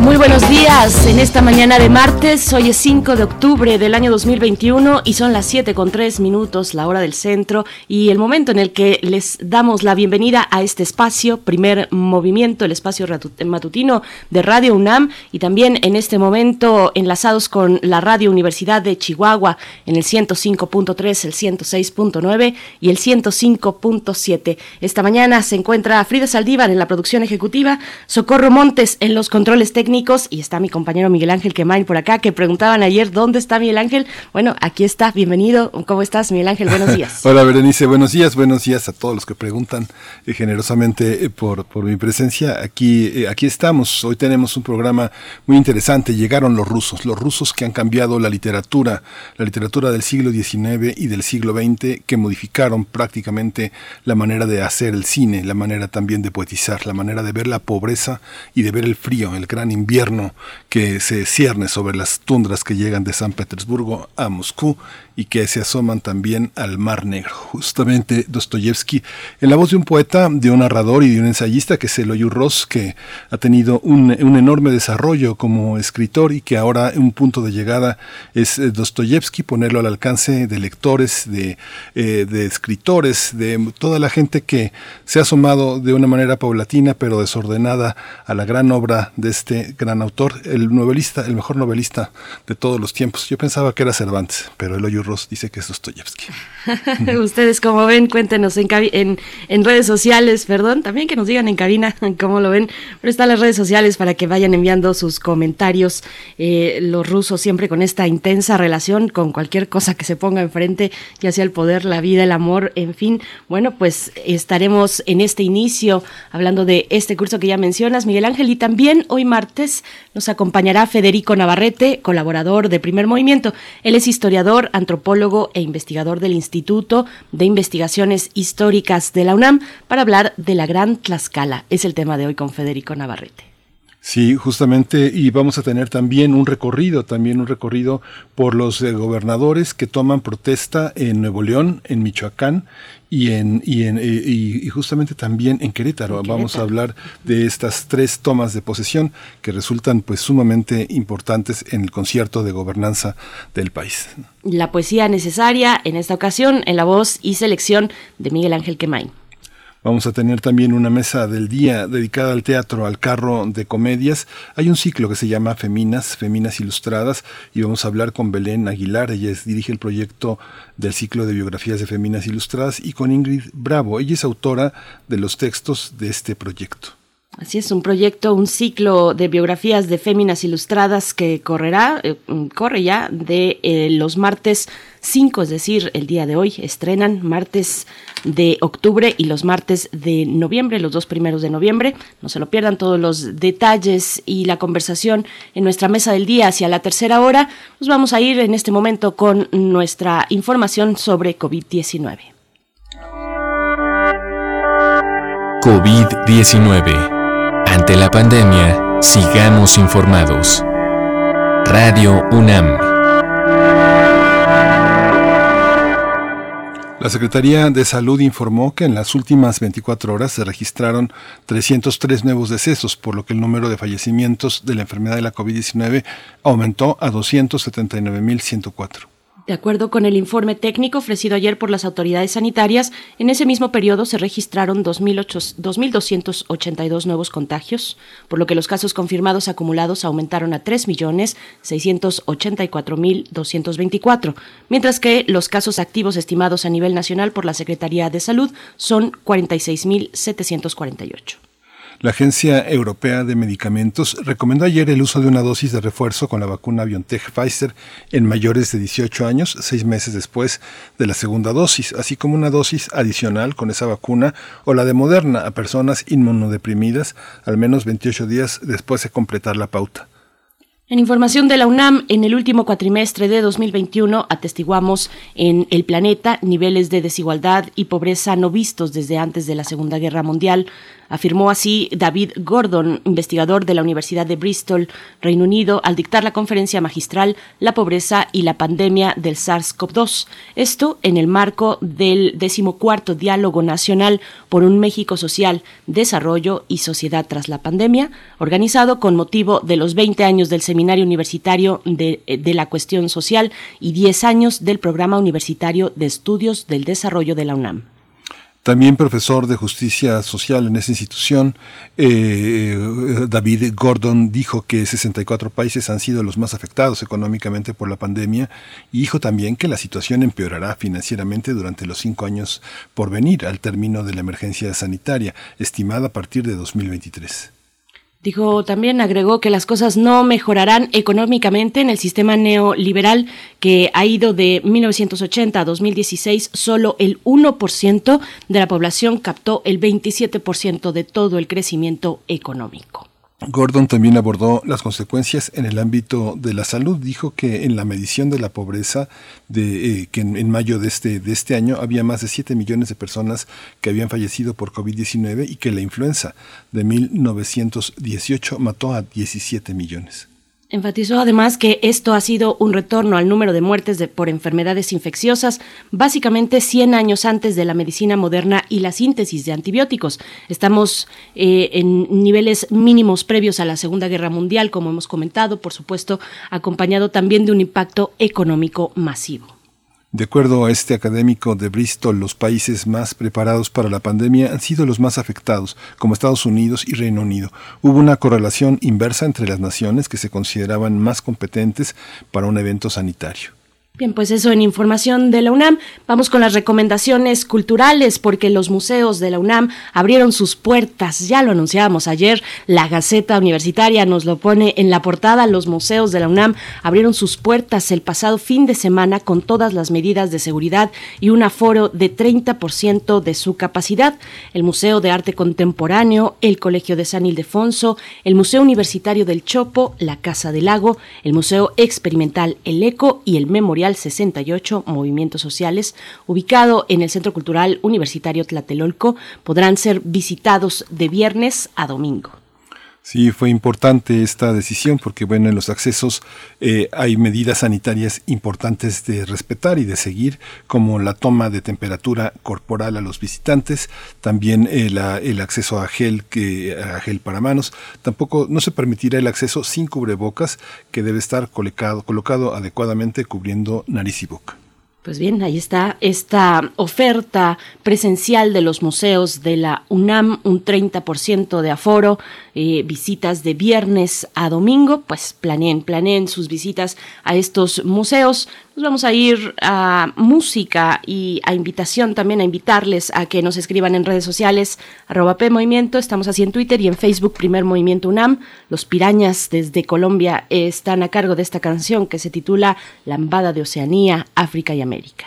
Muy buenos días en esta mañana de martes. Hoy es 5 de octubre del año 2021 y son las 7 con 3 minutos, la hora del centro y el momento en el que les damos la bienvenida a este espacio, primer movimiento, el espacio matutino de Radio UNAM y también en este momento enlazados con la Radio Universidad de Chihuahua en el 105.3, el 106.9 y el 105.7. Esta mañana se encuentra Frida Saldívar en la producción ejecutiva, Socorro Montes en los controles técnicos y está mi compañero Miguel Ángel Quemain por acá, que preguntaban ayer dónde está Miguel Ángel. Bueno, aquí está, bienvenido. ¿Cómo estás, Miguel Ángel? Buenos días. Hola, Berenice, buenos días, buenos días a todos los que preguntan eh, generosamente eh, por, por mi presencia. Aquí, eh, aquí estamos, hoy tenemos un programa muy interesante. Llegaron los rusos, los rusos que han cambiado la literatura, la literatura del siglo XIX y del siglo XX, que modificaron prácticamente la manera de hacer el cine, la manera también de poetizar, la manera de ver la pobreza y de ver el frío, el gran invierno que se cierne sobre las tundras que llegan de San Petersburgo a Moscú y que se asoman también al Mar Negro. Justamente Dostoyevsky, en la voz de un poeta, de un narrador y de un ensayista que es Eloy Ross, que ha tenido un, enorme desarrollo como escritor y que ahora un punto de llegada es eh, Dostoyevsky, ponerlo al alcance de lectores, de, eh, de escritores, de toda la gente que se ha asomado de una manera paulatina pero desordenada a la gran obra de este gran autor, el novelista, el mejor novelista de todos los tiempos. Yo pensaba que era Cervantes, pero Eloy dice que es Dostoyevsky. Ustedes como ven, cuéntenos en, en, redes sociales, perdón, también que nos digan en cabina cómo lo ven, pero están las redes sociales para que vayan enviando sus comentarios. Eh, los rusos siempre con esta intensa relación con cualquier cosa que se ponga enfrente, ya sea el poder, la vida, el amor, en fin. Bueno, pues estaremos en este inicio hablando de este curso que ya mencionas, Miguel Ángel, y también hoy martes nos acompañará Federico Navarrete, colaborador de Primer Movimiento. Él es historiador, antropólogo e investigador del Instituto de Investigaciones Históricas de la UNAM para hablar de la Gran Tlaxcala. Es el tema de hoy con Federico Navarrete. Sí, justamente, y vamos a tener también un recorrido, también un recorrido por los eh, gobernadores que toman protesta en Nuevo León, en Michoacán y en y en eh, y, justamente también en Querétaro. vamos a hablar de estas tres tomas de posesión que resultan pues sumamente importantes en el concierto de gobernanza del país. La poesía necesaria en esta ocasión en la voz y selección de Miguel Ángel Quemain. Vamos a tener también una mesa del día dedicada al teatro, al carro de comedias. Hay un ciclo que se llama Feminas, Feminas Ilustradas, y vamos a hablar con Belén Aguilar. Ella dirige el proyecto del ciclo de biografías de Feminas Ilustradas y con Ingrid Bravo. Ella es autora de los textos de este proyecto. Así es, un proyecto, un ciclo de biografías de féminas ilustradas que correrá, eh, corre ya de eh, los martes 5, es decir, el día de hoy. Estrenan martes de octubre y los martes de noviembre, los dos primeros de noviembre. No se lo pierdan todos los detalles y la conversación en nuestra mesa del día hacia la tercera hora. Nos vamos a ir en este momento con nuestra información sobre COVID-19. COVID-19 ante la pandemia, sigamos informados. Radio UNAM. La Secretaría de Salud informó que en las últimas 24 horas se registraron 303 nuevos decesos, por lo que el número de fallecimientos de la enfermedad de la COVID-19 aumentó a 279.104. De acuerdo con el informe técnico ofrecido ayer por las autoridades sanitarias, en ese mismo periodo se registraron 2.282 nuevos contagios, por lo que los casos confirmados acumulados aumentaron a 3.684.224, mientras que los casos activos estimados a nivel nacional por la Secretaría de Salud son 46.748. La Agencia Europea de Medicamentos recomendó ayer el uso de una dosis de refuerzo con la vacuna BioNTech Pfizer en mayores de 18 años, seis meses después de la segunda dosis, así como una dosis adicional con esa vacuna o la de Moderna a personas inmunodeprimidas al menos 28 días después de completar la pauta. En información de la UNAM, en el último cuatrimestre de 2021 atestiguamos en el planeta niveles de desigualdad y pobreza no vistos desde antes de la Segunda Guerra Mundial, Afirmó así David Gordon, investigador de la Universidad de Bristol, Reino Unido, al dictar la conferencia magistral La pobreza y la pandemia del SARS-CoV-2. Esto en el marco del decimocuarto Diálogo Nacional por un México Social, Desarrollo y Sociedad tras la pandemia, organizado con motivo de los 20 años del Seminario Universitario de, de la Cuestión Social y 10 años del Programa Universitario de Estudios del Desarrollo de la UNAM. También profesor de justicia social en esa institución, eh, David Gordon dijo que 64 países han sido los más afectados económicamente por la pandemia y dijo también que la situación empeorará financieramente durante los cinco años por venir al término de la emergencia sanitaria, estimada a partir de 2023. Dijo también, agregó que las cosas no mejorarán económicamente en el sistema neoliberal que ha ido de 1980 a 2016. Solo el 1% de la población captó el 27% de todo el crecimiento económico. Gordon también abordó las consecuencias en el ámbito de la salud. Dijo que en la medición de la pobreza, de, eh, que en, mayo de este, de este año había más de 7 millones de personas que habían fallecido por COVID-19 y que la influenza de 1918 mató a 17 millones. Enfatizó además que esto ha sido un retorno al número de muertes de, por enfermedades infecciosas, básicamente 100 años antes de la medicina moderna y la síntesis de antibióticos. Estamos eh, en niveles mínimos previos a la Segunda Guerra Mundial, como hemos comentado, por supuesto, acompañado también de un impacto económico masivo. De acuerdo a este académico de Bristol, los países más preparados para la pandemia han sido los más afectados, como Estados Unidos y Reino Unido. Hubo una correlación inversa entre las naciones que se consideraban más competentes para un evento sanitario. Bien, pues eso en información de la UNAM. Vamos con las recomendaciones culturales porque los museos de la UNAM abrieron sus puertas. Ya lo anunciábamos ayer, la Gaceta Universitaria nos lo pone en la portada. Los museos de la UNAM abrieron sus puertas el pasado fin de semana con todas las medidas de seguridad y un aforo de 30% de su capacidad. El Museo de Arte Contemporáneo, el Colegio de San Ildefonso, el Museo Universitario del Chopo, la Casa del Lago, el Museo Experimental El Eco y el Memorial 68 Movimientos Sociales, ubicado en el Centro Cultural Universitario Tlatelolco, podrán ser visitados de viernes a domingo. Sí, fue importante esta decisión porque, bueno, en los accesos eh, hay medidas sanitarias importantes de respetar y de seguir, como la toma de temperatura corporal a los visitantes, también eh, el acceso a gel, que, a gel para manos. Tampoco no se permitirá el acceso sin cubrebocas, que debe estar colocado, colocado adecuadamente cubriendo nariz y boca. Pues bien, ahí está esta oferta presencial de los museos de la UNAM, un 30% de aforo, eh, visitas de viernes a domingo, pues planeen, planeen sus visitas a estos museos. Nos vamos a ir a música y a invitación también a invitarles a que nos escriban en redes sociales, arroba Movimiento, estamos así en Twitter y en Facebook, Primer Movimiento UNAM. Los pirañas desde Colombia están a cargo de esta canción que se titula Lambada de Oceanía, África y América.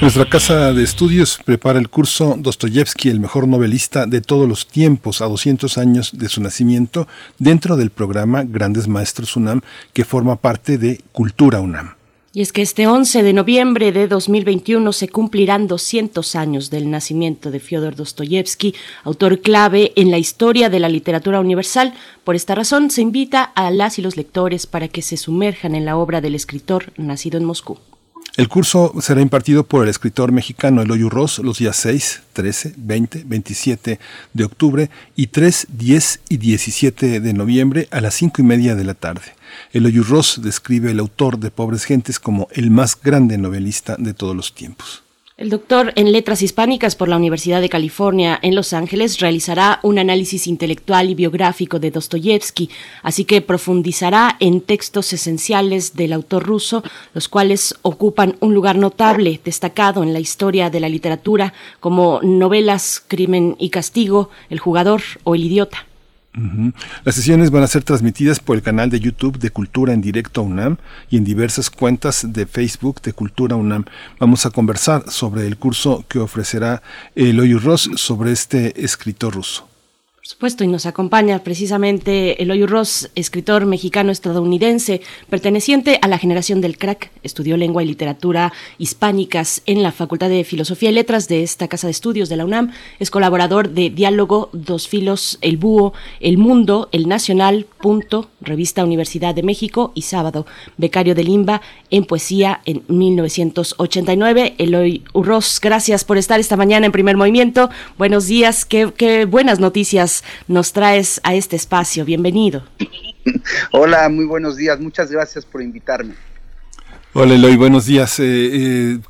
Nuestra casa de estudios prepara el curso Dostoyevsky, el mejor novelista de todos los tiempos, a 200 años de su nacimiento, dentro del programa Grandes Maestros UNAM, que forma parte de Cultura UNAM. Y es que este 11 de noviembre de 2021 se cumplirán 200 años del nacimiento de Fyodor Dostoyevsky, autor clave en la historia de la literatura universal. Por esta razón, se invita a las y los lectores para que se sumerjan en la obra del escritor nacido en Moscú. El curso será impartido por el escritor mexicano Eloy Ross los días 6, 13, 20, 27 de octubre y 3, 10 y 17 de noviembre a las 5 y media de la tarde. Eloy Ross describe al autor de Pobres Gentes como el más grande novelista de todos los tiempos. El doctor en Letras Hispánicas por la Universidad de California en Los Ángeles realizará un análisis intelectual y biográfico de Dostoyevsky, así que profundizará en textos esenciales del autor ruso, los cuales ocupan un lugar notable, destacado en la historia de la literatura, como novelas Crimen y Castigo, El jugador o El idiota. Las sesiones van a ser transmitidas por el canal de YouTube de Cultura en Directo UNAM y en diversas cuentas de Facebook de Cultura UNAM. Vamos a conversar sobre el curso que ofrecerá Eloy Ross sobre este escritor ruso supuesto, y nos acompaña precisamente Eloy Ross, escritor mexicano-estadounidense, perteneciente a la generación del crack, estudió lengua y literatura hispánicas en la Facultad de Filosofía y Letras de esta Casa de Estudios de la UNAM, es colaborador de Diálogo, Dos Filos, El Búho, El Mundo, El Nacional, Punto, Revista Universidad de México y Sábado, becario de Limba en poesía en 1989. Eloy Ross, gracias por estar esta mañana en primer movimiento. Buenos días, qué, qué buenas noticias nos traes a este espacio. Bienvenido. Hola, muy buenos días. Muchas gracias por invitarme. Hola Eloy, buenos días. Eh, eh,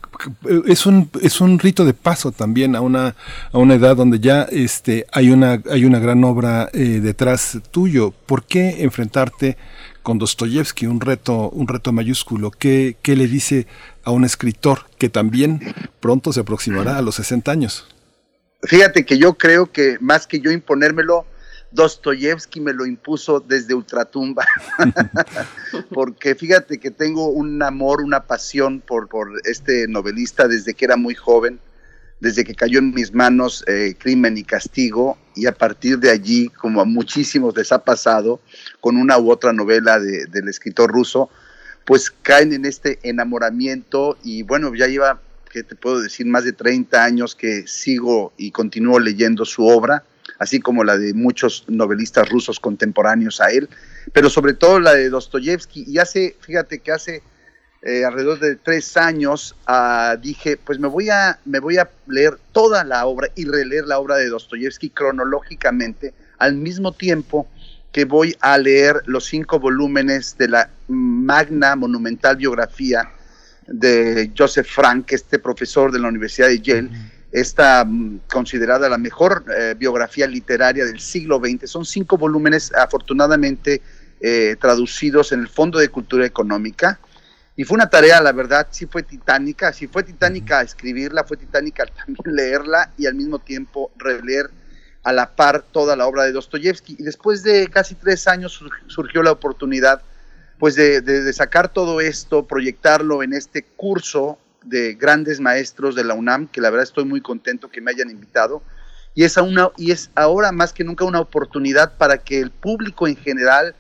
es un es un rito de paso también a una a una edad donde ya este hay una hay una gran obra eh, detrás tuyo. ¿Por qué enfrentarte con Dostoyevsky, un reto un reto mayúsculo? ¿Qué, ¿Qué le dice a un escritor que también pronto se aproximará a los 60 años? Fíjate que yo creo que más que yo imponérmelo, Dostoyevsky me lo impuso desde ultratumba, porque fíjate que tengo un amor, una pasión por, por este novelista desde que era muy joven, desde que cayó en mis manos eh, Crimen y Castigo, y a partir de allí, como a muchísimos les ha pasado, con una u otra novela del escritor ruso, pues caen en este enamoramiento y bueno, ya lleva que te puedo decir, más de 30 años que sigo y continúo leyendo su obra, así como la de muchos novelistas rusos contemporáneos a él, pero sobre todo la de Dostoyevsky. Y hace, fíjate que hace eh, alrededor de tres años ah, dije, pues me voy, a, me voy a leer toda la obra y releer la obra de Dostoyevsky cronológicamente, al mismo tiempo que voy a leer los cinco volúmenes de la magna monumental biografía de Joseph Frank, este profesor de la Universidad de Yale, está mm, considerada la mejor eh, biografía literaria del siglo XX. Son cinco volúmenes afortunadamente eh, traducidos en el Fondo de Cultura Económica. Y fue una tarea, la verdad, sí fue titánica, sí fue titánica escribirla, fue titánica también leerla y al mismo tiempo releer a la par toda la obra de Dostoyevsky. Y después de casi tres años surgió la oportunidad pues de, sacar todo esto, proyectarlo en este curso de grandes maestros de la UNAM, que la verdad estoy muy contento que me hayan invitado, y es, una, y es ahora más que nunca una oportunidad para que el público en general,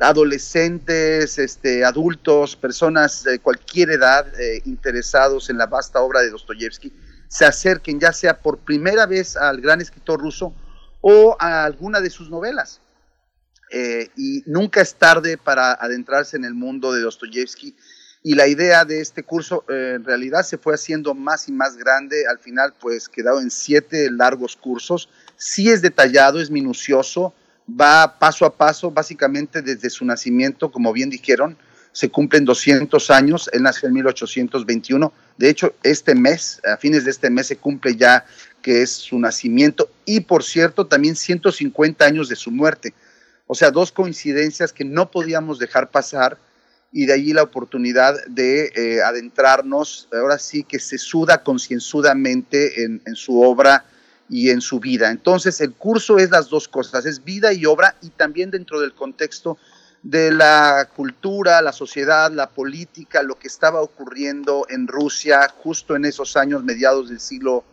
adolescentes, este, adultos, personas de cualquier edad eh, interesados en la vasta obra de Dostoyevsky, se acerquen ya sea por primera vez al gran escritor ruso o a alguna de sus novelas. Eh, y nunca es tarde para adentrarse en el mundo de Dostoyevsky. Y la idea de este curso eh, en realidad se fue haciendo más y más grande. Al final, pues quedado en siete largos cursos. Sí es detallado, es minucioso, va paso a paso, básicamente desde su nacimiento, como bien dijeron, se cumplen 200 años, él nació en 1821, de hecho este mes, a fines de este mes se cumple ya que es su nacimiento y por cierto también 150 años de su muerte. O sea, dos coincidencias que no podíamos dejar pasar y de allí la oportunidad de eh, adentrarnos, ahora sí que se suda concienzudamente en, en su obra y en su vida. Entonces, el curso es las dos cosas, es vida y obra y también dentro del contexto de la cultura, la sociedad, la política, lo que estaba ocurriendo en Rusia justo en esos años mediados del siglo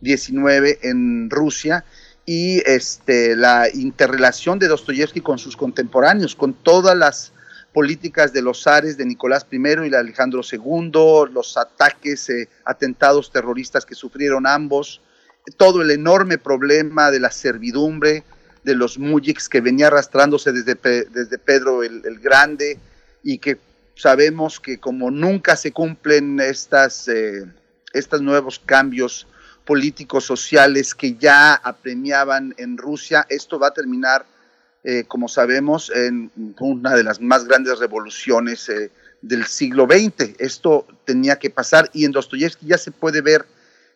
XIX en Rusia y este, la interrelación de Dostoyevsky con sus contemporáneos, con todas las políticas de los zares de Nicolás I y de Alejandro II, los ataques, eh, atentados terroristas que sufrieron ambos, todo el enorme problema de la servidumbre, de los mujiks que venía arrastrándose desde, desde Pedro el, Grande y que sabemos que como nunca se cumplen eh, estos nuevos cambios políticos, sociales que ya apremiaban en Rusia, esto va a terminar eh, como sabemos, en una de las más grandes revoluciones eh, del siglo XX. Esto tenía que pasar y en Dostoyevsky ya se puede ver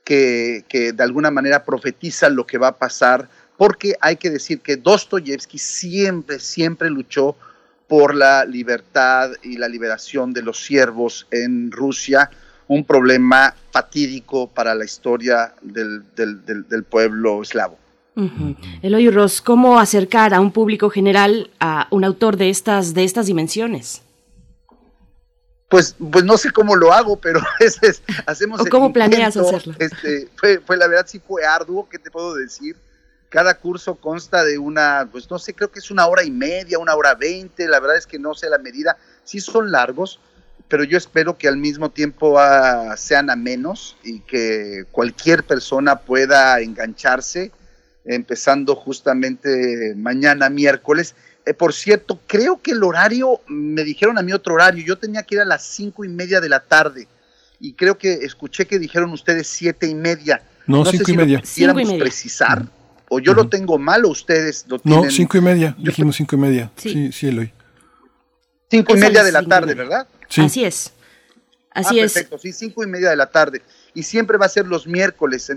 que, de alguna manera profetiza lo que va a pasar, porque hay que decir que Dostoyevsky siempre, siempre luchó por la libertad y la liberación de los siervos en Rusia, un problema fatídico para la historia del, del, del, del pueblo eslavo. Eloy Ross, ¿cómo acercar a un público general a un autor de estas, de estas dimensiones? Pues, pues no sé cómo lo hago, pero es, hacemos. ¿O cómo planeas hacerlo? Este, fue, fue, la verdad, sí fue arduo, ¿qué te puedo decir? Cada curso consta de una, pues no sé, creo que es una hora y media, una hora veinte, la verdad es que no sé la medida, sí son largos, pero yo espero que al mismo tiempo uh, sean a menos y que cualquier persona pueda engancharse empezando justamente mañana miércoles. Eh, por cierto, creo que el horario, me dijeron a mí otro horario, yo tenía que ir a las cinco y media de la tarde y creo que escuché que dijeron ustedes siete y media. No, cinco sé y media. Quisiéramos precisar, o yo uh -huh. lo tengo mal o ustedes lo tienen. No, cinco y media, dijimos cinco y media. Sí, sí, sí Eloy. Cinco y media de la tarde, ¿verdad? Sí. Así es. Así ah, es. Perfecto, sí, cinco y media de la tarde y siempre va a ser los miércoles.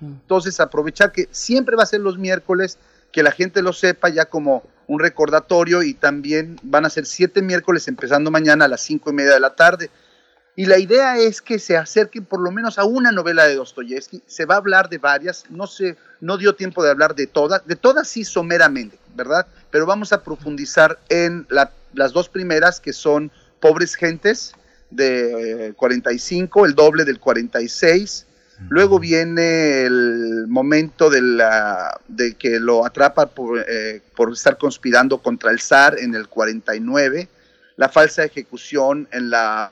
Entonces, aprovechar que siempre va a ser los miércoles, que la gente lo sepa ya como un recordatorio y también van a ser siete miércoles empezando mañana a las cinco y media de la tarde. Y la idea es que se acerquen por lo menos a una novela de Dostoyevsky. Se va a hablar de varias, no se, no dio tiempo de hablar de todas, de todas sí someramente, ¿verdad? Pero vamos a profundizar en la, las dos primeras que son Pobres Gentes, de 45, el doble del 46. Luego viene el momento de, la, de que lo atrapa por, eh, por, estar conspirando contra el zar en el 49, la falsa ejecución en la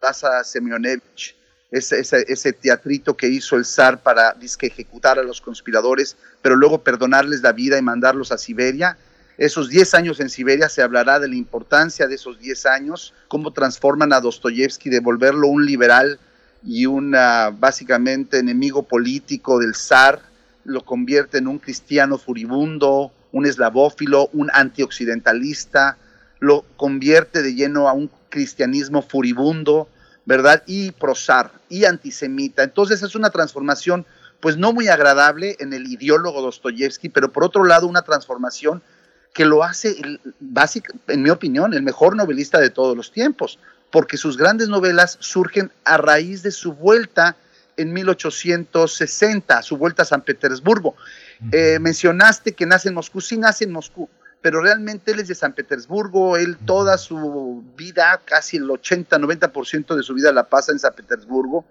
Plaza Semyonevich, ese, ese, ese, teatrito que hizo el zar para disque ejecutar a los conspiradores, pero luego perdonarles la vida y mandarlos a Siberia. Esos 10 años en Siberia se hablará de la importancia de esos 10 años, cómo transforman a Dostoyevsky de volverlo un liberal y un uh, básicamente enemigo político del zar, lo convierte en un cristiano furibundo, un eslavófilo, un antioccidentalista, lo convierte de lleno a un cristianismo furibundo, ¿verdad? Y prosar, y antisemita. Entonces es una transformación, pues no muy agradable en el ideólogo Dostoyevsky, pero por otro lado una transformación que lo hace, en mi opinión, el mejor novelista de todos los tiempos, porque sus grandes novelas surgen a raíz de su vuelta en 1860, su vuelta a San Petersburgo. Eh, mencionaste que nace en Moscú, sí nace en Moscú, pero realmente él es de San Petersburgo, él toda su vida, casi el 80-90% de su vida la pasa en San Petersburgo,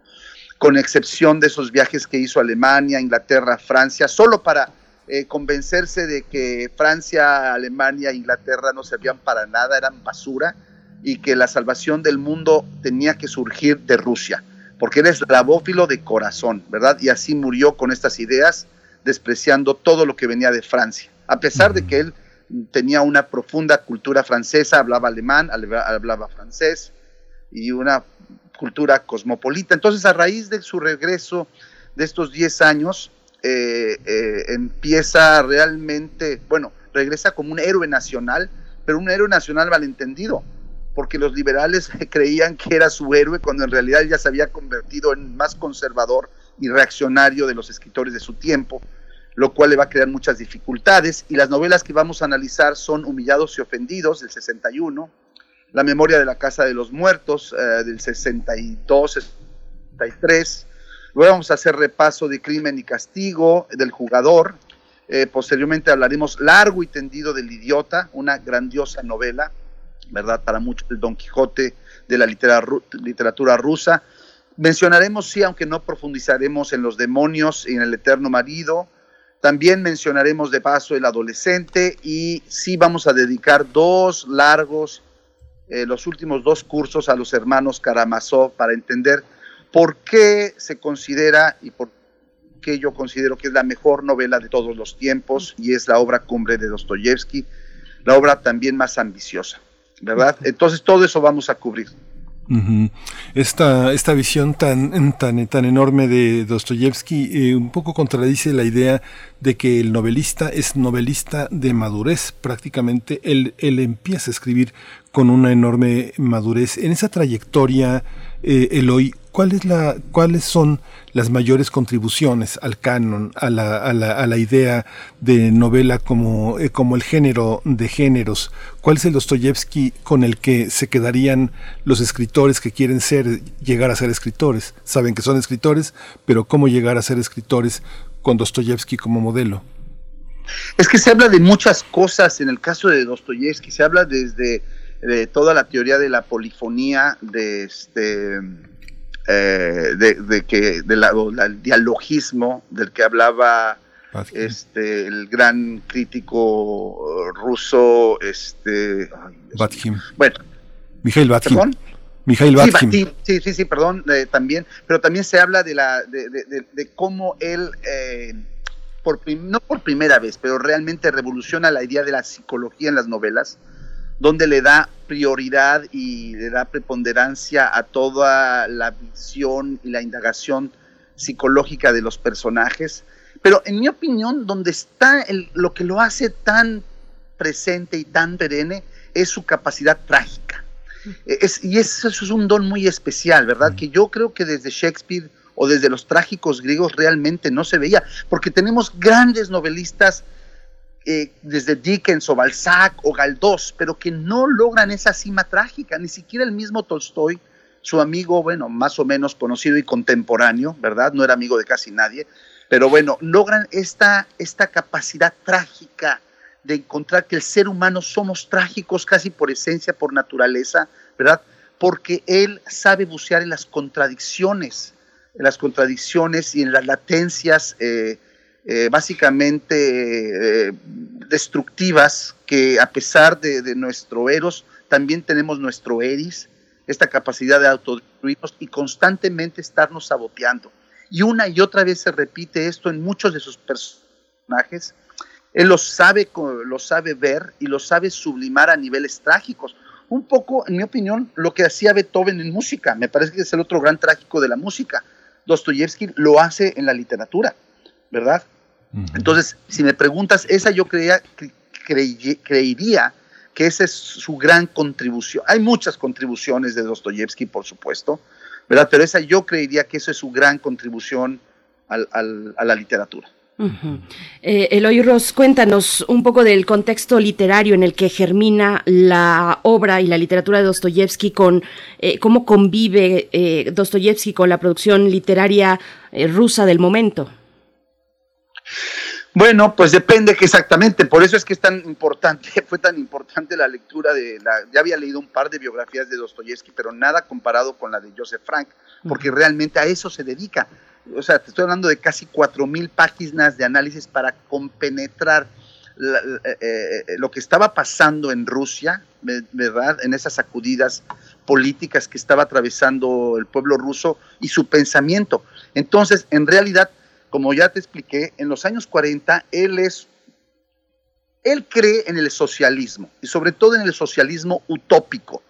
con excepción de esos viajes que hizo a Alemania, Inglaterra, Francia, solo para eh, convencerse de que Francia, Alemania, Inglaterra no servían para nada, eran basura y que la salvación del mundo tenía que surgir de Rusia, porque él es eslavófilo de corazón, ¿verdad? Y así murió con estas ideas, despreciando todo lo que venía de Francia, a pesar de que él tenía una profunda cultura francesa, hablaba alemán, hablaba francés y una cultura cosmopolita. Entonces, a raíz de su regreso de estos 10 años, eh, eh, empieza realmente, bueno, regresa como un héroe nacional, pero un héroe nacional malentendido. porque los liberales creían que era su héroe cuando en realidad ya se había convertido en más conservador y reaccionario de los escritores de su tiempo, lo cual le va a crear muchas dificultades. Y las novelas que vamos a analizar son Humillados y Ofendidos del 61, La memoria de la Casa de los Muertos eh, del 62, 63. Luego vamos a hacer repaso de Crimen y Castigo del Jugador. Eh, posteriormente hablaremos largo y tendido del Idiota, una grandiosa novela ¿verdad? Para muchos el Don Quijote de la literatura rusa. Mencionaremos, sí, aunque no profundizaremos en los demonios y en el eterno marido. También mencionaremos de paso el adolescente y sí vamos a dedicar dos largos, eh, los últimos dos cursos a los hermanos Karamazov para entender por qué se considera y por qué yo considero que es la mejor novela de todos los tiempos y es la obra cumbre de Dostoyevsky, la obra también más ambiciosa. ¿verdad? Entonces todo eso vamos a cubrir. Esta, esta visión tan, tan, tan enorme de Dostoyevsky eh, un poco contradice la idea de que el novelista es novelista de madurez. Prácticamente él, él empieza a escribir con una enorme madurez. En esa trayectoria, eh, Eloy, ¿cuál la, ¿cuáles son las mayores contribuciones al canon, a la, a la, a la idea de novela como, eh, como el género de géneros? ¿Cuál es el Dostoyevsky con el que se quedarían los escritores que quieren ser, llegar a ser escritores? Saben que son escritores, pero ¿cómo llegar a ser escritores con Dostoyevsky como modelo? Es que se habla de muchas cosas en el caso de Dostoyevsky, se habla desde de toda la teoría de la polifonía, de este, eh, de, que del dialogismo del que hablaba este el gran crítico ruso este bueno. Mikhail Batkin Mikhail Batkin. Sí, sí, sí, perdón, eh, también, pero también se habla de la de, cómo él eh, por no por primera vez, pero realmente revoluciona la idea de la psicología en las novelas donde le da prioridad y le da preponderancia a toda la visión y la indagación psicológica de los personajes. Pero en mi opinión, donde está lo que lo hace tan presente y tan perenne es su capacidad trágica. y eso, es un don muy especial, ¿verdad? Que yo creo que desde Shakespeare o desde los trágicos griegos realmente no se veía, porque tenemos grandes novelistas eh, desde Dickens o Balzac o Galdós, pero que no logran esa cima trágica, ni siquiera el mismo Tolstoy, su amigo, bueno, más o menos conocido y contemporáneo, ¿verdad? No era amigo de casi nadie, pero bueno, logran esta, esta capacidad trágica de encontrar que el ser humano somos trágicos casi por esencia, por naturaleza, ¿verdad? Porque él sabe bucear en las contradicciones, en las contradicciones y en las latencias eh, eh, básicamente eh, destructivas que a pesar de, nuestro eros, también tenemos nuestro eris, esta capacidad de autodestruirnos y constantemente estarnos saboteando. Y una y otra vez se repite esto en muchos de sus personajes. Él lo sabe, lo sabe ver y lo sabe sublimar a niveles trágicos. Un poco, en mi opinión, lo que hacía Beethoven en música. Me parece que es el otro gran trágico de la música. Dostoyevsky lo hace en la literatura, ¿verdad? Entonces, si me preguntas, esa yo creía, creería que esa es su gran contribución. Hay muchas contribuciones de Dostoyevsky, por supuesto, ¿verdad? Pero esa yo creería que esa es su gran contribución a la literatura. Eh, Eloy Ross, cuéntanos un poco del contexto literario en el que germina la obra y la literatura de Dostoyevsky, con eh, cómo convive eh, Dostoyevsky con la producción literaria rusa del momento. Bueno, pues depende que exactamente, por eso es que es tan importante, fue tan importante la lectura de la, ya había leído un par de biografías de Dostoyevsky, pero nada comparado con la de Joseph Frank, porque realmente a eso se dedica. O sea, te estoy hablando de casi cuatro mil páginas de análisis para compenetrar eh, eh, lo que estaba pasando en Rusia, ¿verdad? En esas sacudidas políticas que estaba atravesando el pueblo ruso y su pensamiento. Entonces, en realidad, como ya te expliqué, en los años 40 él es él cree en el socialismo y sobre todo en el socialismo utópico.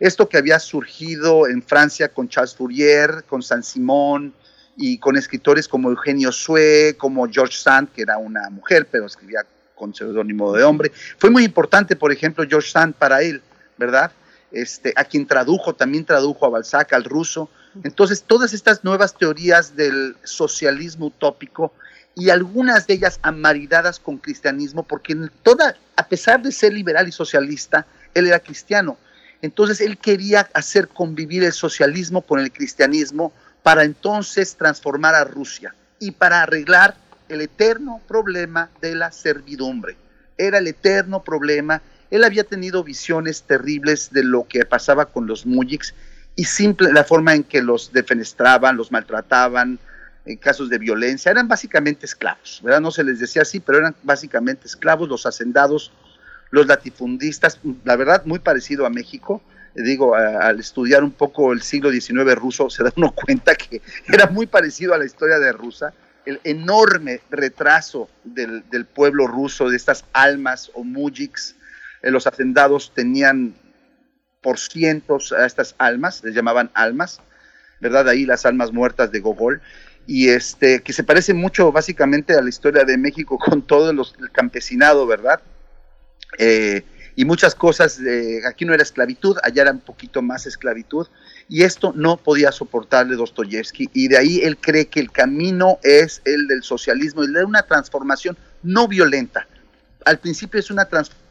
Esto que había surgido en Francia con Charles Fourier, con Saint-Simon y con escritores como Eugenio Sue, como George Sand, que era una mujer, pero escribía con seudónimo de hombre. Fue muy importante, por ejemplo, George Sand para él, ¿verdad? este, a quien tradujo, también tradujo a Balzac, al ruso. Entonces, todas estas nuevas teorías del socialismo utópico y algunas de ellas amaridadas con cristianismo, porque toda, a pesar de ser liberal y socialista, él era cristiano. Entonces, él quería hacer convivir el socialismo con el cristianismo para entonces transformar a Rusia y para arreglar el eterno problema de la servidumbre. Era el eterno problema él había tenido visiones terribles de lo que pasaba con los mujiks y simple la forma en que los defenestraban, los maltrataban, en casos de violencia, eran básicamente esclavos, ¿verdad? No se les decía así, pero eran básicamente esclavos, los hacendados, los latifundistas, la verdad muy parecido a México, digo, al estudiar un poco el siglo XIX ruso, se da uno cuenta que era muy parecido a la historia de Rusia, el enorme retraso del, del pueblo ruso, de estas almas o mujiks, eh, los hacendados tenían por cientos a estas almas, les llamaban almas, ¿verdad? Ahí las almas muertas de Gogol, y este, que se parece mucho básicamente a la historia de México con todo los, el campesinado, ¿verdad? Eh, y muchas cosas, aquí no era esclavitud, allá era un poquito más esclavitud, y esto no podía soportarle Dostoyevsky, y de ahí él cree que el camino es el del socialismo, y de una transformación no violenta. Al principio es una transformación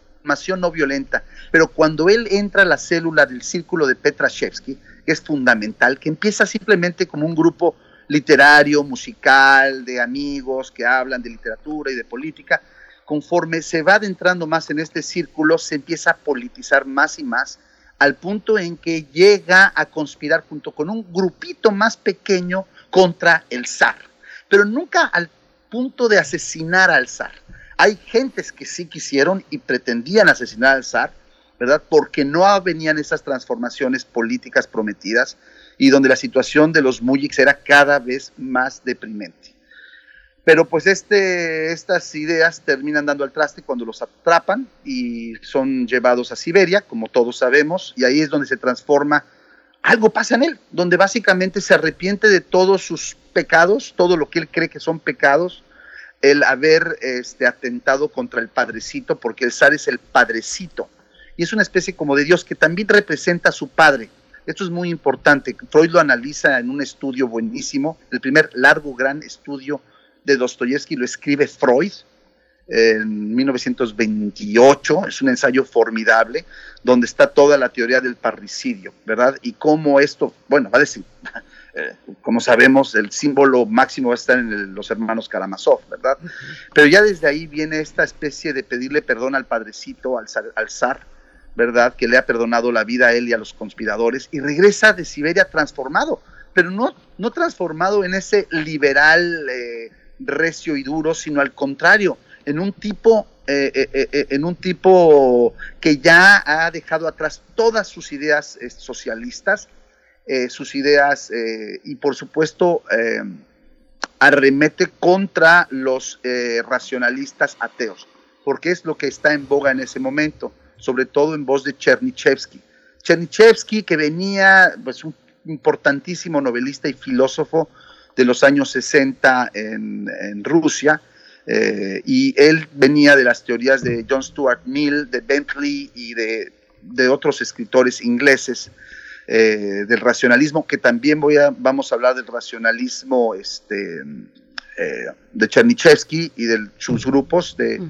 no violenta. Pero cuando él entra a la célula del círculo de Petrashevsky, es fundamental, que empieza simplemente como un grupo literario, musical, de amigos que hablan de literatura y de política, conforme se va adentrando más en este círculo, se empieza a politizar más y más, al punto en que llega a conspirar junto con un grupito más pequeño contra el zar, pero nunca al punto de asesinar al zar. Hay gentes que sí quisieron y pretendían asesinar al zar, ¿verdad? Porque no venían esas transformaciones políticas prometidas y donde la situación de los mujiks era cada vez más deprimente. Pero pues este, estas ideas terminan dando al traste cuando los atrapan y son llevados a Siberia, como todos sabemos, y ahí es donde se transforma, algo pasa en él, donde básicamente se arrepiente de todos sus pecados, todo lo que él cree que son pecados, el haber este, atentado contra el padrecito, porque el zar es el padrecito, y es una especie como de Dios que también representa a su padre. Esto es muy importante. Freud lo analiza en un estudio buenísimo, el primer largo, gran estudio de Dostoyevsky lo escribe Freud en 1928, es un ensayo formidable, donde está toda la teoría del parricidio, ¿verdad? Y cómo esto, bueno, va a decir, eh, como sabemos, el símbolo máximo va a estar en los hermanos Karamazov, ¿verdad? Pero ya desde ahí viene esta especie de pedirle perdón al padrecito, al zar, ¿verdad? Que le ha perdonado la vida a él y a los conspiradores y regresa de Siberia transformado, pero no, no transformado en ese liberal eh, recio y duro, sino al contrario, en un tipo eh, en un tipo que ya ha dejado atrás todas sus ideas socialistas eh, sus ideas eh, y por supuesto eh, arremete contra los racionalistas ateos, porque es lo que está en boga en ese momento, sobre todo en voz de Chernyshevsky. Chernyshevsky, que venía, pues un importantísimo novelista y filósofo de los años 60 en, Rusia, y él venía de las teorías de John Stuart Mill, de Bentley y de, de otros escritores ingleses eh, del racionalismo, que también voy a, vamos a hablar del racionalismo este, eh, de Chernyshevsky y de sus grupos de,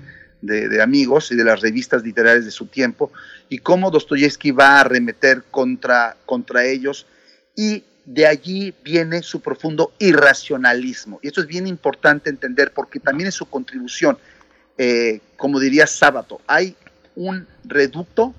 de, amigos y de las revistas literarias de su tiempo, y cómo Dostoyevsky va a arremeter contra, contra ellos, y de allí viene su profundo irracionalismo. Y esto es bien importante entender porque también es su contribución, eh, como diría Sábato, hay un reducto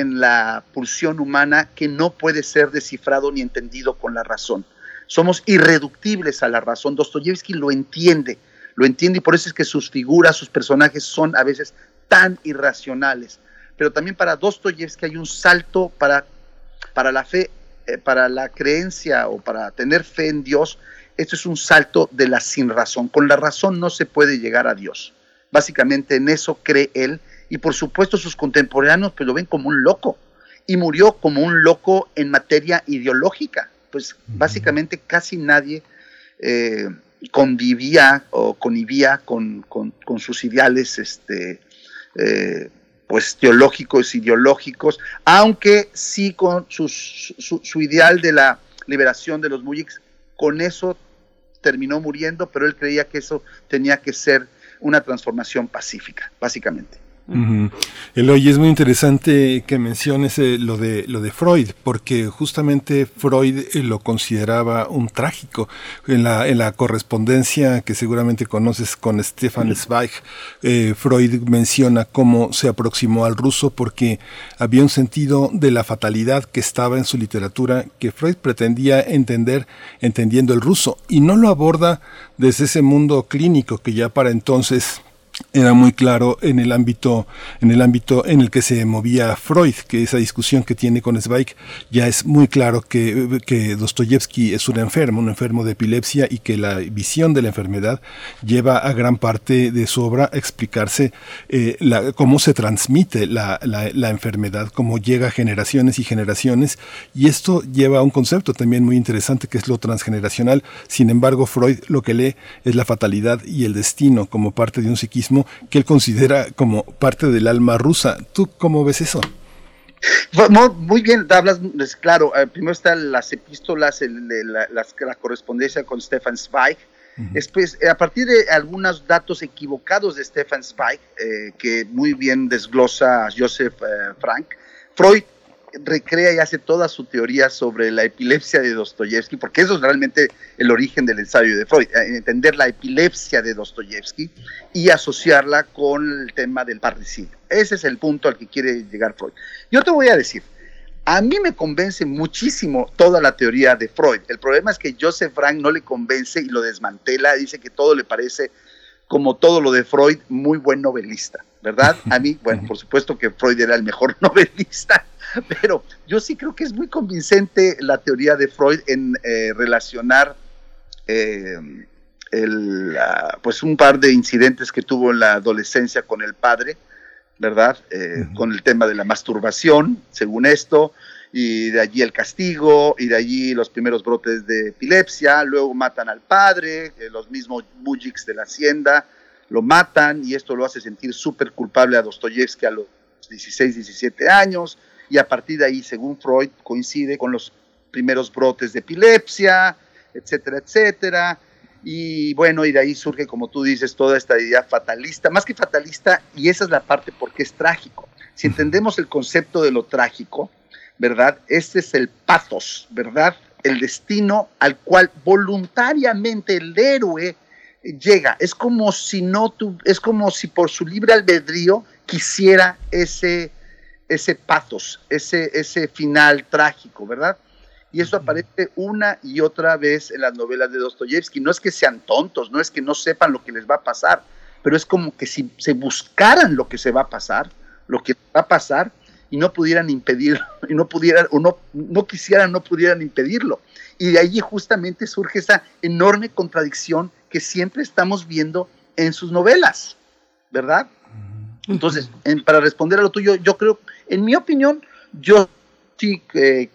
en la pulsión humana que no puede ser descifrado ni entendido con la razón. Somos irreductibles a la razón. Dostoyevsky lo entiende, lo entiende y por eso es que sus figuras, sus personajes son a veces tan irracionales. Pero también para Dostoyevsky hay un salto para, para la fe, eh, para la creencia o para tener fe en Dios. Esto es un salto de la sin razón. Con la razón no se puede llegar a Dios. Básicamente en eso cree él y por supuesto sus contemporáneos pues lo ven como un loco y murió como un loco en materia ideológica. Pues básicamente casi nadie eh, convivía o convivía con, sus ideales este, eh, pues teológicos, ideológicos, aunque sí con su, su, ideal de la liberación de los mujiks, con eso terminó muriendo, pero él creía que eso tenía que ser una transformación pacífica, básicamente. Eloy, es muy interesante que menciones eh, lo, de, lo de Freud, porque justamente Freud eh, lo consideraba un trágico. En la, en la correspondencia que seguramente conoces con Stefan Zweig, eh, Freud menciona cómo se aproximó al ruso porque había un sentido de la fatalidad que estaba en su literatura que Freud pretendía entender entendiendo el ruso y no lo aborda desde ese mundo clínico que ya para entonces era muy claro en el ámbito en el ámbito en el que se movía Freud, que esa discusión que tiene con Zweig ya es muy claro que, que Dostoyevsky es un enfermo, un enfermo de epilepsia y que la visión de la enfermedad lleva a gran parte de su obra a explicarse eh, la, cómo se transmite la, la, la, enfermedad, cómo llega a generaciones y generaciones y esto lleva a un concepto también muy interesante que es lo transgeneracional. Sin embargo, Freud lo que lee es la fatalidad y el destino como parte de un psiquismo que él considera como parte del alma rusa. ¿Tú cómo ves eso? Muy bien, hablas, claro, eh, primero están las epístolas, la, correspondencia con Stefan Zweig, Después, eh, a partir de algunos datos equivocados de Stefan Zweig, eh, que muy bien desglosa Joseph Frank, Freud recrea y hace toda su teoría sobre la epilepsia de Dostoyevsky, porque eso es realmente el origen del ensayo de Freud, eh, entender la epilepsia de Dostoyevsky y asociarla con el tema del parricidio. Ese es el punto al que quiere llegar Freud. Yo te voy a decir, a mí me convence muchísimo toda la teoría de Freud. El problema es que Joseph Frank no le convence y lo desmantela, dice que todo le parece como todo lo de Freud, muy buen novelista, ¿verdad? A mí, bueno, por supuesto que Freud era el mejor novelista, pero yo sí creo que es muy convincente la teoría de Freud en eh, relacionar eh, el, pues un par de incidentes que tuvo en la adolescencia con el padre, ¿verdad? Eh, con el tema de la masturbación, según esto, y de allí el castigo, y de allí los primeros brotes de epilepsia, luego matan al padre, los mismos mujiks de la hacienda lo matan, y esto lo hace sentir súper culpable a Dostoyevsky a los 16, 17 años, y a partir de ahí, según Freud, coincide con los primeros brotes de epilepsia, etcétera, etcétera. Y bueno, y de ahí surge, como tú dices, toda esta idea fatalista, más que fatalista, y esa es la parte porque es trágico. Si entendemos el concepto de lo trágico, ¿verdad? Este es el pathos, ¿verdad? El destino al cual voluntariamente el héroe llega. Es como si no tu, es como si por su libre albedrío quisiera ese ese pathos, ese, ese final trágico, ¿verdad? Y eso aparece una y otra vez en las novelas de Dostoyevsky. No es que sean tontos, no es que no sepan lo que les va a pasar, pero es como que si se buscaran lo que se va a pasar, lo que va a pasar, y no pudieran impedirlo, y no pudieran, o no, no quisieran, no pudieran impedirlo. Y de allí justamente surge esa enorme contradicción que siempre estamos viendo en sus novelas, ¿verdad? Entonces, para responder a lo tuyo, yo creo en mi opinión, yo sí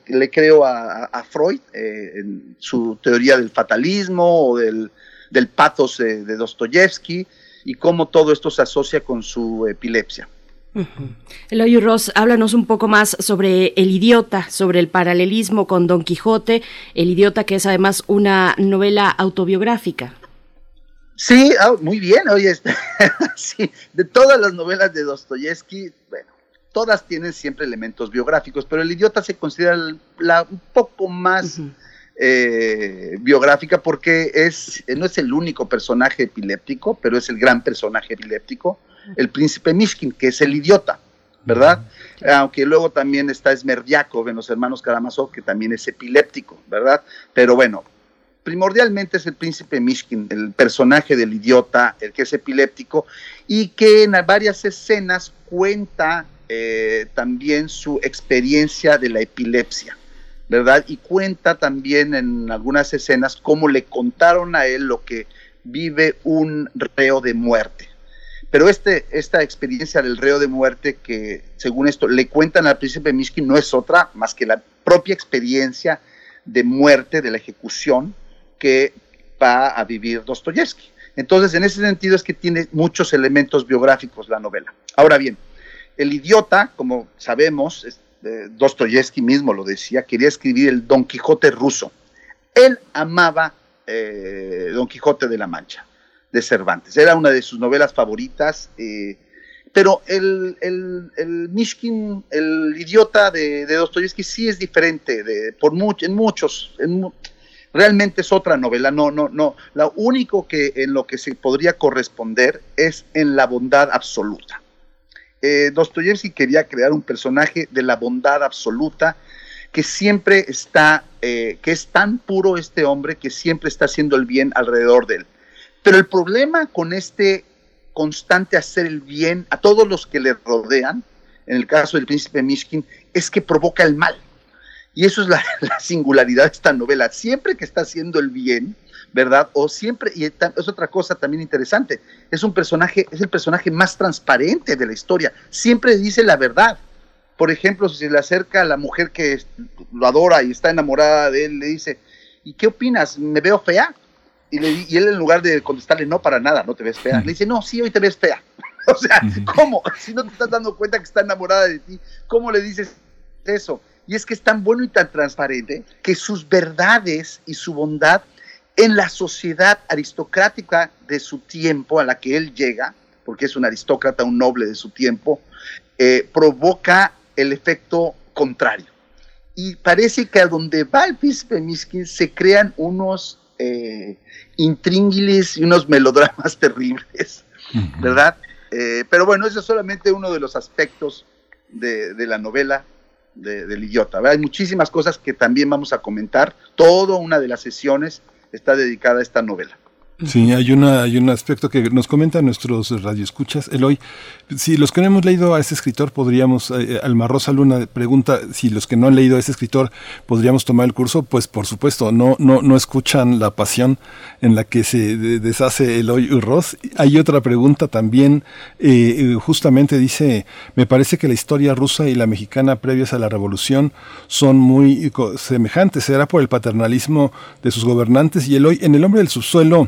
le creo a, Freud eh, en su teoría del fatalismo o del, del pathos de, Dostoyevsky y cómo todo esto se asocia con su epilepsia. Eloy Ross, háblanos un poco más sobre El idiota, sobre el paralelismo con Don Quijote, El idiota que es además una novela autobiográfica. Sí, ah, muy bien, oye, sí, de todas las novelas de Dostoyevsky, bueno, todas tienen siempre elementos biográficos, pero el idiota se considera la, un poco más eh, biográfica porque es, no es el único personaje epiléptico, pero es el gran personaje epiléptico, el príncipe Mishkin, que es el idiota, ¿verdad? Aunque luego también está Smerdiakov en los hermanos Karamazov, que también es epiléptico, ¿verdad? Pero bueno, primordialmente es el príncipe Mishkin, el personaje del idiota, el que es epiléptico, y que en varias escenas cuenta eh, también su experiencia de la epilepsia, ¿verdad? Y cuenta también en algunas escenas cómo le contaron a él lo que vive un reo de muerte. Pero este, esta experiencia del reo de muerte que, según esto, le cuentan al príncipe Mishkin no es otra más que la propia experiencia de muerte, de la ejecución que va a vivir Dostoyevsky. Entonces, en ese sentido es que tiene muchos elementos biográficos la novela. Ahora bien, El idiota, como sabemos, eh, Dostoyevsky mismo lo decía, quería escribir el Don Quijote ruso. Él amaba eh, Don Quijote de la Mancha, de Cervantes. Era una de sus novelas favoritas. Eh, pero el, el, el, Mishkin, el idiota de, de Dostoyevsky, sí es diferente por en muchos. realmente es otra novela. No, no, no. Lo único que en lo que se podría corresponder es en la bondad absoluta. Eh, Dostoyevsky quería crear un personaje de la bondad absoluta que siempre está, eh, que es tan puro este hombre que siempre está haciendo el bien alrededor de él. Pero el problema con este constante hacer el bien a todos los que le rodean, en el caso del príncipe Mishkin, es que provoca el mal. Y eso es la, la singularidad de esta novela. Siempre que está haciendo el bien, ¿verdad? O siempre, y es otra cosa también interesante, es un personaje, es el personaje más transparente de la historia, siempre dice la verdad. Por ejemplo, si se le acerca a la mujer que lo adora y está enamorada de él, le dice, ¿y qué opinas? ¿Me veo fea? Y, le, y él en lugar de contestarle, no, para nada, no te ves fea, le dice, no, sí, hoy te ves fea. o sea, ¿cómo? Si no te estás dando cuenta que está enamorada de ti, ¿cómo le dices eso? Y es que es tan bueno y tan transparente que sus verdades y su bondad en la sociedad aristocrática de su tiempo a la que él llega, porque es un aristócrata, un noble de su tiempo, eh, provoca el efecto contrario. Y parece que a donde va el príncipe Miskin se crean unos eh, y unos melodramas terribles, ¿verdad? Eh, pero bueno, eso es solamente uno de los aspectos de, la novela de, del idiota. Hay muchísimas cosas que también vamos a comentar, toda una de las sesiones está dedicada esta novela. Sí, hay, una, hay un aspecto que nos comentan nuestros radioescuchas. Eloy, si los que no hemos leído a ese escritor, podríamos, eh, eh, Alma Rosa Luna pregunta si los que no han leído a ese escritor podríamos tomar el curso. Pues por supuesto, no, no, no escuchan la pasión en la que se deshace Eloy Ross. Hay otra pregunta también, eh, justamente dice, me parece que la historia rusa y la mexicana previas a la revolución son muy semejantes. ¿Será por el paternalismo de sus gobernantes? Y Eloy, en El hombre del subsuelo,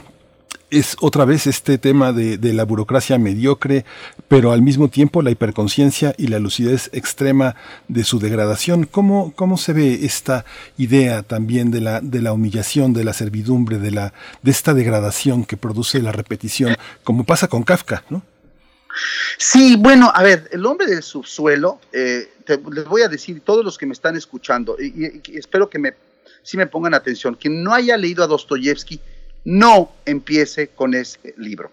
es otra vez este tema de, la burocracia mediocre, pero al mismo tiempo la hiperconciencia y la lucidez extrema de su degradación. ¿Cómo, cómo se ve esta idea también de la, de la humillación, de la servidumbre, de, la, de esta degradación que produce la repetición, como pasa con Kafka, ¿no? Sí, bueno, a ver, el hombre del subsuelo, eh, les voy a decir, todos los que me están escuchando, y, espero que me, si me pongan atención, quien no haya leído a Dostoyevsky, no empiece con ese libro.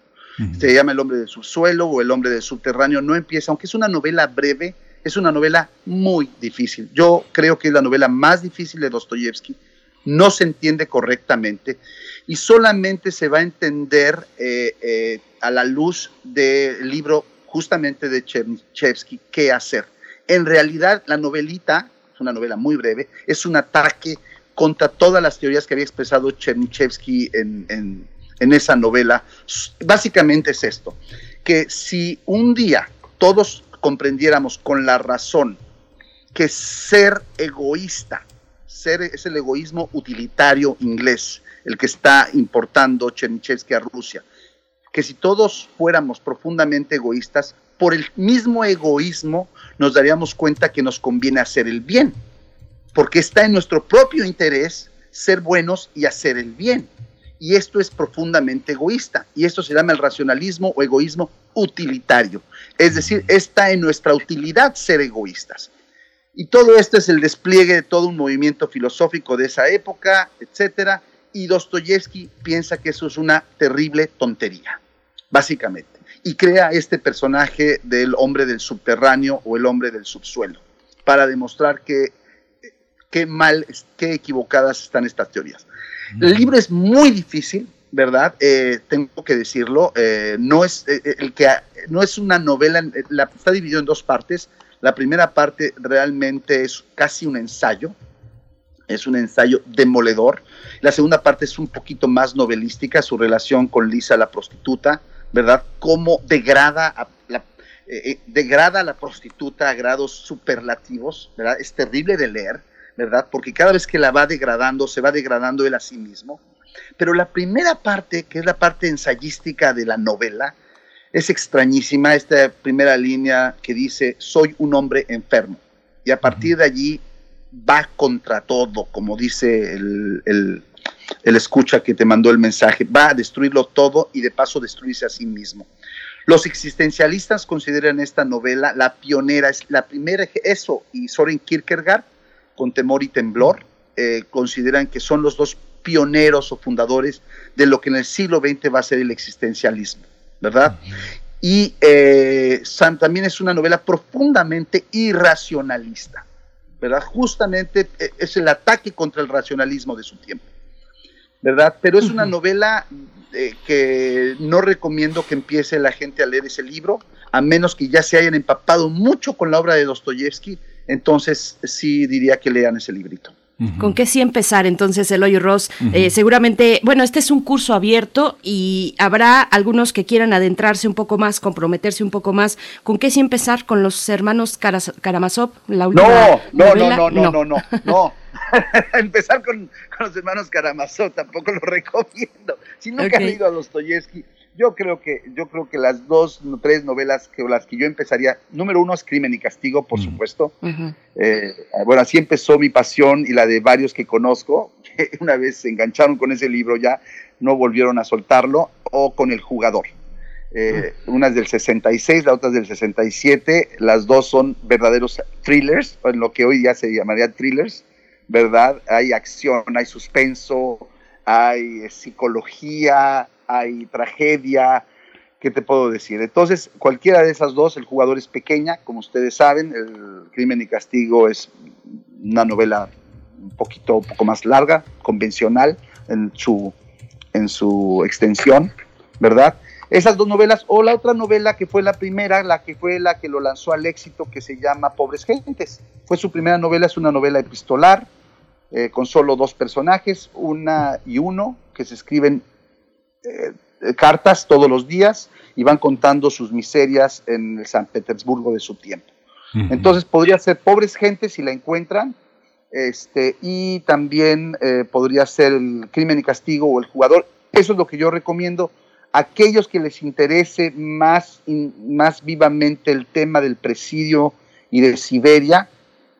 Se llama El hombre del subsuelo o El hombre del subterráneo, no empieza, aunque es una novela breve, es una novela muy difícil. Yo creo que es la novela más difícil de Dostoyevsky, no se entiende correctamente y solamente se va a entender eh, eh, a la luz del libro justamente de Chernyshevsky, qué hacer. En realidad, la novelita, es una novela muy breve, es un ataque contra todas las teorías que había expresado Chernyshevsky en, esa novela. Básicamente es esto, que si un día todos comprendiéramos con la razón que ser egoísta, ser es el egoísmo utilitario inglés, el que está importando Chernyshevsky a Rusia, que si todos fuéramos profundamente egoístas, por el mismo egoísmo nos daríamos cuenta que nos conviene hacer el bien porque está en nuestro propio interés ser buenos y hacer el bien. Y esto es profundamente egoísta. Y esto se llama el racionalismo o egoísmo utilitario. Es decir, está en nuestra utilidad ser egoístas. Y todo esto es el despliegue de todo un movimiento filosófico de esa época, etcétera. Y Dostoyevsky piensa que eso es una terrible tontería, básicamente. Y crea este personaje del hombre del subterráneo o el hombre del subsuelo, para demostrar que qué mal, qué equivocadas están estas teorías. El libro es muy difícil, ¿verdad? Eh, tengo que decirlo. Eh, no, es, eh, el que, no es una novela, la, está dividido en dos partes. La primera parte realmente es casi un ensayo, es un ensayo demoledor. La segunda parte es un poquito más novelística, su relación con Lisa la prostituta, ¿verdad? Cómo degrada a la, degrada a la prostituta a grados superlativos, ¿verdad? Es terrible de leer. ¿Verdad? Porque cada vez que la va degradando, se va degradando él a sí mismo. Pero la primera parte, que es la parte ensayística de la novela, Es extrañísima esta primera línea que dice, soy un hombre enfermo. Y a partir de allí va contra todo, como dice el, el, escucha que te mandó el mensaje, va a destruirlo todo y de paso destruirse a sí mismo. Los existencialistas consideran esta novela la pionera, es la primera, eso, y Soren Kierkegaard, con temor y temblor, eh, consideran que son los dos pioneros o fundadores de lo que en el siglo XX va a ser el existencialismo, ¿verdad? Y eh, también es una novela profundamente irracionalista, ¿verdad? Justamente eh, es el ataque contra el racionalismo de su tiempo, ¿verdad? Pero es una novela eh, que no recomiendo que empiece la gente a leer ese libro, a menos que ya se hayan empapado mucho con la obra de Dostoyevsky, entonces sí diría que lean ese librito. ¿Con qué sí empezar entonces, Eloy Ross? Eh, seguramente, bueno, este es un curso abierto y habrá algunos que quieran adentrarse un poco más, comprometerse un poco más. ¿Con qué sí empezar? ¿Con los hermanos Karamazov? La última no, no, no, no, no, no, no, no. empezar con, los hermanos Karamazov tampoco lo recomiendo. Si nunca okay. leído a Dostoyevsky, yo creo que, yo creo que las dos, tres novelas que las que yo empezaría, número uno es Crimen y Castigo, por supuesto. Eh, bueno, así empezó mi pasión y la de varios que conozco, que una vez se engancharon con ese libro ya no volvieron a soltarlo, o con El Jugador. Eh, una es del 66, la otra es del 67, las dos son verdaderos thrillers, en lo que hoy ya se llamaría thrillers, ¿verdad? Hay acción, hay suspenso, hay eh, psicología, hay tragedia, ¿qué te puedo decir? Entonces, cualquiera de esas dos, el jugador es pequeña, como ustedes saben, el Crimen y Castigo es una novela un poquito, un poco más larga, convencional en su, en su extensión, ¿verdad? Esas dos novelas, o la otra novela que fue la primera, la que fue la que lo lanzó al éxito, que se llama Pobres Gentes. Fue su primera novela, es una novela epistolar, eh, con solo dos personajes, una y uno, que se escriben eh, cartas todos los días y van contando sus miserias en el San Petersburgo de su tiempo. Entonces podría ser pobres gentes si la encuentran, este, y también eh, podría ser el crimen y castigo o el jugador. Eso es lo que yo recomiendo. Aquellos que les interese más, más vivamente el tema del presidio y de Siberia,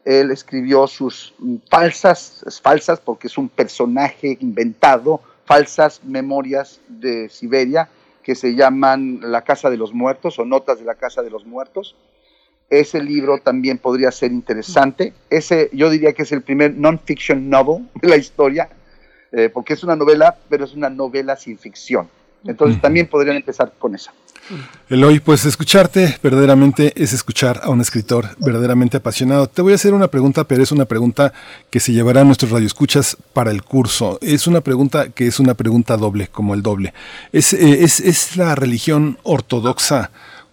él escribió sus falsas, falsas porque es un personaje inventado, falsas memorias de Siberia que se llaman La Casa de los Muertos o Notas de la Casa de los Muertos. Ese libro también podría ser interesante. Ese yo diría que es el primer non-fiction novel de la historia, eh, porque es una novela, pero es una novela sin ficción. Entonces también podrían empezar con esa. Eloy, pues escucharte verdaderamente es escuchar a un escritor verdaderamente apasionado. Te voy a hacer una pregunta, pero es una pregunta que se llevará a nuestros radioescuchas para el curso. Es una pregunta que es una pregunta doble, como el doble. ¿Es, eh, es, es la religión ortodoxa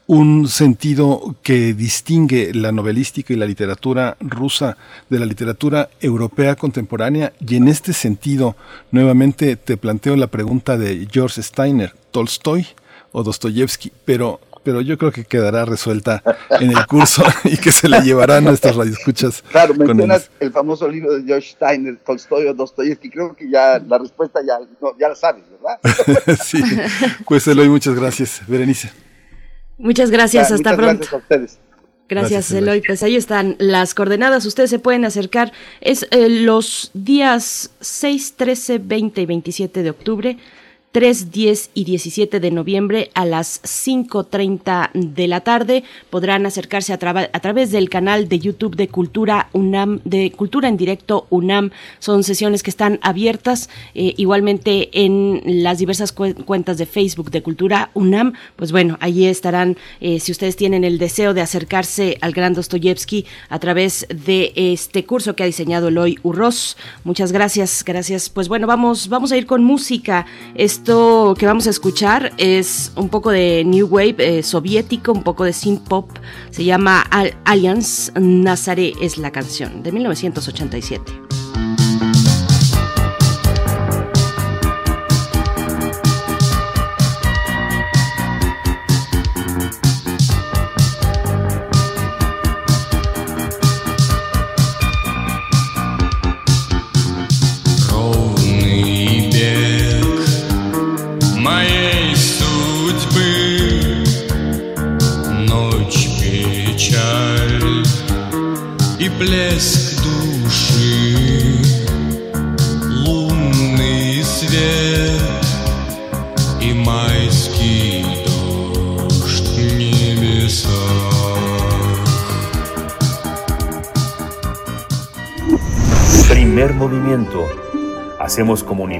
un sentido que distingue la novelística y la literatura rusa de la literatura europea contemporánea? Y en este sentido, nuevamente te planteo la pregunta de George Steiner, Tolstoy o Dostoyevsky, pero pero yo creo que quedará resuelta en el curso y que se le llevará a nuestras radioescuchas. Claro, mencionas el... famoso libro de George Steiner, Tolstoy o Dostoyevsky, creo que ya la respuesta ya, ya la sabes, ¿verdad? sí, pues Eloy, muchas gracias. Berenice. Muchas gracias, hasta pronto. Gracias a ustedes. Gracias, Eloy. Pues ahí están las coordenadas. Ustedes se pueden acercar. Es eh, los días 6, 13, 20 y 27 de octubre 3, 10 y 17 de noviembre a las 5.30 de la tarde. Podrán acercarse a, a, través del canal de YouTube de Cultura UNAM, de Cultura en Directo UNAM. Son sesiones que están abiertas eh, igualmente en las diversas cuentas de Facebook de Cultura UNAM. Pues bueno, allí estarán, eh, si ustedes tienen el deseo de acercarse al gran Dostoyevsky a través de este curso que ha diseñado Eloy Urroz. Muchas gracias, gracias. Pues bueno, vamos, vamos a ir con música. Que vamos a escuchar es un poco de New Wave eh, soviético, un poco de synth pop. Se llama Alliance. Nazaré es la canción de 1987.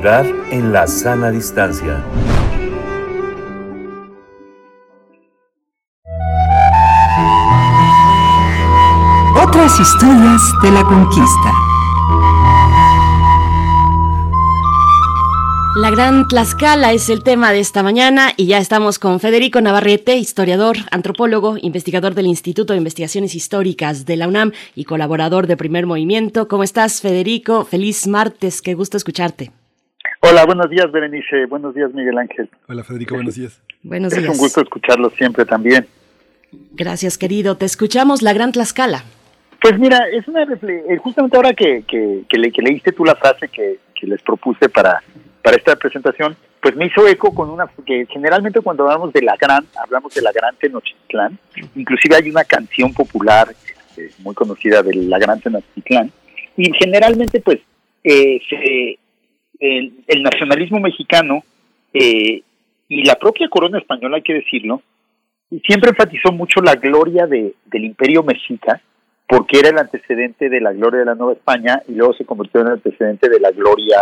En la sana distancia. Otras historias de la conquista. La Gran Tlaxcala es el tema de esta mañana y ya estamos con Federico Navarrete, historiador, antropólogo, investigador del Instituto de Investigaciones Históricas de la UNAM y colaborador de Primer Movimiento. ¿Cómo estás, Federico? Feliz martes, qué gusto escucharte. Hola, buenos días, Berenice. Buenos días, Miguel Ángel. Hola, Federico, buenos días. Buenos días. Es un gusto escucharlo siempre también. Gracias, querido. Te escuchamos, La Gran Tlaxcala. Pues mira, es una eh, justamente ahora que, que, le, que leíste tú la frase que, que les propuse para para esta presentación, pues me hizo eco con una, que generalmente cuando hablamos de la gran, hablamos de la gran Tenochtitlán, inclusive hay una canción popular este, muy conocida de la gran Tenochtitlán, y generalmente pues eh, el, nacionalismo mexicano eh, y la propia corona española, hay que decirlo, siempre enfatizó mucho la gloria de, del imperio mexica, porque era el antecedente de la gloria de la Nueva España y luego se convirtió en el antecedente de la gloria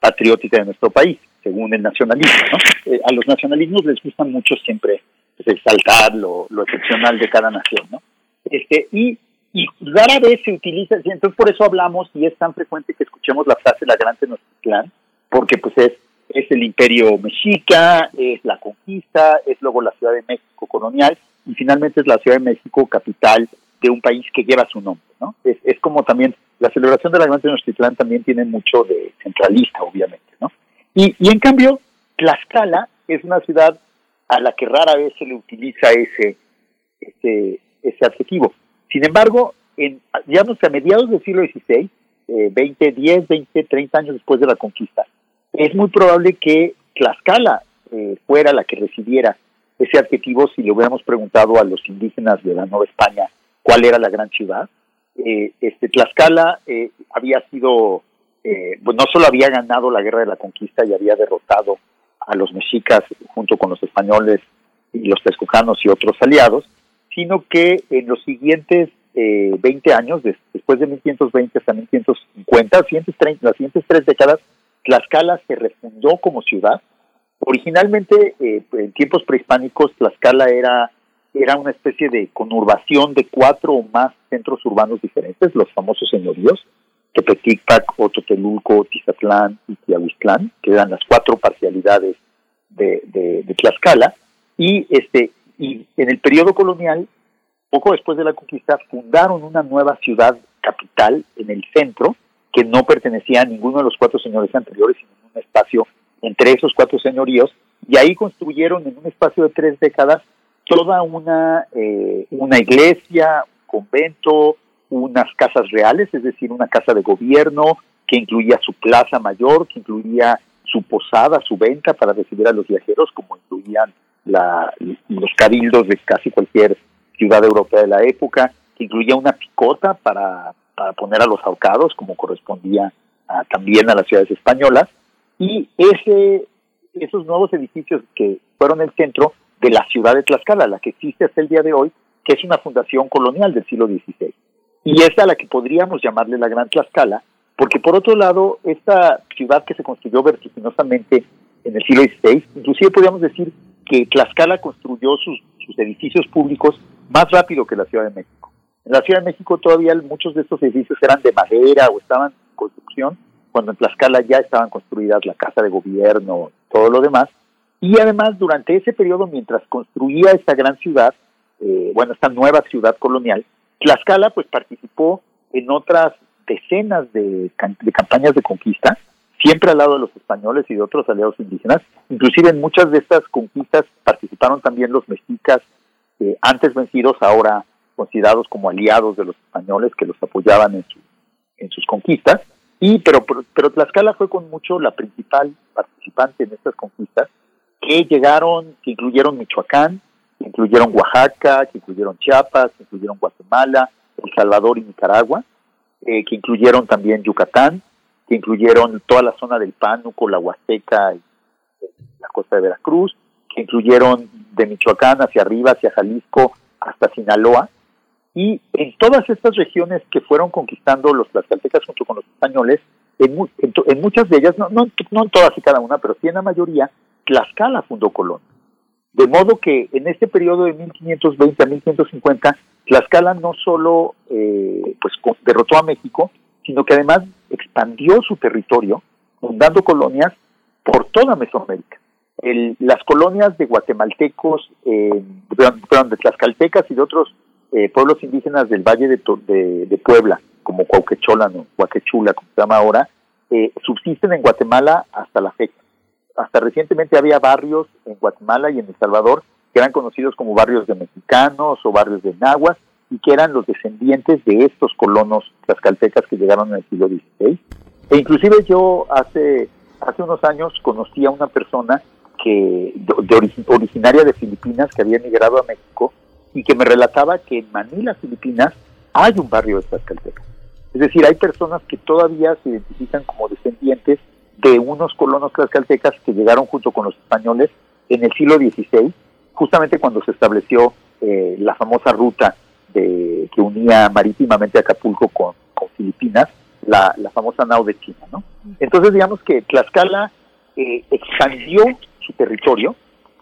patriótica de nuestro país, según el nacionalismo. Eh, a los nacionalismos les gusta mucho siempre pues, exaltar lo, excepcional de cada nación, ¿no? Este, y, y rara vez se utiliza, entonces por eso hablamos y es tan frecuente que escuchemos la frase la gran Tenochtitlán, porque pues es, es el imperio mexica, es la conquista, es luego la Ciudad de México colonial y finalmente es la Ciudad de México capital de un país que lleva su nombre, ¿no? Es, es como también la celebración de la Gran Tenochtitlán también tiene mucho de centralista, obviamente, ¿no? Y, y en cambio, Tlaxcala es una ciudad a la que rara vez se le utiliza ese, ese, ese adjetivo. Sin embargo, en, digamos a mediados del siglo XVI, eh, 20, 10, 20, 30 años después de la conquista, es muy probable que Tlaxcala eh, fuera la que recibiera ese adjetivo si le hubiéramos preguntado a los indígenas de la Nueva España cuál era la gran ciudad. Eh, este, Tlaxcala eh, había sido, eh, no solo había ganado la guerra de la conquista y había derrotado a los mexicas junto con los españoles y los texcocanos y otros aliados, sino que en los siguientes eh, 20 años, después de 1520 hasta 1550, las siguientes, las siguientes tres décadas, Tlaxcala se refundó como ciudad. Originalmente, eh, en tiempos prehispánicos, Tlaxcala era era una especie de conurbación de cuatro o más centros urbanos diferentes, los famosos señoríos, Tepeticpac, Ototelulco, Tizatlán y Tiahuistlán, que eran las cuatro parcialidades de, de, Tlaxcala, y este y en el periodo colonial, poco después de la conquista, fundaron una nueva ciudad capital en el centro, que no pertenecía a ninguno de los cuatro señores anteriores, sino en un espacio entre esos cuatro señoríos, y ahí construyeron en un espacio de tres décadas toda una, eh, una iglesia, un convento, unas casas reales, es decir, una casa de gobierno que incluía su plaza mayor, que incluía su posada, su venta para recibir a los viajeros, como incluían la, los cabildos de casi cualquier ciudad europea de la época, que incluía una picota para, para poner a los ahorcados, como correspondía también a las ciudades españolas, y ese, esos nuevos edificios que fueron el centro de la ciudad de Tlaxcala, la que existe hasta el día de hoy, que es una fundación colonial del siglo XVI. Y es a la que podríamos llamarle la Gran Tlaxcala, porque por otro lado, esta ciudad que se construyó vertiginosamente en el siglo XVI, inclusive podríamos decir que Tlaxcala construyó sus, sus edificios públicos más rápido que la Ciudad de México. En la Ciudad de México todavía muchos de estos edificios eran de madera o estaban en construcción, cuando en Tlaxcala ya estaban construidas la casa de gobierno, todo lo demás, y además, durante ese periodo, mientras construía esta gran ciudad, eh, bueno, esta nueva ciudad colonial, Tlaxcala pues participó en otras decenas de, campañas de conquista, siempre al lado de los españoles y de otros aliados indígenas. Inclusive en muchas de estas conquistas participaron también los mexicas, eh, antes vencidos, ahora considerados como aliados de los españoles que los apoyaban en, en sus conquistas. Y pero, pero Tlaxcala fue con mucho la principal participante en estas conquistas que llegaron, que incluyeron Michoacán, que incluyeron Oaxaca, que incluyeron Chiapas, que incluyeron Guatemala, El Salvador y Nicaragua, eh, que incluyeron también Yucatán, que incluyeron toda la zona del Pánuco, la Huasteca y la costa de Veracruz, que incluyeron de Michoacán hacia arriba, hacia Jalisco, hasta Sinaloa. Y en todas estas regiones que fueron conquistando los tlaxcaltecas junto con los españoles, En, muchas de ellas, no, no, no en todas y cada una, pero sí en la mayoría, Tlaxcala fundó colonia. De modo que en este periodo de 1520 a 1550, Tlaxcala no solo eh, pues, derrotó a México, sino que además expandió su territorio, fundando colonias por toda Mesoamérica. las colonias de guatemaltecos, eh, perdón, de tlaxcaltecas y de otros eh, pueblos indígenas del Valle de, Puebla, como Cuauquecholan o Huaquechula, como se llama ahora, eh, subsisten en Guatemala hasta la fecha hasta recientemente había barrios en Guatemala y en El Salvador que eran conocidos como barrios de mexicanos o barrios de nahuas y que eran los descendientes de estos colonos tlaxcaltecas que llegaron en el siglo XVI. E inclusive yo hace, hace unos años conocí a una persona que de, originaria de Filipinas que había emigrado a México y que me relataba que en Manila, Filipinas, hay un barrio de tlaxcaltecas. Es decir, hay personas que todavía se identifican como descendientes de unos colonos tlaxcaltecas que llegaron junto con los españoles en el siglo XVI, justamente cuando se estableció eh, la famosa ruta de, que unía marítimamente Acapulco con, Filipinas, la, famosa nao de China. ¿no? Entonces, digamos que Tlaxcala eh, expandió su territorio.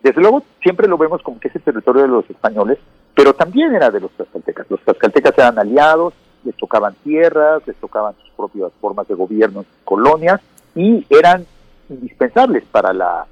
Desde luego, siempre lo vemos como que es el territorio de los españoles, pero también era de los tlaxcaltecas. Los tlaxcaltecas eran aliados, les tocaban tierras, les tocaban sus propias formas de gobierno colonias, y eran indispensables para, la,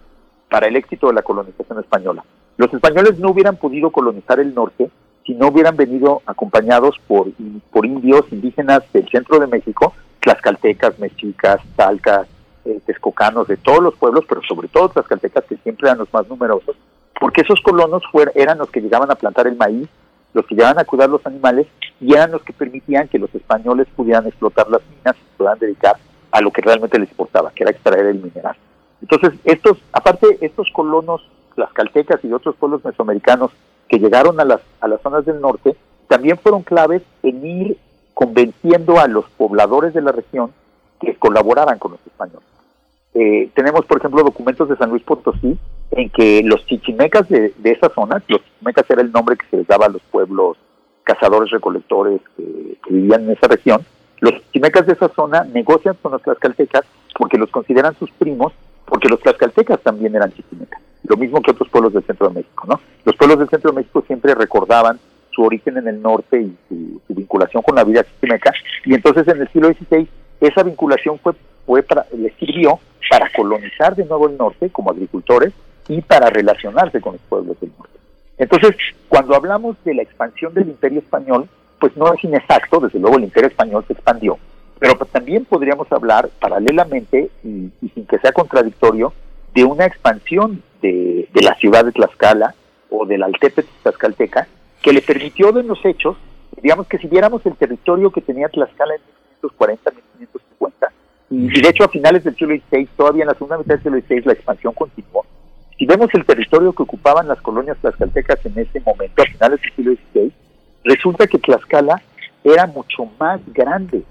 para el éxito de la colonización española. Los españoles no hubieran podido colonizar el norte si no hubieran venido acompañados por, por indios indígenas del centro de México, tlaxcaltecas, mexicas, talcas, eh, texcocanos, de todos los pueblos, pero sobre todo tlaxcaltecas, que siempre eran los más numerosos, porque esos colonos eran los que llegaban a plantar el maíz, los que llegaban a cuidar los animales y eran los que permitían que los españoles pudieran explotar las minas y puedan dedicar a lo que realmente les importaba, que era extraer el mineral. Entonces, estos, aparte, estos colonos, las caltecas y otros pueblos mesoamericanos que llegaron a las, a las zonas del norte, también fueron claves en ir convenciendo a los pobladores de la región que colaboraran con los españoles. Eh, tenemos, por ejemplo, documentos de San Luis Potosí en que los chichimecas de, de esa zona, los chichimecas era el nombre que se les daba a los pueblos cazadores recolectores que vivían en esa región, los chimecas de esa zona negocian con los tlaxcaltecas porque los consideran sus primos, porque los tlaxcaltecas también eran chichimecas, lo mismo que otros pueblos del centro de México, ¿no? Los pueblos del centro de México siempre recordaban su origen en el norte y su, vinculación con la vida chichimeca, y entonces en el siglo XVI esa vinculación fue, fue para, les sirvió para colonizar de nuevo el norte como agricultores y para relacionarse con los pueblos del norte. Entonces, cuando hablamos de la expansión del imperio español, pues no es inexacto, desde luego el imperio español se expandió, pero también podríamos hablar paralelamente y, sin que sea contradictorio de una expansión de, la ciudad de Tlaxcala o del Altepetl Tlaxcalteca que le permitió de los hechos, digamos que si viéramos el territorio que tenía Tlaxcala en 1540, 1550, y, de hecho a finales del siglo XVI, todavía en la segunda mitad del siglo XVI la expansión continuó, si vemos el territorio que ocupaban las colonias tlaxcaltecas en ese momento, a finales del siglo XVI, Resulta que Tlaxcala era mucho más grande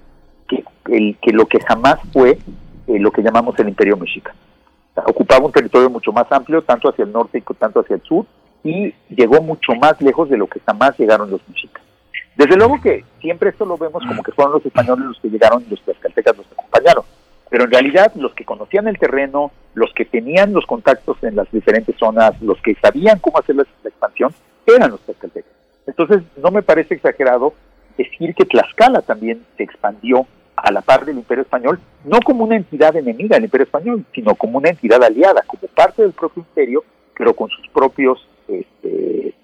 que, el, que lo que jamás fue eh, lo que llamamos el Imperio Mexica. Ocupaba un territorio mucho más amplio, tanto hacia el norte y tanto hacia el sur, y llegó mucho más lejos de lo que jamás llegaron los mexicas. Desde luego que siempre esto lo vemos como que fueron los españoles los que llegaron y los tlaxcaltecas los acompañaron, pero en realidad los que conocían el terreno, los que tenían los contactos en las diferentes zonas, los que sabían cómo hacer la, la expansión, eran los tlaxcaltecas. Entonces, no me parece exagerado decir que Tlaxcala también se expandió a la par del Imperio Español, no como una entidad enemiga del Imperio Español, sino como una entidad aliada, como parte del propio imperio, pero con sus propios, este,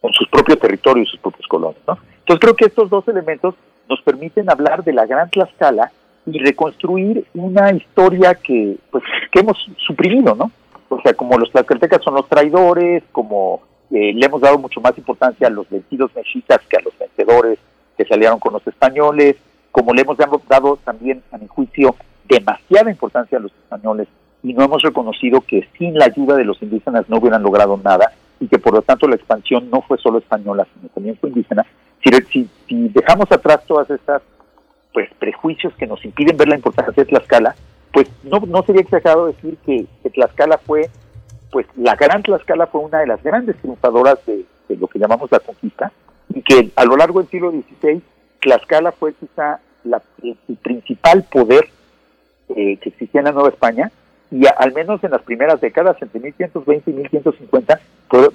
con sus propios territorios y sus propios colonias. Entonces creo que estos dos elementos nos permiten hablar de la gran Tlaxcala y reconstruir una historia que, pues, que hemos suprimido, ¿no? O sea, como los tlaxcaltecas son los traidores, como eh, le hemos dado mucho más importancia a los vencidos mexicas que a los vencedores que salieron con los españoles, como le hemos dado también, a mi juicio, demasiada importancia a los españoles y no hemos reconocido que sin la ayuda de los indígenas no hubieran logrado nada y que por lo tanto la expansión no fue solo española, sino también fue indígena. Si, si, dejamos atrás todas estas pues prejuicios que nos impiden ver la importancia de Tlaxcala, pues no, no sería exagerado decir que, Tlaxcala fue pues la Gran Tlaxcala fue una de las grandes triunfadoras de, lo que llamamos la conquista y que a lo largo del siglo XVI Tlaxcala fue quizá el principal poder eh, que existía en la Nueva España, y al menos en las primeras décadas, entre 1520 y 1550,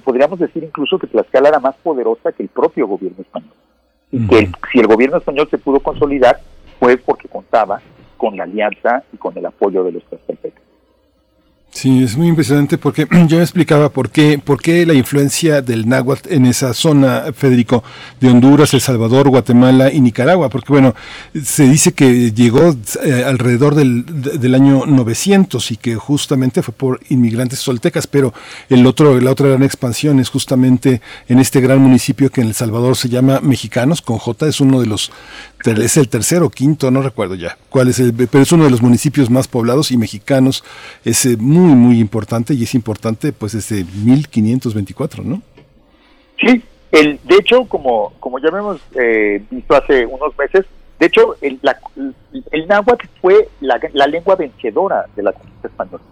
podríamos decir incluso que Tlaxcala era más poderosa que el propio gobierno español. Y que si el gobierno español se pudo consolidar fue porque contaba con la alianza y con el apoyo de los tlaxcaltecas. Sí, es muy impresionante porque yo me explicaba por qué, por qué la influencia del náhuatl en esa zona, Federico, de Honduras, El Salvador, Guatemala y Nicaragua, porque bueno, se dice que llegó eh, alrededor del, del, año 900 y que justamente fue por inmigrantes soltecas, pero el otro, la otra gran expansión es justamente en este gran municipio que en El Salvador se llama Mexicanos, con J, es uno de los es el tercero o quinto, no recuerdo ya cuál es el, pero es uno de los municipios más poblados y mexicanos, es eh, muy, muy importante y es importante pues desde 1524, ¿no? Sí, el, de hecho, como, como ya hemos eh, visto hace unos meses, de hecho, el, el náhuatl fue la, lengua vencedora de la conquista española.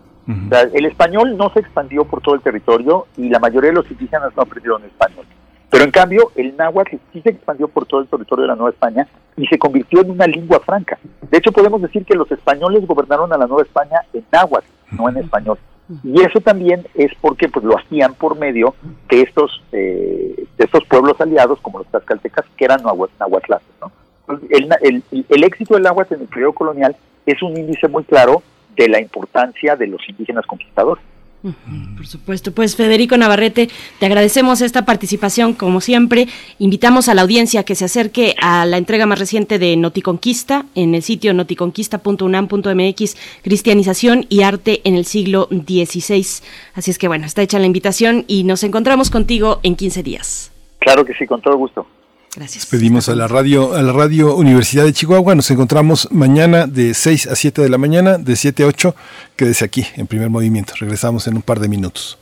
el español no se expandió por todo el territorio y la mayoría de los indígenas no aprendieron español. Pero en cambio, el náhuatl sí se expandió por todo el territorio de la Nueva España y se convirtió en una lengua franca. De hecho, podemos decir que los españoles gobernaron a la Nueva España en náhuatl, no en español. Y eso también es porque pues lo hacían por medio de estos eh, de estos pueblos aliados como los tlaxcaltecas que eran nahuatlates. ¿no? El, el, el, éxito del náhuatl en el periodo colonial es un índice muy claro de la importancia de los indígenas conquistadores. Por supuesto, pues Federico Navarrete, te agradecemos esta participación como siempre. Invitamos a la audiencia que se acerque a la entrega más reciente de Noticonquista en el sitio noticonquista.unam.mx, Cristianización y Arte en el siglo XVI. Así es que bueno, está hecha la invitación y nos encontramos contigo en 15 días. Claro que sí, con todo gusto. Gracias. Pedimos a la radio, a la radio Universidad de Chihuahua. Nos encontramos mañana de 6 a 7 de la mañana, de 7 a 8. Quédese aquí en primer movimiento. Regresamos en un par de minutos.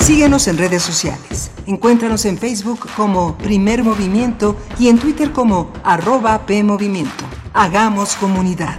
Síguenos en redes sociales. Encuéntranos en Facebook como Primer Movimiento y en Twitter como arroba PMovimiento. Hagamos comunidad.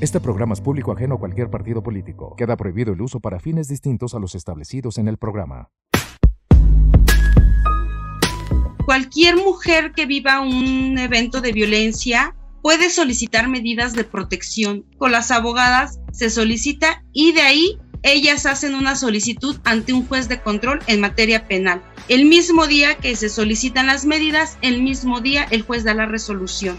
Este programa es público ajeno a cualquier partido político. Queda prohibido el uso para fines distintos a los establecidos en el programa. Cualquier mujer que viva un evento de violencia puede solicitar medidas de protección. Con las abogadas se solicita y de ahí ellas hacen una solicitud ante un juez de control en materia penal. El mismo día que se solicitan las medidas, el mismo día el juez da la resolución.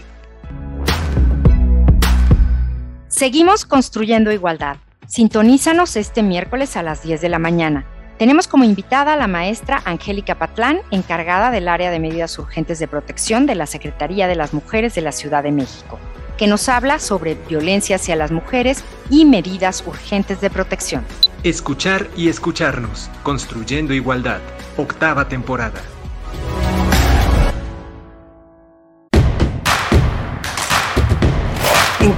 Seguimos construyendo igualdad. Sintonízanos este miércoles a las 10 de la mañana. Tenemos como invitada a la maestra Angélica Patlán, encargada del área de medidas urgentes de protección de la Secretaría de las Mujeres de la Ciudad de México, que nos habla sobre violencia hacia las mujeres y medidas urgentes de protección. Escuchar y escucharnos, construyendo igualdad, octava temporada.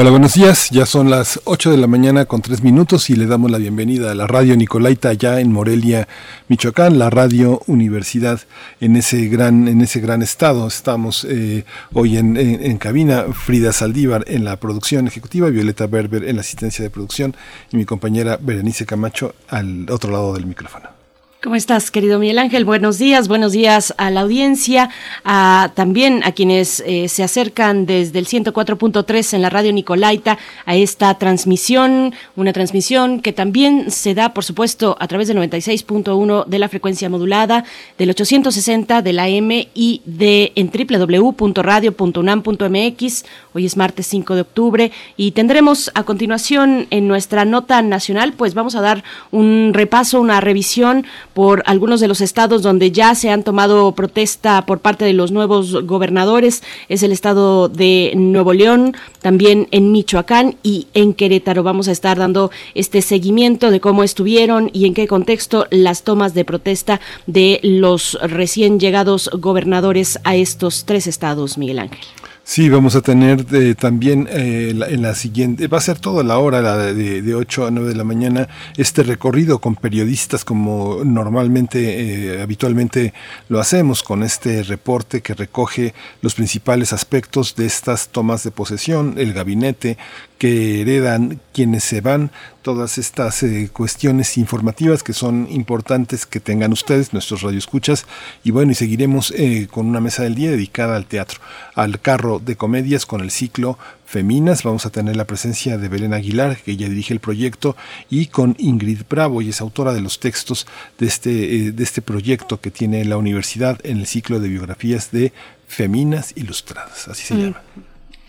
Hola, buenos días. Ya son las 8 de la mañana con 3 minutos y le damos la bienvenida a la radio Nicolaita allá en Morelia, Michoacán, la radio universidad en ese gran, en ese gran estado. Estamos eh, hoy en, en, en, cabina, Frida Saldívar en la producción ejecutiva, Violeta Berber en la asistencia de producción y mi compañera Berenice Camacho al otro lado del micrófono. ¿Cómo estás, querido Miguel Ángel? Buenos días, buenos días a la audiencia, a, también a quienes eh, se acercan desde el 104.3 en la radio Nicolaita a esta transmisión, una transmisión que también se da, por supuesto, a través del 96.1 de la frecuencia modulada, del 860 de la M y de en www.radio.unam.mx. Hoy es martes 5 de octubre y tendremos a continuación en nuestra nota nacional, pues vamos a dar un repaso, una revisión por algunos de los estados donde ya se han tomado protesta por parte de los nuevos gobernadores. Es el estado de Nuevo León, también en Michoacán y en Querétaro. Vamos a estar dando este seguimiento de cómo estuvieron y en qué contexto las tomas de protesta de los recién llegados gobernadores a estos tres estados, Miguel Ángel. Sí, vamos a tener eh, también eh, la, en la siguiente, va a ser toda la hora, la de, de 8 a 9 de la mañana, este recorrido con periodistas como normalmente, eh, habitualmente lo hacemos, con este reporte que recoge los principales aspectos de estas tomas de posesión, el gabinete que heredan quienes se van, todas estas eh, cuestiones informativas que son importantes que tengan ustedes, nuestros radioescuchas, y bueno, y seguiremos eh, con una mesa del día dedicada al teatro, al carro de comedias con el ciclo Feminas. Vamos a tener la presencia de Belén Aguilar, que ella dirige el proyecto, y con Ingrid Bravo, y es autora de los textos de este, eh, de este proyecto que tiene la universidad en el ciclo de biografías de Feminas Ilustradas, así se mm. llama.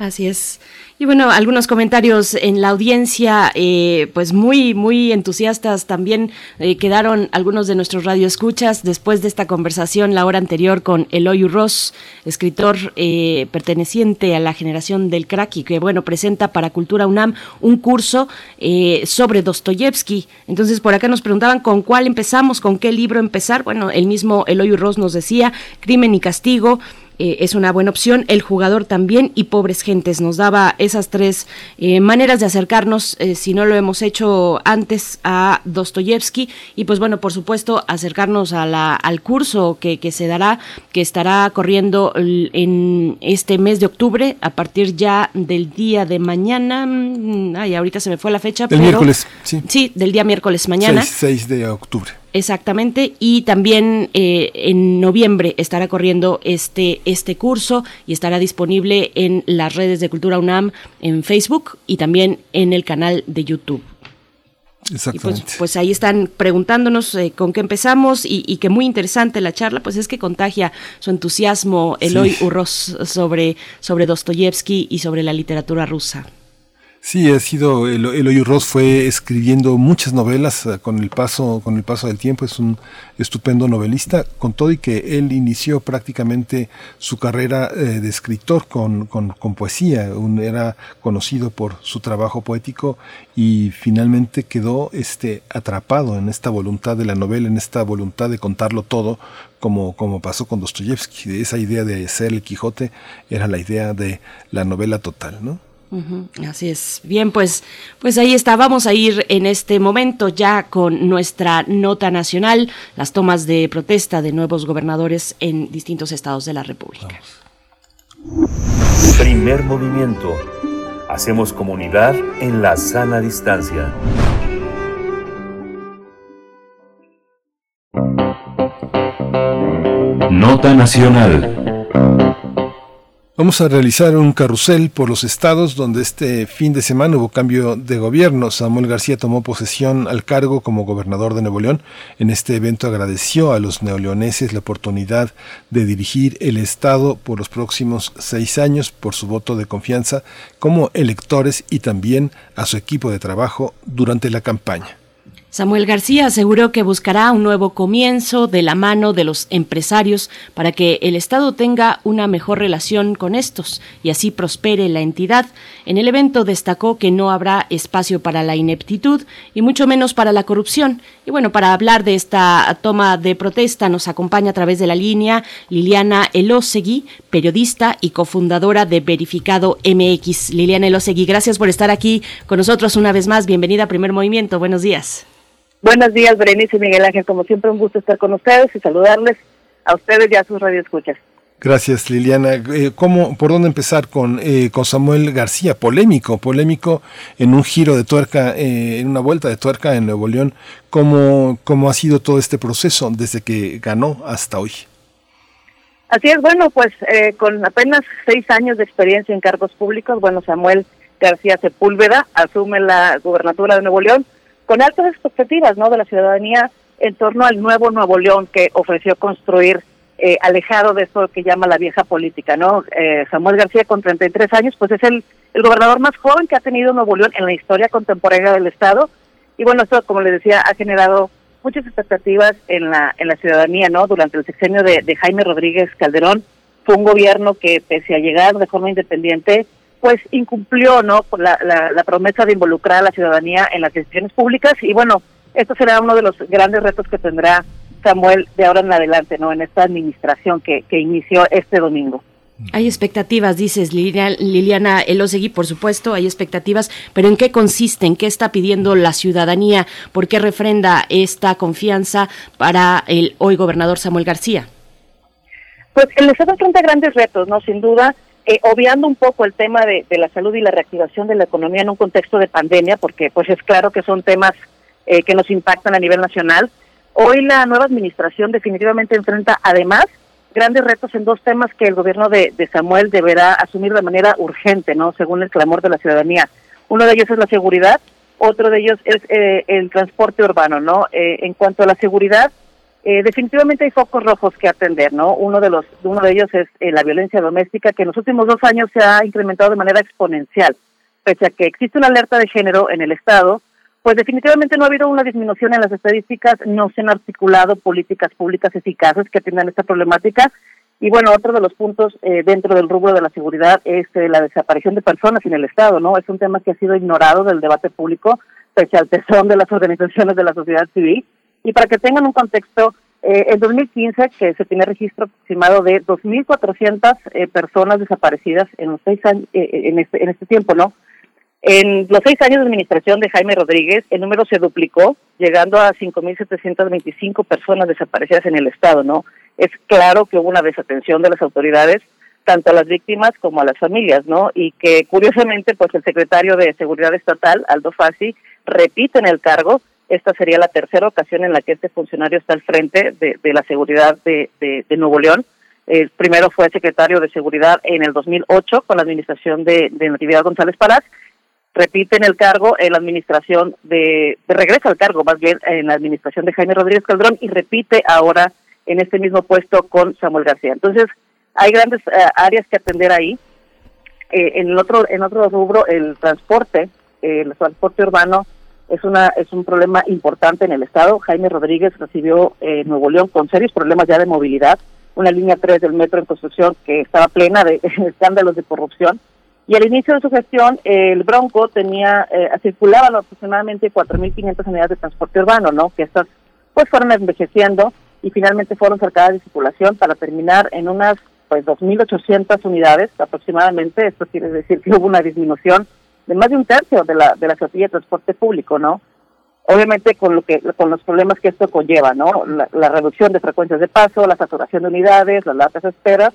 Así es. Y bueno, algunos comentarios en la audiencia, eh, pues muy, muy entusiastas también eh, quedaron algunos de nuestros radioescuchas después de esta conversación la hora anterior con Eloy Ross, escritor eh, perteneciente a la generación del crack y que bueno, presenta para Cultura UNAM un curso eh, sobre Dostoyevsky. Entonces por acá nos preguntaban con cuál empezamos, con qué libro empezar. Bueno, el mismo Eloy Ross nos decía, Crimen y Castigo, eh, es una buena opción. El jugador también y Pobres Gentes nos daba esas tres eh, maneras de acercarnos, eh, si no lo hemos hecho antes, a Dostoyevsky. Y pues bueno, por supuesto, acercarnos a la, al curso que, que se dará, que estará corriendo en este mes de octubre, a partir ya del día de mañana. Mm, ay, ahorita se me fue la fecha. El miércoles, sí. Sí, del día miércoles mañana. 6, 6 de octubre. Exactamente, y también eh, en noviembre estará corriendo este, este curso y estará disponible en las redes de Cultura UNAM, en Facebook y también en el canal de YouTube. Exactamente. Pues, pues, ahí están preguntándonos eh, con qué empezamos y, y, que muy interesante la charla, pues es que contagia su entusiasmo Eloy sí. Urros sobre, sobre Dostoyevsky y sobre la literatura rusa. Sí, ha sido Eloy Ross fue escribiendo muchas novelas eh, con el paso con el paso del tiempo. Es un estupendo novelista, con todo y que él inició prácticamente su carrera eh, de escritor con, con, con poesía. Un, era conocido por su trabajo poético y finalmente quedó este atrapado en esta voluntad de la novela, en esta voluntad de contarlo todo, como, como pasó con Dostoyevsky. Esa idea de ser el Quijote era la idea de la novela total, ¿no? Así es. Bien, pues, pues ahí está. Vamos a ir en este momento ya con nuestra nota nacional, las tomas de protesta de nuevos gobernadores en distintos estados de la República. Primer movimiento. Hacemos comunidad en la sana distancia. Nota nacional. Vamos a realizar un carrusel por los estados donde este fin de semana hubo cambio de gobierno. Samuel García tomó posesión al cargo como gobernador de Nuevo León. En este evento agradeció a los neoleoneses la oportunidad de dirigir el estado por los próximos seis años por su voto de confianza como electores y también a su equipo de trabajo durante la campaña. Samuel García aseguró que buscará un nuevo comienzo de la mano de los empresarios para que el Estado tenga una mejor relación con estos y así prospere la entidad. En el evento destacó que no habrá espacio para la ineptitud y mucho menos para la corrupción. Y bueno, para hablar de esta toma de protesta nos acompaña a través de la línea Liliana Elosegui, periodista y cofundadora de Verificado MX. Liliana Elosegui, gracias por estar aquí con nosotros una vez más. Bienvenida a Primer Movimiento. Buenos días. Buenos días, Berenice y Miguel Ángel. Como siempre, un gusto estar con ustedes y saludarles a ustedes y a sus radioescuchas. Gracias, Liliana. Eh, ¿cómo, ¿Por dónde empezar con, eh, con Samuel García? Polémico, polémico en un giro de tuerca, eh, en una vuelta de tuerca en Nuevo León. ¿Cómo, ¿Cómo ha sido todo este proceso desde que ganó hasta hoy? Así es, bueno, pues eh, con apenas seis años de experiencia en cargos públicos, bueno, Samuel García Sepúlveda asume la gubernatura de Nuevo León con altas expectativas ¿no? de la ciudadanía en torno al nuevo Nuevo León que ofreció construir eh, alejado de eso que llama la vieja política. no eh, Samuel García, con 33 años, pues es el, el gobernador más joven que ha tenido Nuevo León en la historia contemporánea del Estado. Y bueno, esto, como les decía, ha generado muchas expectativas en la, en la ciudadanía. no Durante el sexenio de, de Jaime Rodríguez Calderón, fue un gobierno que, pese a llegar de forma independiente, pues incumplió no la, la, la, promesa de involucrar a la ciudadanía en las decisiones públicas y bueno esto será uno de los grandes retos que tendrá Samuel de ahora en adelante no en esta administración que, que inició este domingo hay expectativas, dices Liliana Elosegui, por supuesto, hay expectativas, pero ¿en qué consisten? ¿Qué está pidiendo la ciudadanía? ¿Por qué refrenda esta confianza para el hoy gobernador Samuel García? Pues el Estado enfrenta grandes retos, ¿no? Sin duda, eh, obviando un poco el tema de, la salud y la reactivación de la economía en un contexto de pandemia, porque pues es claro que son temas eh, que nos impactan a nivel nacional. Hoy la nueva administración definitivamente enfrenta además grandes retos en dos temas que el gobierno de, de Samuel deberá asumir de manera urgente, no, según el clamor de la ciudadanía. Uno de ellos es la seguridad, otro de ellos es eh, el transporte urbano, no. Eh, en cuanto a la seguridad, eh, definitivamente hay focos rojos que atender, ¿no? Uno de los, uno de ellos es eh, la violencia doméstica, que en los últimos dos años se ha incrementado de manera exponencial. Pese a que existe una alerta de género en el Estado, pues definitivamente no ha habido una disminución en las estadísticas, no se han articulado políticas públicas eficaces que atiendan esta problemática. Y bueno, otro de los puntos eh, dentro del rubro de la seguridad es eh, la desaparición de personas en el Estado, ¿no? Es un tema que ha sido ignorado del debate público, pese al tesón de las organizaciones de la sociedad civil y para que tengan un contexto, eh, en 2015 que se tiene registro aproximado de 2.400 eh, personas desaparecidas en los seis años, eh, en, este, en este tiempo, ¿no? En los seis años de administración de Jaime Rodríguez, el número se duplicó, llegando a 5.725 personas desaparecidas en el Estado, ¿no? Es claro que hubo una desatención de las autoridades, tanto a las víctimas como a las familias, ¿no? Y que curiosamente, pues el secretario de Seguridad Estatal, Aldo Fassi, repite en el cargo esta sería la tercera ocasión en la que este funcionario está al frente de, la seguridad de, Nuevo León. El primero fue secretario de Seguridad en el 2008 con la administración de, Natividad González Parás. Repite en el cargo en la administración de, regresa al cargo, más bien en la administración de Jaime Rodríguez Calderón y repite ahora en este mismo puesto con Samuel García. Entonces, hay grandes uh, áreas que atender ahí. Eh, en otro en otro rubro, el transporte, eh, el transporte urbano, es una es un problema importante en el estado. Jaime Rodríguez recibió eh, Nuevo León con serios problemas ya de movilidad, una línea 3 del metro en construcción que estaba plena de escándalos de corrupción. Y al inicio de su gestión, el Bronco tenía eh, circulaban aproximadamente 4.500 unidades de transporte urbano, ¿no? Que estas pues fueron envejeciendo y finalmente fueron cercadas de circulación para terminar en unas pues 2.800 unidades aproximadamente. Esto quiere decir que hubo una disminución de más de un tercio de la de la flotilla de transporte público, ¿no? Obviamente con lo que con los problemas que esto conlleva, ¿no? La, la reducción de frecuencias de paso, la saturación de unidades, las largas esperas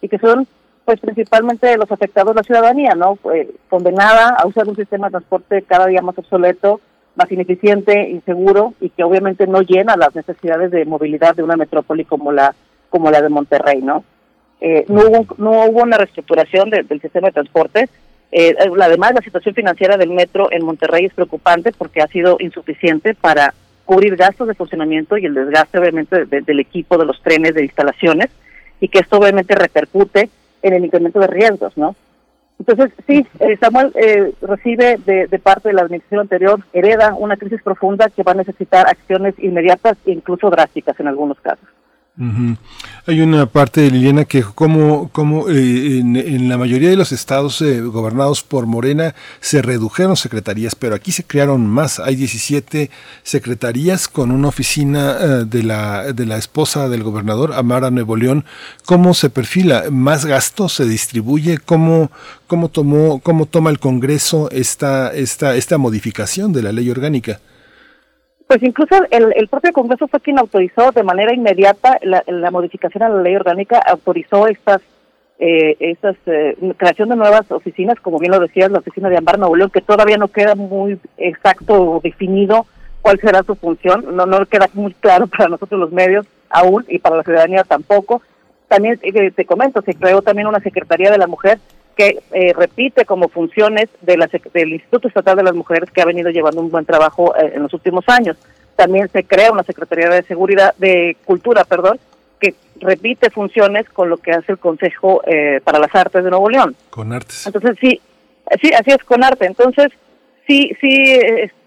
y que son pues principalmente los afectados la ciudadanía, ¿no? Eh, condenada a usar un sistema de transporte cada día más obsoleto, más ineficiente, inseguro y que obviamente no llena las necesidades de movilidad de una metrópoli como la como la de Monterrey, ¿no? eh, no, hubo, no hubo una reestructuración del sistema de transporte. Eh, además, la situación financiera del metro en Monterrey es preocupante porque ha sido insuficiente para cubrir gastos de funcionamiento y el desgaste, obviamente, del equipo de los trenes, de instalaciones, y que esto obviamente repercute en el incremento de riesgos, ¿no? Entonces, sí, eh, Samuel eh, recibe de, de, parte de la administración anterior, hereda una crisis profunda que va a necesitar acciones inmediatas e incluso drásticas en algunos casos. Hay una parte Liliana que como, como eh, en, la mayoría de los estados eh, gobernados por Morena se redujeron secretarías, pero aquí se crearon más. Hay 17 secretarías con una oficina eh, de, la, de la esposa del gobernador, Amara Nuevo León. ¿Cómo se perfila? ¿Más gasto se distribuye? ¿Cómo, cómo, tomó, cómo toma el Congreso esta, esta, esta modificación de la ley orgánica? Pues incluso el, propio Congreso fue quien autorizó de manera inmediata la, modificación a la ley orgánica, autorizó estas eh, eh, creación de nuevas oficinas, como bien lo decías, la oficina de Ambar Nuevo León, que todavía no queda muy exacto o definido cuál será su función, no no queda muy claro para nosotros los medios aún y para la ciudadanía tampoco. También eh, te comento, se creó también una Secretaría de la Mujer que eh, repite como funciones de la, del Instituto Estatal de las Mujeres que ha venido llevando un buen trabajo eh, en los últimos años. También se crea una Secretaría de Seguridad, de Cultura, perdón, que repite funciones con lo que hace el Consejo eh, para las Artes de Nuevo León. Con artes. Entonces sí, sí, así es con arte. Entonces sí, sí,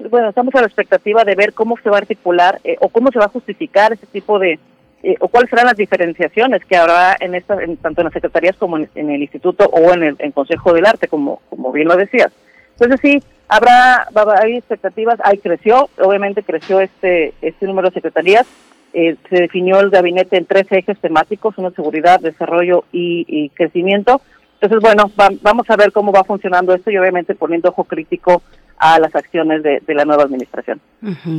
bueno, estamos a la expectativa de ver cómo se va a articular o cómo se va a justificar ese tipo de, eh, o cuáles serán las diferenciaciones que habrá en esta, tanto en las secretarías como en, el instituto o en el Consejo del Arte, como, como bien lo decías. Entonces sí, habrá, hay expectativas, ahí creció, obviamente creció este, este número de secretarías, eh, se definió el gabinete en tres ejes temáticos, una seguridad, desarrollo y, crecimiento. Entonces, bueno, vamos a ver cómo va funcionando esto y obviamente poniendo ojo crítico a las acciones de, la nueva administración.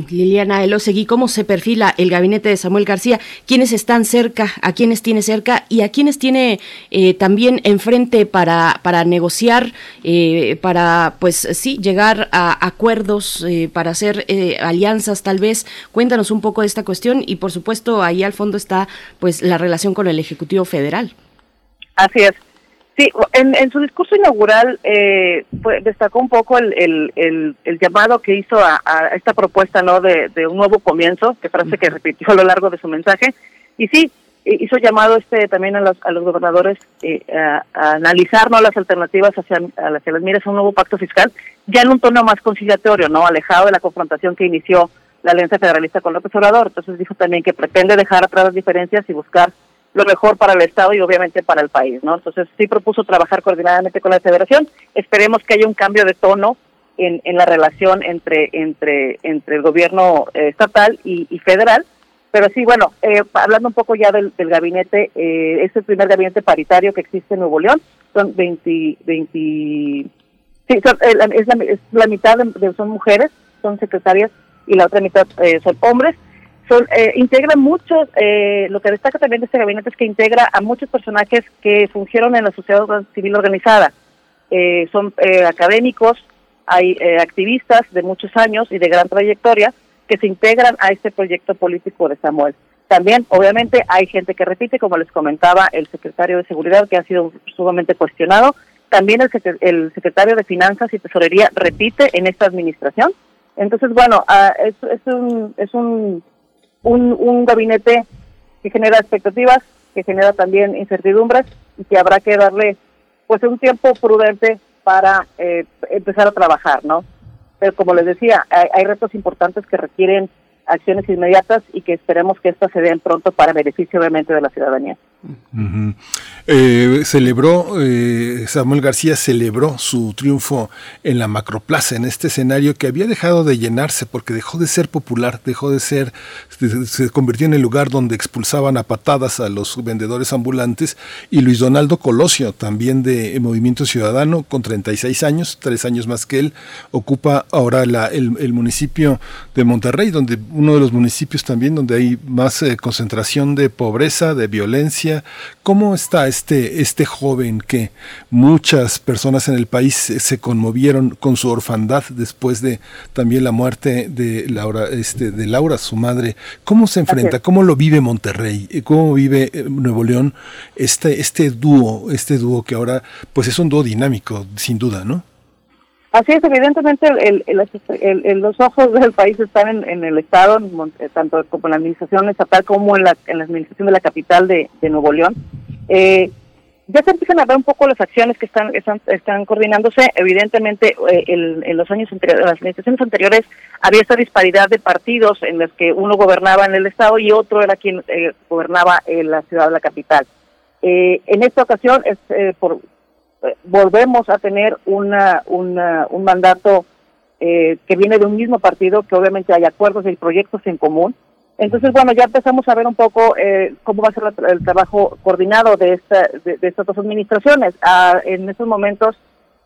Liliana Elosegui, ¿cómo se perfila el gabinete de Samuel García? ¿Quiénes están cerca? ¿A quiénes tiene cerca? ¿Y a quiénes tiene eh, también enfrente para, para negociar, eh, para, pues sí, llegar a acuerdos, eh, para hacer alianzas tal vez? Cuéntanos un poco de esta cuestión y, por supuesto, ahí al fondo está pues la relación con el Ejecutivo Federal. Así es. Sí, en, su discurso inaugural eh, destacó un poco el, el, el, llamado que hizo a, esta propuesta no de, un nuevo comienzo, que parece que repitió a lo largo de su mensaje. Y sí, hizo llamado este también a los, a los gobernadores eh, a, analizar no las alternativas hacia, hacia las miras a un nuevo pacto fiscal, ya en un tono más conciliatorio, no alejado de la confrontación que inició la Alianza Federalista con López Obrador. Entonces dijo también que pretende dejar atrás las diferencias y buscar lo mejor para el Estado y obviamente para el país, ¿no? Entonces sí propuso trabajar coordinadamente con la Federación. Esperemos que haya un cambio de tono en, en la relación entre entre entre el gobierno eh, estatal y, federal. Pero sí, bueno, eh, hablando un poco ya del, gabinete, eh, es el primer gabinete paritario que existe en Nuevo León. Son 20, 20 sí, son, es, la, es, la, mitad de, son mujeres, son secretarias y la otra mitad son hombres son, eh, integra muchos, eh, lo que destaca también de este gabinete es que integra a muchos personajes que fungieron en la sociedad civil organizada. Eh, son eh, académicos, hay activistas de muchos años y de gran trayectoria que se integran a este proyecto político de Samuel. También, obviamente, hay gente que repite, como les comentaba, el secretario de Seguridad, que ha sido sumamente cuestionado. También el, el secretario de Finanzas y Tesorería repite en esta administración. Entonces, bueno, ah, es, es, un, es un un, un gabinete que genera expectativas, que genera también incertidumbres y que habrá que darle pues un tiempo prudente para eh, empezar a trabajar, ¿no? Pero como les decía, hay, retos importantes que requieren acciones inmediatas y que esperemos que estas se den pronto para beneficio obviamente de la ciudadanía. Eh, celebró, eh, Samuel García celebró su triunfo en la macroplaza, en este escenario que había dejado de llenarse porque dejó de ser popular, dejó de ser, se convirtió en el lugar donde expulsaban a patadas a los vendedores ambulantes y Luis Donaldo Colosio, también de Movimiento Ciudadano, con 36 años, tres años más que él, ocupa ahora el, municipio de Monterrey, donde uno de los municipios también donde hay más eh, concentración de pobreza, de violencia, ¿cómo está este, este joven que muchas personas en el país se conmovieron con su orfandad después de también la muerte de Laura, este, de Laura, su madre? ¿Cómo se enfrenta? ¿Cómo lo vive Monterrey? ¿Cómo vive eh, Nuevo León este, este dúo, este dúo que ahora pues es un dúo dinámico, sin duda, ¿no? Así es, evidentemente los ojos del país están en, el Estado, eh, tanto como en la administración estatal como en la, administración de la capital de, Nuevo León. Eh, ya se empiezan a ver un poco las acciones que están están, coordinándose. Evidentemente, eh, en los años anteriores, las administraciones anteriores, había esta disparidad de partidos en los que uno gobernaba en el Estado y otro era quien gobernaba en la ciudad de la capital. en esta ocasión, es, por, volvemos a tener una, un mandato eh, que viene de un mismo partido, que obviamente hay acuerdos y proyectos en común. Entonces, bueno, ya empezamos a ver un poco eh, cómo va a ser el trabajo coordinado de, esta, de, estas dos administraciones. Ah, en estos momentos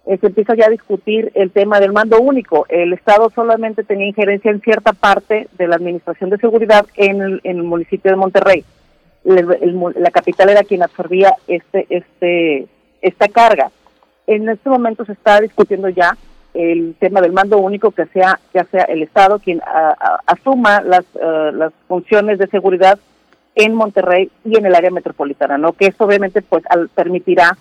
eh, se empieza ya a discutir el tema del mando único. El Estado solamente tenía injerencia en cierta parte de la administración de seguridad en el, en el municipio de Monterrey. la capital era quien absorbía este, este, esta carga. En este momento se está discutiendo ya el tema del mando único que sea ya sea el Estado quien asuma las, eh, las funciones de seguridad en Monterrey y en el área metropolitana, ¿no? Que esto obviamente pues permitirá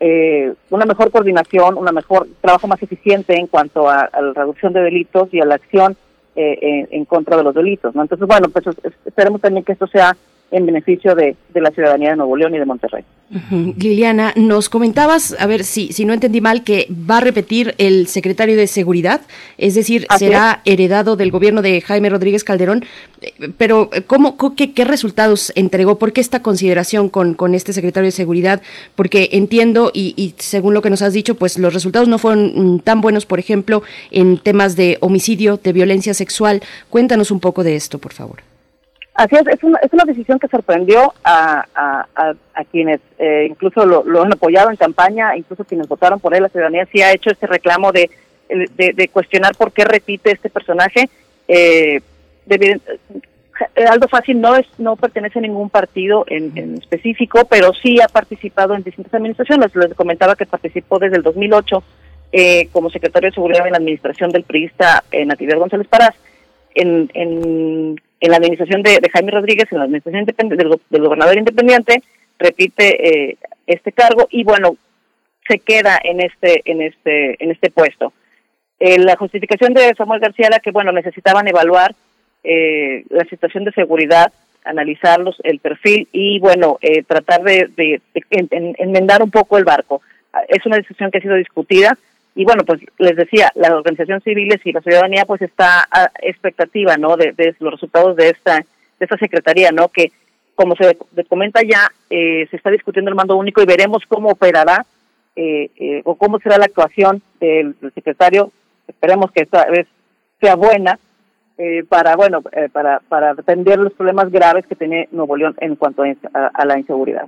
eh, una mejor coordinación, una mejor trabajo más eficiente en cuanto a, la reducción de delitos y a la acción eh, en, contra de los delitos, ¿no? Entonces, bueno, pues esperemos también que esto sea en beneficio de, la ciudadanía de Nuevo León y de Monterrey. Liliana, nos comentabas, a ver si, si no entendí mal, que va a repetir el secretario de Seguridad, es decir, será heredado del gobierno de Jaime Rodríguez Calderón, eh, pero ¿cómo, qué, qué, resultados entregó? ¿Por qué esta consideración con, con este secretario de Seguridad? Porque entiendo, y, y, según lo que nos has dicho, pues los resultados no fueron mm, tan buenos, por ejemplo, en temas de homicidio, de violencia sexual. Cuéntanos un poco de esto, por favor. Así es, es una, es una decisión que sorprendió a, a, quienes eh, incluso lo, han apoyado en campaña, incluso quienes votaron por él, la ciudadanía sí ha hecho este reclamo de, de, cuestionar por qué repite este personaje. Eh, de, Aldo Fácil no es no pertenece a ningún partido en, específico, pero sí ha participado en distintas administraciones. Les comentaba que participó desde el 2008 eh, como secretario de Seguridad en la administración del priista eh, Natividad González Parás. En, en en la administración de, Jaime Rodríguez, en la administración del, del, gobernador independiente, repite eh, este cargo y bueno, se queda en este, en este, en este puesto. Eh, la justificación de Samuel García era que bueno, necesitaban evaluar eh, la situación de seguridad, analizarlos, el perfil y bueno, tratar de, de enmendar un poco el barco. Es una decisión que ha sido discutida y bueno, pues les decía, las organizaciones civiles y la ciudadanía pues está a expectativa, ¿no? De, los resultados de esta, de esta secretaría, ¿no? Que como se comenta ya, eh, se está discutiendo el mando único y veremos cómo operará eh, eh, o cómo será la actuación del, secretario. Esperemos que esta vez sea buena para, bueno, para, para atender los problemas graves que tiene Nuevo León en cuanto a, la inseguridad.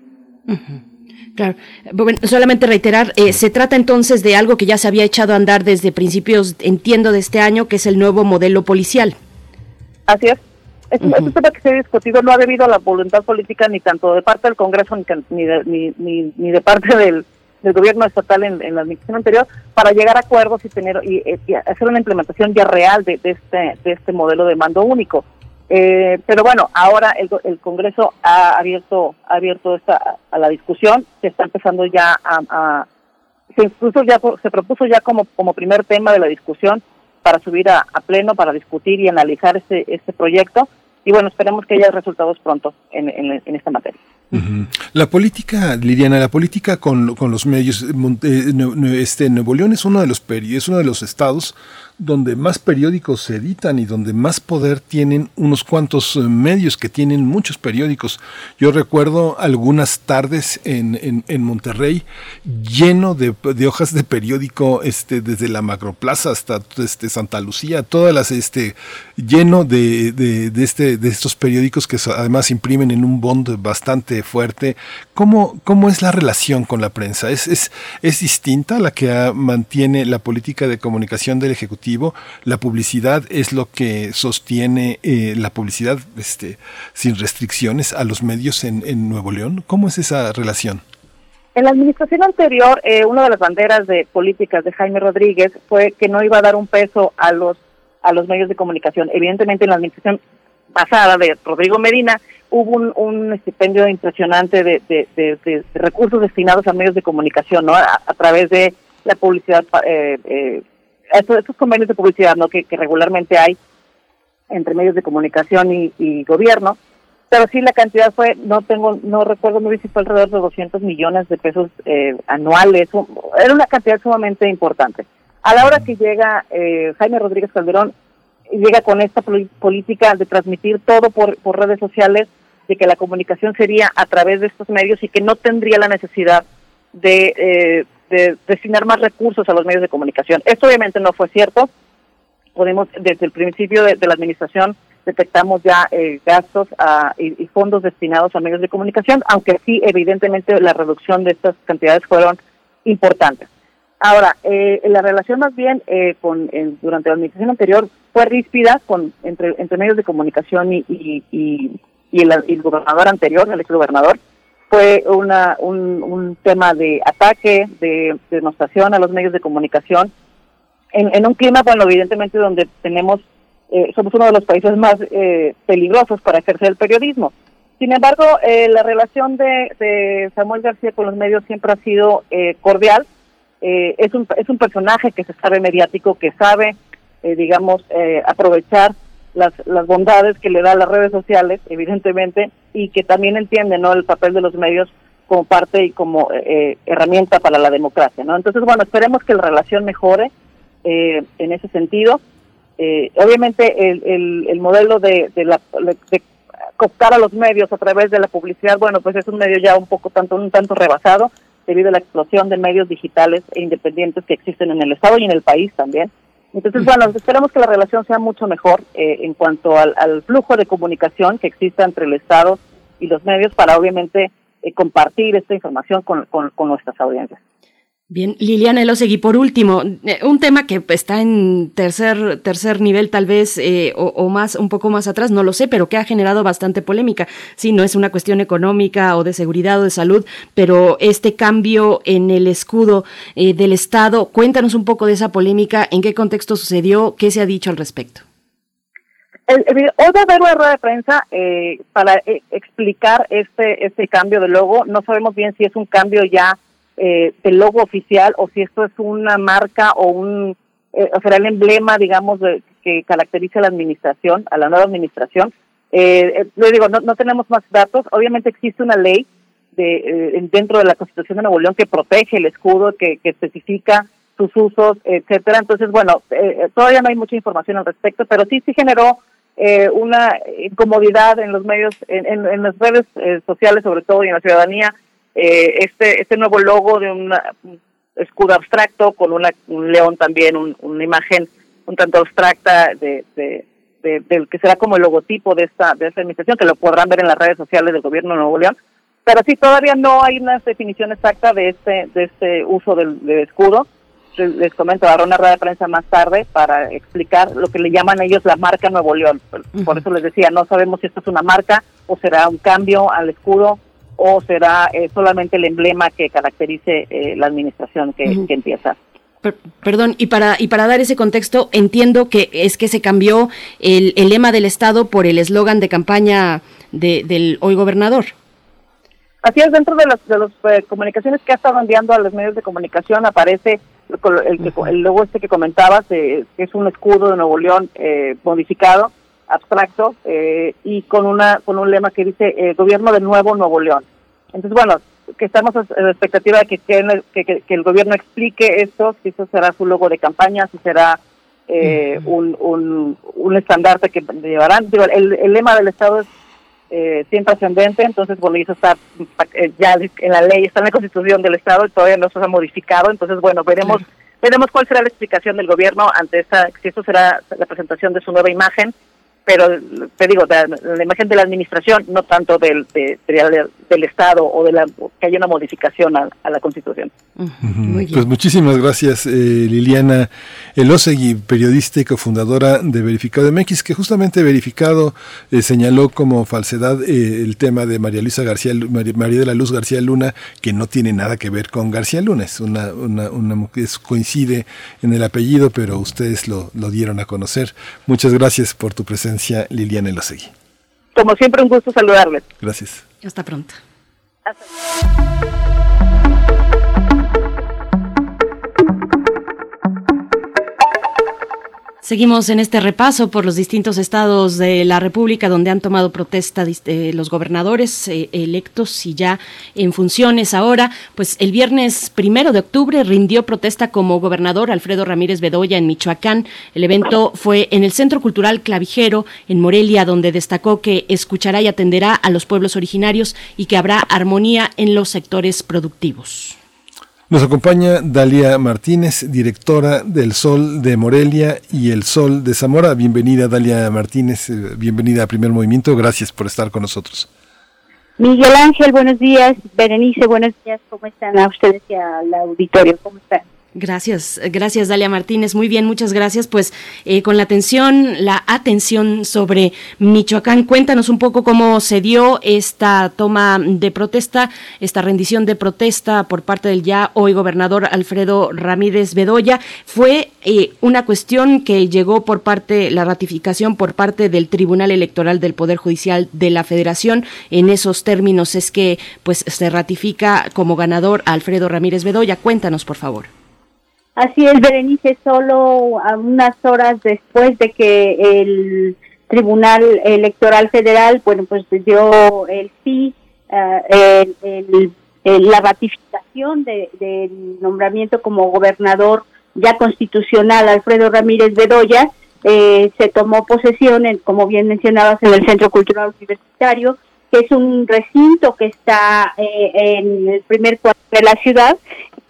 Claro. Bueno, solamente reiterar, eh, se trata entonces de algo que ya se había echado a andar desde principios, entiendo, de este año, que es el nuevo modelo policial. Así es. Es, un tema que se ha discutido, no ha debido a la voluntad política ni tanto de parte del Congreso ni, de, ni, ni, de parte del, gobierno estatal en, la administración anterior para llegar a acuerdos y tener y, hacer una implementación ya real de, de, este, de este modelo de mando único. Eh, pero bueno, ahora el, Congreso ha abierto ha abierto esta a la discusión, se está empezando ya a, se incluso ya se propuso ya como como primer tema de la discusión para subir a, pleno para discutir y analizar este este proyecto y bueno esperemos que haya resultados pronto en, en, esta materia. La política, Liliana, la política con, con los medios, eh, este, Nuevo León es uno de los es uno de los estados donde más periódicos se editan y donde más poder tienen unos cuantos eh, medios que tienen muchos periódicos. Yo recuerdo algunas tardes en, en, Monterrey lleno de, de, hojas de periódico, este, desde la Macroplaza hasta este, Santa Lucía, todas las, este, lleno de, de, de, este, de estos periódicos que además imprimen en un bond bastante fuerte. ¿Cómo, cómo es la relación con la prensa? ¿Es, es, es distinta a la que mantiene la política de comunicación del Ejecutivo? La publicidad es lo que sostiene eh, la publicidad este, sin restricciones a los medios en, en Nuevo León. ¿Cómo es esa relación? En la administración anterior, eh, una de las banderas de políticas de Jaime Rodríguez fue que no iba a dar un peso a los a los medios de comunicación. Evidentemente, en la administración pasada de Rodrigo Medina hubo un, estipendio impresionante de, recursos destinados a medios de comunicación, ¿no? A, través de la publicidad, eh, eh, estos, convenios de publicidad, ¿no? Que, regularmente hay entre medios de comunicación y gobierno pero sí la cantidad fue, no tengo, no recuerdo muy bien si fue alrededor de 200 millones de pesos eh, anuales, era una cantidad sumamente importante. A la hora que llega eh, Jaime Rodríguez Calderón, llega con esta política de transmitir todo por, por redes sociales, de que la comunicación sería a través de estos medios y que no tendría la necesidad de, eh, de destinar más recursos a los medios de comunicación. Esto obviamente no fue cierto. Podemos, desde el principio de la administración, detectamos ya eh, gastos ah, y, fondos destinados a medios de comunicación, aunque sí, evidentemente, la reducción de estas cantidades fueron importantes. Ahora, eh, la relación más bien eh, con durante la administración anterior fue ríspida con entre, entre medios de comunicación y, y, el, gobernador anterior, el exgobernador. Fue una, un, un tema de ataque, de denostación a los medios de comunicación, en, un clima, bueno, evidentemente donde tenemos eh, somos uno de los países más eh, peligrosos para ejercer el periodismo. Sin embargo, eh, la relación de, Samuel García con los medios siempre ha sido cordial. es, un, es un personaje que se sabe mediático, que sabe, digamos, aprovechar las, las bondades que le da las redes sociales, evidentemente, y que también entiende ¿no? el papel de los medios como parte y como herramienta para la democracia. ¿no? Entonces, bueno, esperemos que la relación mejore en ese sentido. Eh, obviamente el, el, modelo de, de, la, de a los medios a través de la publicidad, bueno, pues es un medio ya un poco tanto un tanto rebasado debido a la explosión de medios digitales e independientes que existen en el Estado y en el país también. Entonces, bueno, esperamos que la relación sea mucho mejor eh, en cuanto al, flujo de comunicación que exista entre el Estado y los medios para obviamente eh, compartir esta información con, con nuestras audiencias. Bien, Liliana Elosegui, por último, eh, un tema que está en tercer, tercer nivel tal vez, eh, o, más, un poco más atrás, no lo sé, pero que ha generado bastante polémica. Sí, no es una cuestión económica o de seguridad o de salud, pero este cambio en el escudo eh, del Estado, cuéntanos un poco de esa polémica, en qué contexto sucedió, qué se ha dicho al respecto. hoy va a haber una rueda de prensa para explicar este, este cambio de logo. No sabemos bien si es un cambio ya eh, del logo oficial o si esto es una marca o un eh, o será el emblema, digamos, de, que caracteriza a la administración, a la nueva administración. Eh, eh le digo, no, no tenemos más datos. Obviamente existe una ley de, dentro de la Constitución de Nuevo León que protege el escudo, que, que especifica sus usos, etcétera. Entonces, bueno, todavía no hay mucha información al respecto, pero sí sí generó una incomodidad en los medios, en, en, en las redes sociales sobre todo y en la ciudadanía eh, este, este nuevo logo de un escudo abstracto con una, un león también, una imagen un tanto abstracta de, de, del que será como el logotipo de esta, de esta administración, que lo podrán ver en las redes sociales del gobierno de Nuevo León. Pero sí, todavía no hay una definición exacta de este, de este uso del, escudo. Les comento, haré una rueda de prensa más tarde para explicar lo que le llaman ellos la marca Nuevo León. Por eso les decía, no sabemos si esto es una marca o será un cambio al escudo o será eh, solamente el emblema que caracterice eh, la administración que, empieza. perdón, y para, y para dar ese contexto, entiendo que es que se cambió el, lema del Estado por el eslogan de campaña del hoy gobernador. Así es, dentro de las de los, eh, comunicaciones que ha estado enviando a los medios de comunicación aparece el, el, logo este que comentabas, que es un escudo de Nuevo León modificado, abstracto eh, y con una con un lema que dice eh, gobierno de nuevo Nuevo León entonces bueno que estamos en la expectativa de que, que, el gobierno explique esto si eso será su logo de campaña si será eh, un, un, un, estandarte que llevarán. El, el, lema del estado es siempre ascendente entonces bueno eso está ya en la ley está en la constitución del estado y todavía no se ha modificado. Entonces bueno veremos veremos cuál será la explicación del gobierno ante esa si esto será la presentación de su nueva imagen pero te digo, de, la imagen de la administración, no tanto del, del Estado o de la que haya una modificación a, la Constitución. Pues muchísimas gracias, eh, Liliana Elosegui, periodista y cofundadora de Verificado MX, que justamente Verificado eh, señaló como falsedad eh, el tema de María Luisa García, María, de la Luz García Luna, que no tiene nada que ver con García Luna, es una, una, una coincide en el apellido, pero ustedes lo, lo dieron a conocer. Muchas gracias por tu presencia, Liliana Elosegui. Como siempre, un gusto saludarles. Gracias. Hasta pronto. Seguimos en este repaso por los distintos estados de la República donde han tomado protesta eh, los gobernadores eh, electos y ya en funciones ahora. Pues el viernes primero de octubre rindió protesta como gobernador Alfredo Ramírez Bedoya en Michoacán. El evento fue en el Centro Cultural Clavijero en Morelia, donde destacó que escuchará y atenderá a los pueblos originarios y que habrá armonía en los sectores productivos. Nos acompaña Dalia Martínez, directora del Sol de Morelia y el Sol de Zamora. Bienvenida Dalia Martínez, eh, bienvenida a Primer Movimiento, gracias por estar con nosotros. Miguel Ángel, buenos días. Berenice, buenos días. ¿Cómo están a ustedes y al auditorio? ¿Cómo están? Gracias, gracias Dalia Martínez. Muy bien, muchas gracias. Pues eh, con la atención, la atención sobre Michoacán, cuéntanos un poco cómo se dio esta toma de protesta, esta rendición de protesta por parte del ya hoy gobernador Alfredo Ramírez Bedoya. Fue eh, una cuestión que llegó por parte, la ratificación por parte del Tribunal Electoral del Poder Judicial de la Federación. En esos términos es que pues se ratifica como ganador Alfredo Ramírez Bedoya. Cuéntanos, por favor. Así es, Berenice, solo a unas horas después de que el Tribunal Electoral Federal, bueno, pues dio el sí, uh, la ratificación del nombramiento como gobernador ya constitucional Alfredo Ramírez Bedoya, eh, se tomó posesión, en, como bien mencionabas, en el Centro Cultural Universitario, que es un recinto que está eh, en el primer cuarto de la ciudad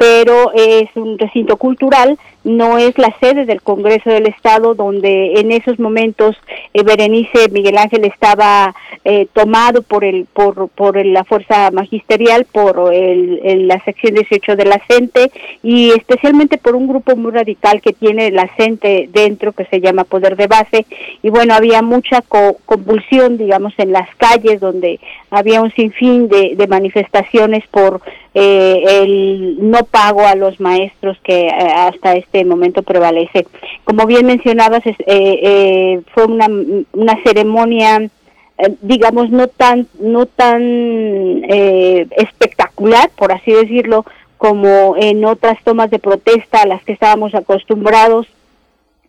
pero es un recinto cultural, no es la sede del Congreso del Estado, donde en esos momentos eh, Berenice Miguel Ángel estaba eh, tomado por el por, por la fuerza magisterial, por el, la sección 18 de la y especialmente por un grupo muy radical que tiene la CENTE dentro, que se llama Poder de Base, y bueno, había mucha convulsión, digamos, en las calles, donde había un sinfín de, de manifestaciones por eh, el no pago a los maestros que eh, hasta este momento prevalece. Como bien mencionabas, eh, eh, fue una, una ceremonia digamos no tan no tan espectacular por así decirlo como en otras tomas de protesta a las que estábamos acostumbrados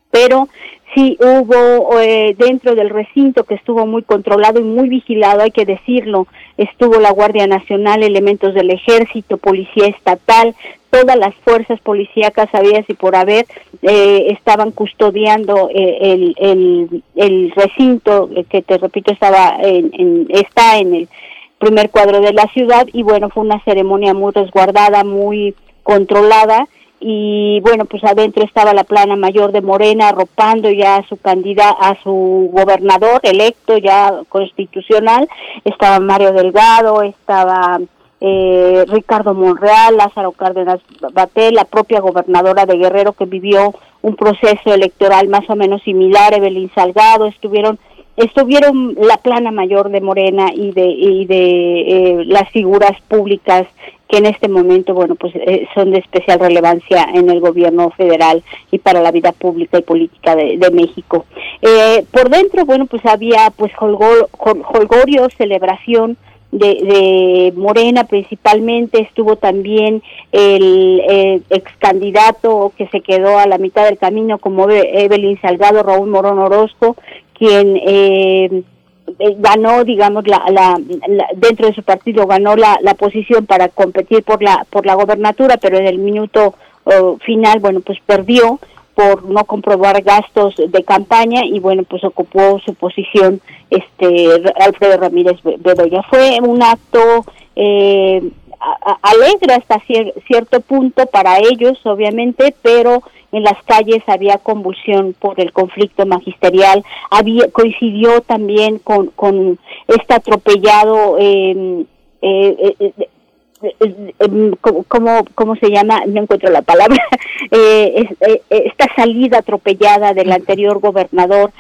pero sí hubo eh, dentro del recinto que estuvo muy controlado y muy vigilado, hay que decirlo, estuvo la Guardia Nacional, elementos del Ejército, Policía Estatal, todas las fuerzas policíacas habías y por haber eh, estaban custodiando eh, el, el, el, recinto que te repito estaba en, está en el primer cuadro de la ciudad y bueno fue una ceremonia muy resguardada muy controlada y bueno, pues adentro estaba la plana mayor de Morena arropando ya a su candidato, a su gobernador electo ya constitucional, estaba Mario Delgado, estaba eh, Ricardo Monreal, Lázaro Cárdenas Batel, la propia gobernadora de Guerrero que vivió un proceso electoral más o menos similar, Evelyn Salgado, estuvieron estuvieron la plana mayor de Morena y de, y de eh, las figuras públicas que en este momento, bueno, pues eh, son de especial relevancia en el gobierno federal y para la vida pública y política de, México. Eh, por dentro, bueno, pues había pues holgorio, celebración de, de, Morena principalmente, estuvo también el, ex candidato que se quedó a la mitad del camino como Evelyn Salgado, Raúl Morón Orozco, quien eh, eh, ganó, digamos, la, la, dentro de su partido ganó la, la posición para competir por la por la gobernatura, pero en el minuto oh, final, bueno, pues perdió por no comprobar gastos de campaña y bueno, pues ocupó su posición este Alfredo Ramírez Bedoya. Fue un acto eh, alegre hasta cierto punto para ellos, obviamente, pero en las calles había convulsión por el conflicto magisterial, había coincidió también con, con este atropellado em, eh, eh, eh, em, ¿cómo, ¿cómo se llama? No encuentro la palabra. esta salida atropellada del anterior gobernador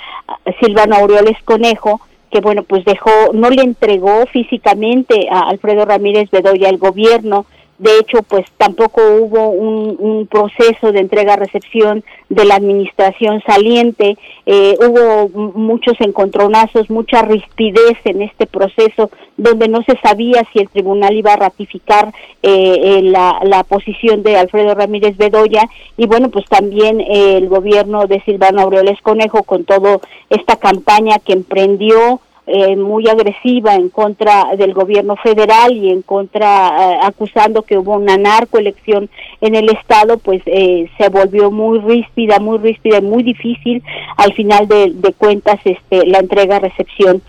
Silvano Aureoles Conejo, que bueno, pues dejó, no le entregó físicamente a Alfredo Ramírez Bedoya el gobierno, de hecho, pues tampoco hubo un, proceso de entrega-recepción de la administración saliente. Eh, hubo muchos encontronazos, mucha rispidez en este proceso, donde no se sabía si el tribunal iba a ratificar eh, eh, la, la, posición de Alfredo Ramírez Bedoya. Y bueno, pues también el gobierno de Silvano Aureoles Conejo, con toda esta campaña que emprendió eh, muy agresiva en contra del gobierno federal y en contra, eh, acusando que hubo una narcoelección en el Estado, pues eh, se volvió muy ríspida, muy ríspida y muy difícil al final de, cuentas este, la entrega-recepción.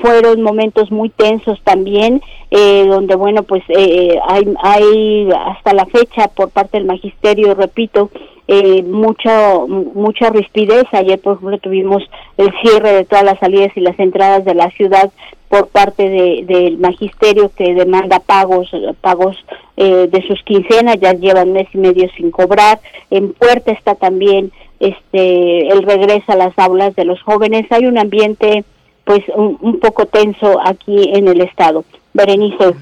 fueron momentos muy tensos también, donde, bueno, pues hay, hay hasta la fecha por parte del magisterio, repito, eh, mucho, mucha rispidez. Ayer, por ejemplo, tuvimos el cierre de todas las salidas y las entradas de la ciudad por parte del magisterio que demanda pagos, pagos eh, de sus quincenas, ya llevan mes y medio sin cobrar. En puerta está también este el regreso a las aulas de los jóvenes. Hay un ambiente pues un, un poco tenso aquí en el estado. Berenice.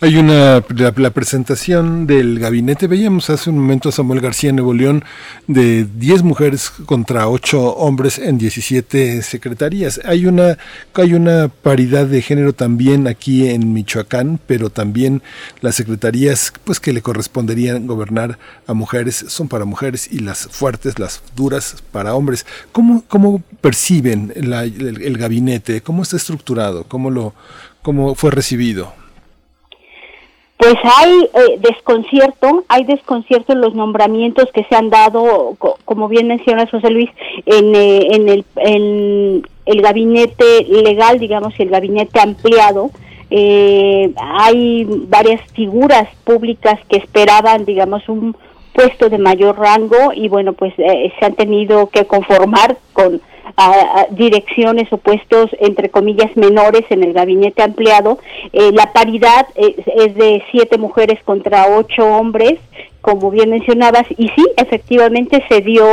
Hay una la, presentación del gabinete, veíamos hace un momento a Samuel García Nuevo León de 10 mujeres contra 8 hombres en 17 secretarías. Hay una hay una paridad de género también aquí en Michoacán, pero también las secretarías pues que le corresponderían gobernar a mujeres son para mujeres y las fuertes, las duras para hombres. ¿Cómo cómo perciben el, el gabinete? ¿Cómo está estructurado? ¿Cómo lo ¿Cómo fue recibido? Pues hay eh, desconcierto, hay desconcierto en los nombramientos que se han dado, como bien menciona José Luis, en, eh, en, el, en el gabinete legal, digamos, y el gabinete ampliado. Eh, hay varias figuras públicas que esperaban, digamos, un puesto de mayor rango y bueno, pues se han tenido que conformar con a, direcciones o puestos entre comillas menores en el gabinete ampliado. Eh, la paridad es, de siete mujeres contra ocho hombres, como bien mencionabas, y sí, efectivamente se dio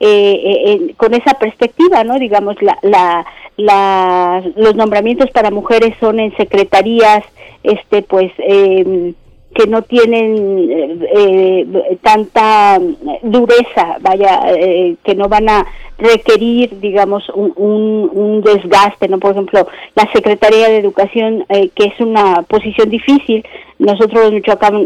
eh, eh con esa perspectiva, ¿no? Digamos, la, la, la, los nombramientos para mujeres son en secretarías, este, pues, eh, que no tienen eh, eh, tanta dureza, vaya, eh, que no van a requerir, digamos, un, un, desgaste, ¿no? Por ejemplo, la Secretaría de Educación, que es una posición difícil, nosotros los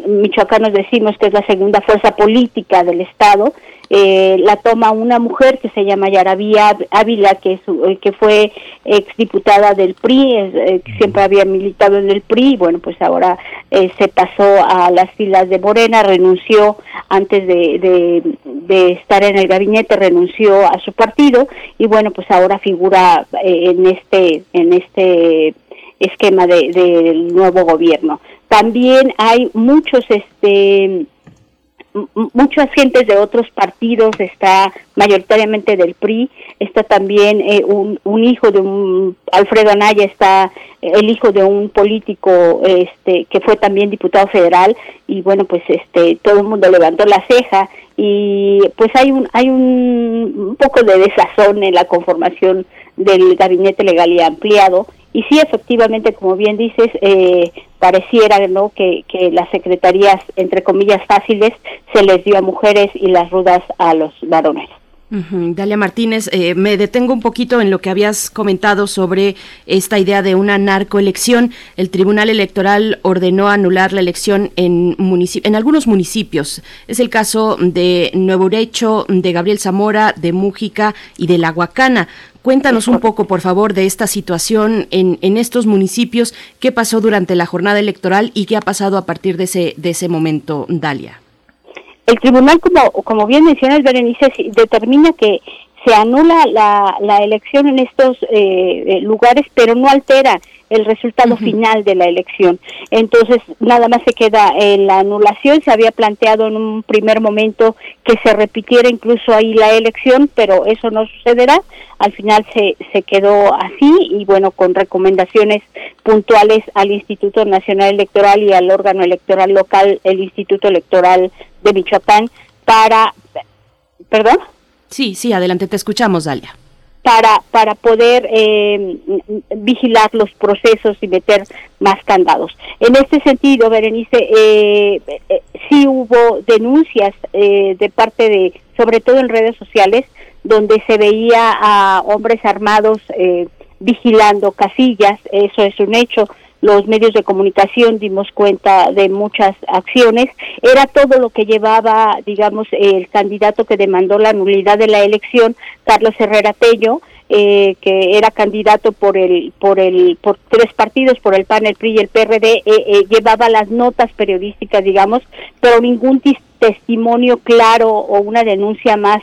michoacanos decimos que es la segunda fuerza política del Estado, eh, la toma una mujer que se llama Yaraví Ávila, que, es, eh, que fue exdiputada del PRI, eh, que siempre había militado en el PRI, bueno, pues ahora se pasó a las filas de Morena, renunció antes de, de, estar en el gabinete, renunció a su partido y bueno, pues ahora figura en este, en este esquema del de, nuevo gobierno. También hay muchos este muchas gentes de otros partidos, está mayoritariamente del PRI, está también eh, un, un, hijo de un, Alfredo Anaya, está eh, el hijo de un político este que fue también diputado federal y bueno, pues este todo el mundo levantó la ceja y pues hay un hay un, un poco de desazón en la conformación del gabinete legal y ampliado y sí, efectivamente, como bien dices, eh, pareciera ¿no? que, que las secretarías, entre comillas, fáciles, se les dio a mujeres y las rudas a los varones. Dalia Martínez, eh, me detengo un poquito en lo que habías comentado sobre esta idea de una narcoelección. El Tribunal Electoral ordenó anular la elección en, en algunos municipios. Es el caso de Nuevo Urecho, de Gabriel Zamora, de Mújica y de La Huacana. Cuéntanos un poco, por favor, de esta situación en, estos municipios, qué pasó durante la jornada electoral y qué ha pasado a partir de ese momento, Dalia. El tribunal, como, como bien mencionas, Berenice, determina que se anula la, la elección en estos eh, eh, lugares, pero no altera el resultado final de la elección. Entonces, nada más se queda en la anulación. Se había planteado en un primer momento que se repitiera incluso ahí la elección, pero eso no sucederá. Al final se, se quedó así y bueno, con recomendaciones puntuales al Instituto Nacional Electoral y al órgano electoral local, el Instituto Electoral de Michoacán, para... ¿Perdón? Sí, sí, adelante, te escuchamos, Dalia para, para poder eh, vigilar los procesos y meter más candados. En este sentido, Berenice, eh, eh sí hubo denuncias eh, de parte de, sobre todo en redes sociales, donde se veía a hombres armados vigilando casillas, eso es un hecho los medios de comunicación dimos cuenta de muchas acciones. Era todo lo que llevaba, digamos, el candidato que demandó la nulidad de la elección, Carlos Herrera Tello, eh, que era candidato por el por el por tres partidos por el PAN el PRI y el PRD eh, eh, llevaba las notas periodísticas digamos pero ningún testimonio claro o una denuncia más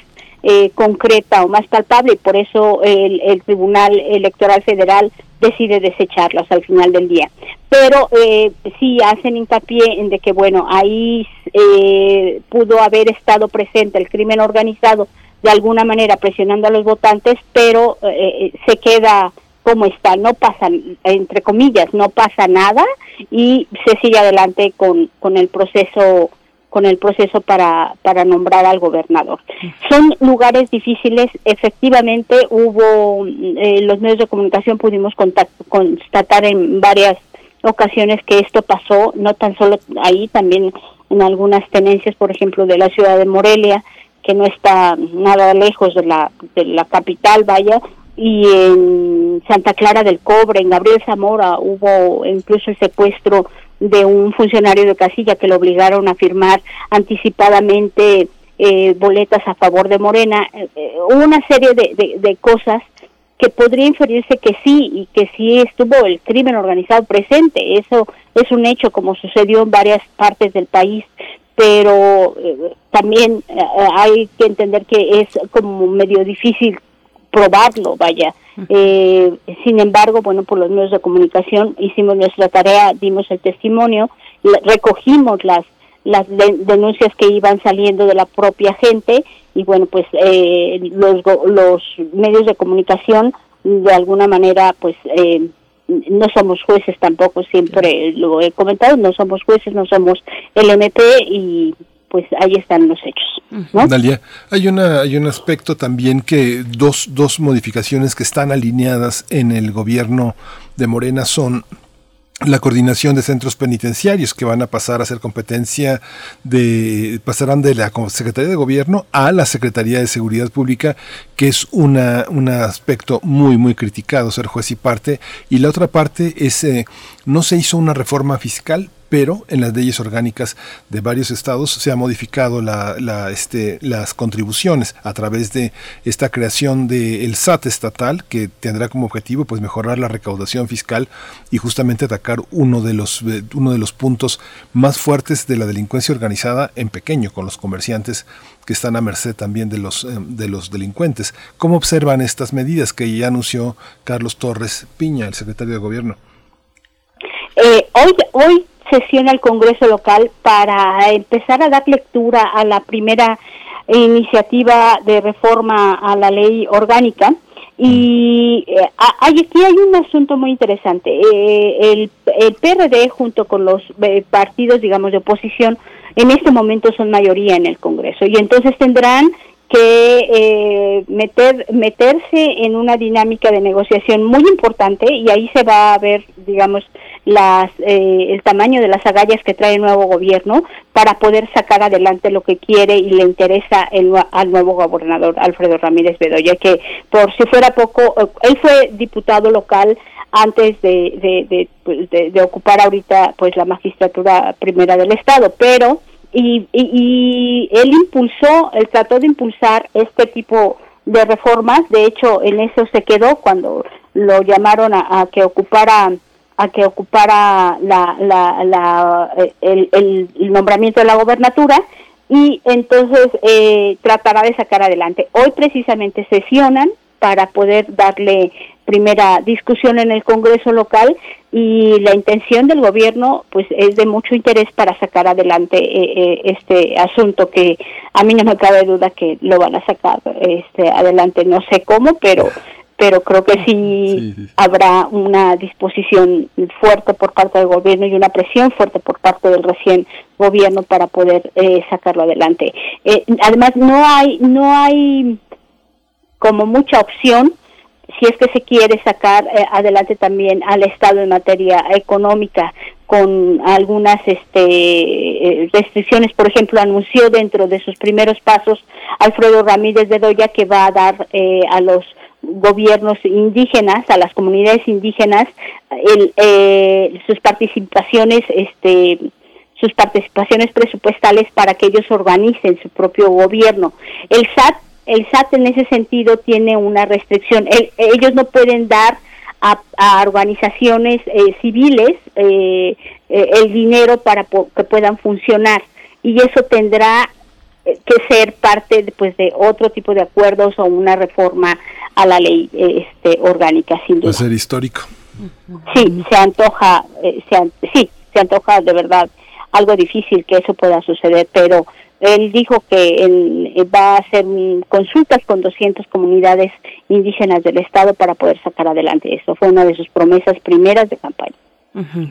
eh, concreta o más palpable y por eso el, el, Tribunal Electoral Federal decide desecharlas al final del día. Pero eh, sí hacen hincapié en de que, bueno, ahí eh, pudo haber estado presente el crimen organizado de alguna manera presionando a los votantes, pero eh, se queda como está, no pasa, entre comillas, no pasa nada y se sigue adelante con, con el proceso con el proceso para, para nombrar al gobernador. Son lugares difíciles, efectivamente hubo, eh, los medios de comunicación pudimos constatar en varias ocasiones que esto pasó, no tan solo ahí, también en algunas tenencias, por ejemplo, de la ciudad de Morelia, que no está nada lejos de la, de la capital, vaya, y en Santa Clara del Cobre, en Gabriel Zamora, hubo incluso el secuestro de un funcionario de casilla que lo obligaron a firmar anticipadamente eh, boletas a favor de Morena, eh, eh, una serie de, de, cosas que podría inferirse que sí y que sí estuvo el crimen organizado presente. Eso es un hecho como sucedió en varias partes del país, pero también hay que entender que es como medio difícil probarlo, vaya. Eh, sin embargo, bueno, por los medios de comunicación hicimos nuestra tarea, dimos el testimonio, recogimos las las denuncias que iban saliendo de la propia gente y bueno, pues eh, los, los medios de comunicación de alguna manera pues eh, no somos jueces tampoco, siempre lo he comentado, no somos jueces, no somos el MP y pues ahí están los hechos. Dalia, hay, una, hay un aspecto también que dos, dos modificaciones que están alineadas en el gobierno de Morena son la coordinación de centros penitenciarios que van a pasar a ser competencia de pasarán de la Secretaría de Gobierno a la Secretaría de Seguridad Pública que es una, un aspecto muy muy criticado ser juez y parte y la otra parte es eh, no se hizo una reforma fiscal pero en las leyes orgánicas de varios estados se ha modificado la, este, las contribuciones a través de esta creación del SAT estatal que tendrá como objetivo pues mejorar la recaudación fiscal y justamente atacar uno de los eh, uno de los puntos más fuertes de la delincuencia organizada en pequeño con los comerciantes que están a merced también de los, eh, de los delincuentes. ¿Cómo observan estas medidas que ya anunció Carlos Torres Piña, el secretario de Gobierno? Eh, hoy, hoy sesiona el Congreso local para empezar a dar lectura a la primera iniciativa de reforma a la ley orgánica. Y eh, aquí hay un asunto muy interesante. Eh, el, el, PRD junto con los eh, partidos, digamos, de oposición, en este momento son mayoría en el Congreso. Y entonces tendrán que meter, meterse en una dinámica de negociación muy importante y ahí se va a ver, digamos, las, eh, el tamaño de las agallas que trae el nuevo gobierno para poder sacar adelante lo que quiere y le interesa el, al nuevo gobernador Alfredo Ramírez Bedoya, que por si fuera poco, eh, él fue diputado local antes de, pues, de, de, ocupar ahorita pues la magistratura primera del estado, pero y, y, él impulsó, él trató de impulsar este tipo de reformas, de hecho en eso se quedó cuando lo llamaron a que ocupara a que ocupara la, la, el, el, nombramiento de la gobernatura y entonces eh, tratará de sacar adelante. Hoy precisamente sesionan para poder darle primera discusión en el Congreso local y la intención del gobierno pues es de mucho interés para sacar adelante eh, eh, este asunto que a mí no me cabe duda que lo van a sacar este adelante no sé cómo pero pero creo que sí, habrá una disposición fuerte por parte del gobierno y una presión fuerte por parte del recién gobierno para poder eh, sacarlo adelante. además no hay no hay como mucha opción si es que se quiere sacar eh, adelante también al Estado en materia económica con algunas este, eh, restricciones, por ejemplo, anunció dentro de sus primeros pasos Alfredo Ramírez de Doya que va a dar eh, a los gobiernos indígenas, a las comunidades indígenas, sus participaciones, este, sus participaciones presupuestales para que ellos organicen su propio gobierno. El SAT el SAT en ese sentido tiene una restricción. ellos no pueden dar a, organizaciones eh, civiles eh, eh, el dinero para que puedan funcionar y eso tendrá que ser parte pues de otro tipo de acuerdos o una reforma a la ley este orgánica sin duda. Va a ser histórico. Sí, se antoja, se, sí, se antoja de verdad algo difícil que eso pueda suceder, pero él dijo que él eh, va a hacer consultas con 200 comunidades indígenas del estado para poder sacar adelante eso. Fue una de sus promesas primeras de campaña.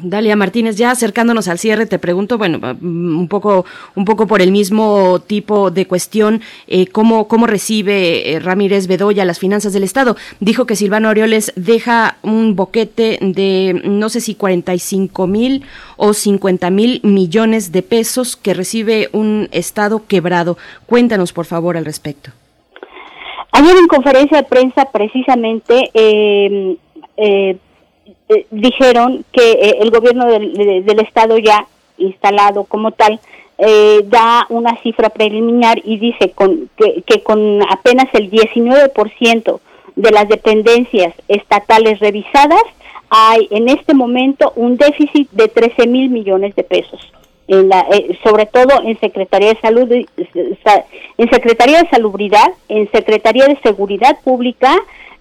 Dalia Martínez, ya acercándonos al cierre, te pregunto, bueno, mm, un poco, un poco por el mismo tipo de cuestión, eh, ¿cómo, ¿cómo recibe eh, Ramírez Bedoya las finanzas del Estado? Dijo que Silvano Aureoles deja un boquete de, no sé si 45 mil o 50 mil millones de pesos que recibe un Estado quebrado. Cuéntanos, por favor, al respecto. Ayer en conferencia de prensa, precisamente, eh, eh eh, dijeron que eh, el gobierno del, estado ya instalado como tal eh, da una cifra preliminar y dice con, que, que con apenas el 19% de las dependencias estatales revisadas hay en este momento un déficit de 13 mil millones de pesos. En la, sobre todo en Secretaría de Salud, en Secretaría de Salubridad, en Secretaría de Seguridad Pública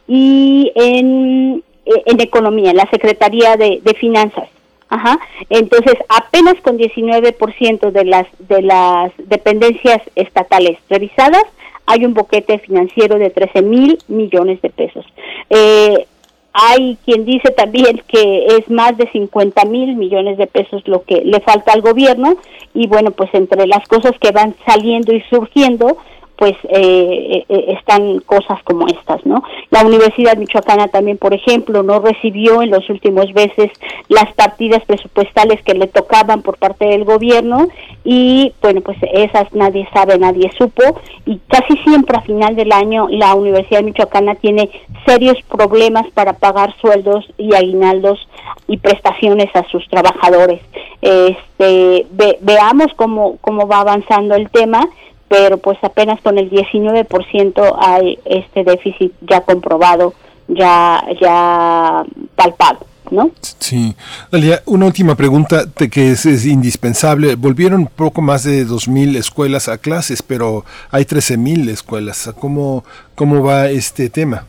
y en en economía, en la Secretaría de, Finanzas. Ajá. Entonces, apenas con 19% de las de las dependencias estatales revisadas hay un boquete financiero de 13 mil millones de pesos. Eh, hay quien dice también que es más de 50 mil millones de pesos lo que le falta al gobierno y bueno, pues entre las cosas que van saliendo y surgiendo, pues eh, eh, están cosas como estas, ¿no? La Universidad Michoacana también, por ejemplo, no recibió en los últimos meses las partidas presupuestales que le tocaban por parte del gobierno y, bueno, pues esas nadie sabe, nadie supo y casi siempre a final del año la Universidad Michoacana tiene serios problemas para pagar sueldos y aguinaldos y prestaciones a sus trabajadores. Este, veamos cómo, cómo va avanzando el tema pero pues apenas con el 19% hay este déficit ya comprobado, ya ya palpado. ¿No? Sí. Dalia, una última pregunta que es, indispensable. Volvieron poco más de 2.000 escuelas a clases, pero hay 13.000 escuelas. ¿Cómo, ¿Cómo va este tema?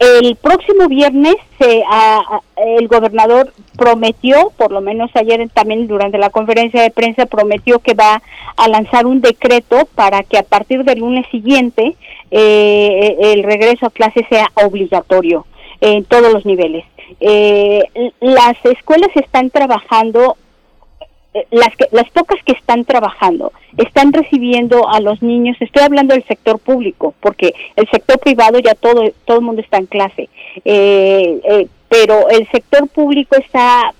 El próximo viernes el gobernador prometió, por lo menos ayer también durante la conferencia de prensa, prometió que va a lanzar un decreto para que a partir del lunes siguiente eh, el regreso a clase sea obligatorio en todos los niveles. Eh, las escuelas están trabajando las, que, las pocas que están trabajando están recibiendo a los niños, estoy hablando del sector público, porque el sector privado ya todo, todo el mundo está en clase, eh, eh, pero el sector público está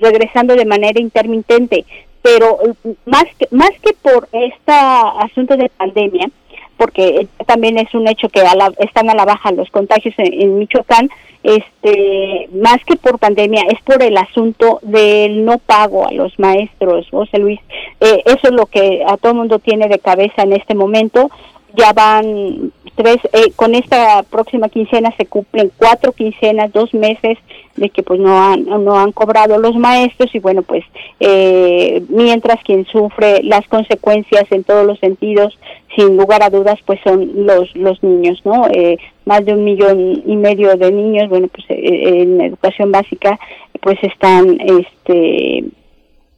regresando de manera intermitente, pero más que, más que por este asunto de pandemia, porque también es un hecho que están a la baja los contagios en, Michoacán, este, más que por pandemia, es por el asunto del no pago a los maestros, José Luis. Eh, eso es lo que a todo el mundo tiene de cabeza en este momento. Ya van tres, eh, con esta próxima quincena se cumplen cuatro quincenas, dos meses de que pues no han, no han cobrado los maestros y bueno pues eh, mientras quien sufre las consecuencias en todos los sentidos sin lugar a dudas pues son los los niños no eh, más de un millón y medio de niños bueno pues en educación básica pues están este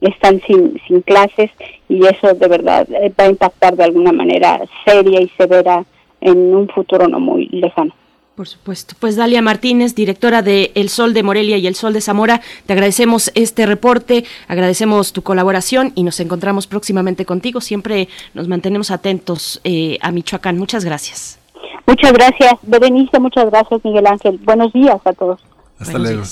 están sin, sin clases y eso de verdad va a impactar de alguna manera seria y severa en un futuro no muy lejano. Por supuesto. Pues Dalia Martínez, directora de El Sol de Morelia y El Sol de Zamora, te agradecemos este reporte, agradecemos tu colaboración y nos encontramos próximamente contigo. Siempre nos mantenemos atentos eh, a Michoacán. Muchas gracias. Muchas gracias, Berenice, muchas gracias, Miguel Ángel. Buenos días a todos. Hasta luego.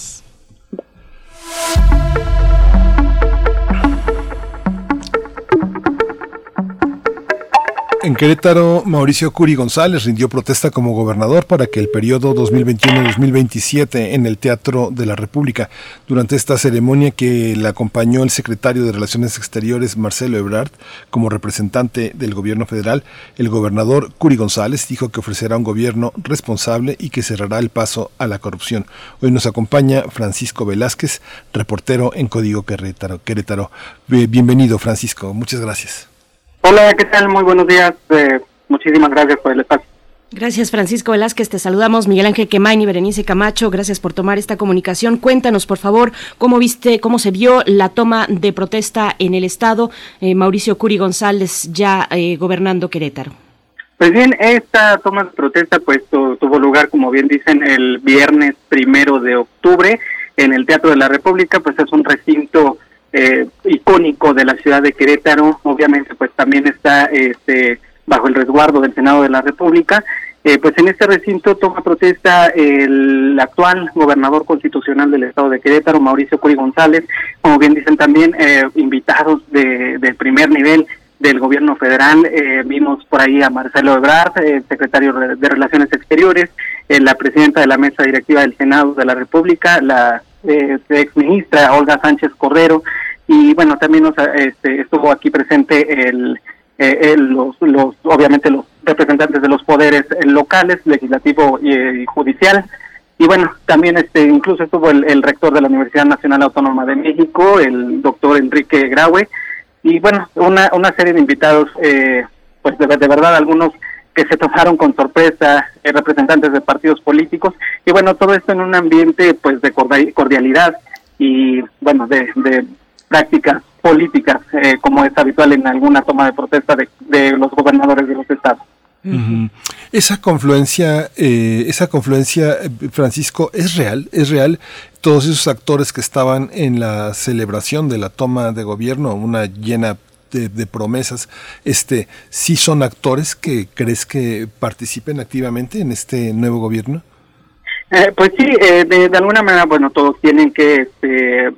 En Querétaro, Mauricio Curi González rindió protesta como gobernador para que el periodo 2021-2027 en el Teatro de la República. Durante esta ceremonia que le acompañó el secretario de Relaciones Exteriores, Marcelo Ebrard, como representante del gobierno federal, el gobernador Curi González dijo que ofrecerá un gobierno responsable y que cerrará el paso a la corrupción. Hoy nos acompaña Francisco Velázquez, reportero en Código Querétaro. Querétaro. Bienvenido, Francisco. Muchas gracias. Hola, ¿qué tal? Muy buenos días. Eh, muchísimas gracias por el espacio. Gracias, Francisco Velázquez. Te saludamos, Miguel Ángel Quemain y Berenice Camacho. Gracias por tomar esta comunicación. Cuéntanos, por favor, cómo viste, cómo se vio la toma de protesta en el Estado. Eh, Mauricio Curi González ya eh, gobernando Querétaro. Pues bien, esta toma de protesta pues tuvo lugar, como bien dicen, el viernes primero de octubre en el Teatro de la República. Pues es un recinto eh, icónico de la ciudad de Querétaro, obviamente pues también está este, bajo el resguardo del Senado de la República. Eh, pues en este recinto toma protesta el actual gobernador constitucional del estado de Querétaro, Mauricio Curi González, como bien dicen también eh, invitados de, del primer nivel del gobierno federal. Eh, vimos por ahí a Marcelo Ebrard, secretario de Relaciones Exteriores, la presidenta de la mesa directiva del Senado de la República, la ex ministra Olga Sánchez Cordero, y bueno, también nos, este, estuvo aquí presente el, eh, los, los, obviamente los representantes de los poderes locales, legislativo y, judicial. Y bueno, también este, incluso estuvo el, rector de la Universidad Nacional Autónoma de México, el doctor Enrique Graue, y bueno, una, una serie de invitados, eh, pues de, de, verdad algunos que se tomaron con sorpresa, eh, representantes de partidos políticos, y bueno, todo esto en un ambiente pues de cordialidad y bueno, de, de prácticas políticas, eh, como es habitual en alguna toma de protesta de, los gobernadores de los estados. Esa confluencia, eh, esa confluencia, eh, Francisco, es real, es real. Todos esos actores que estaban en la celebración de la toma de gobierno, una llena de, de, promesas, este, sí son actores que crees que participen activamente en este nuevo gobierno. Eh, pues sí, eh, de, alguna manera, bueno, todos tienen que, este, eh,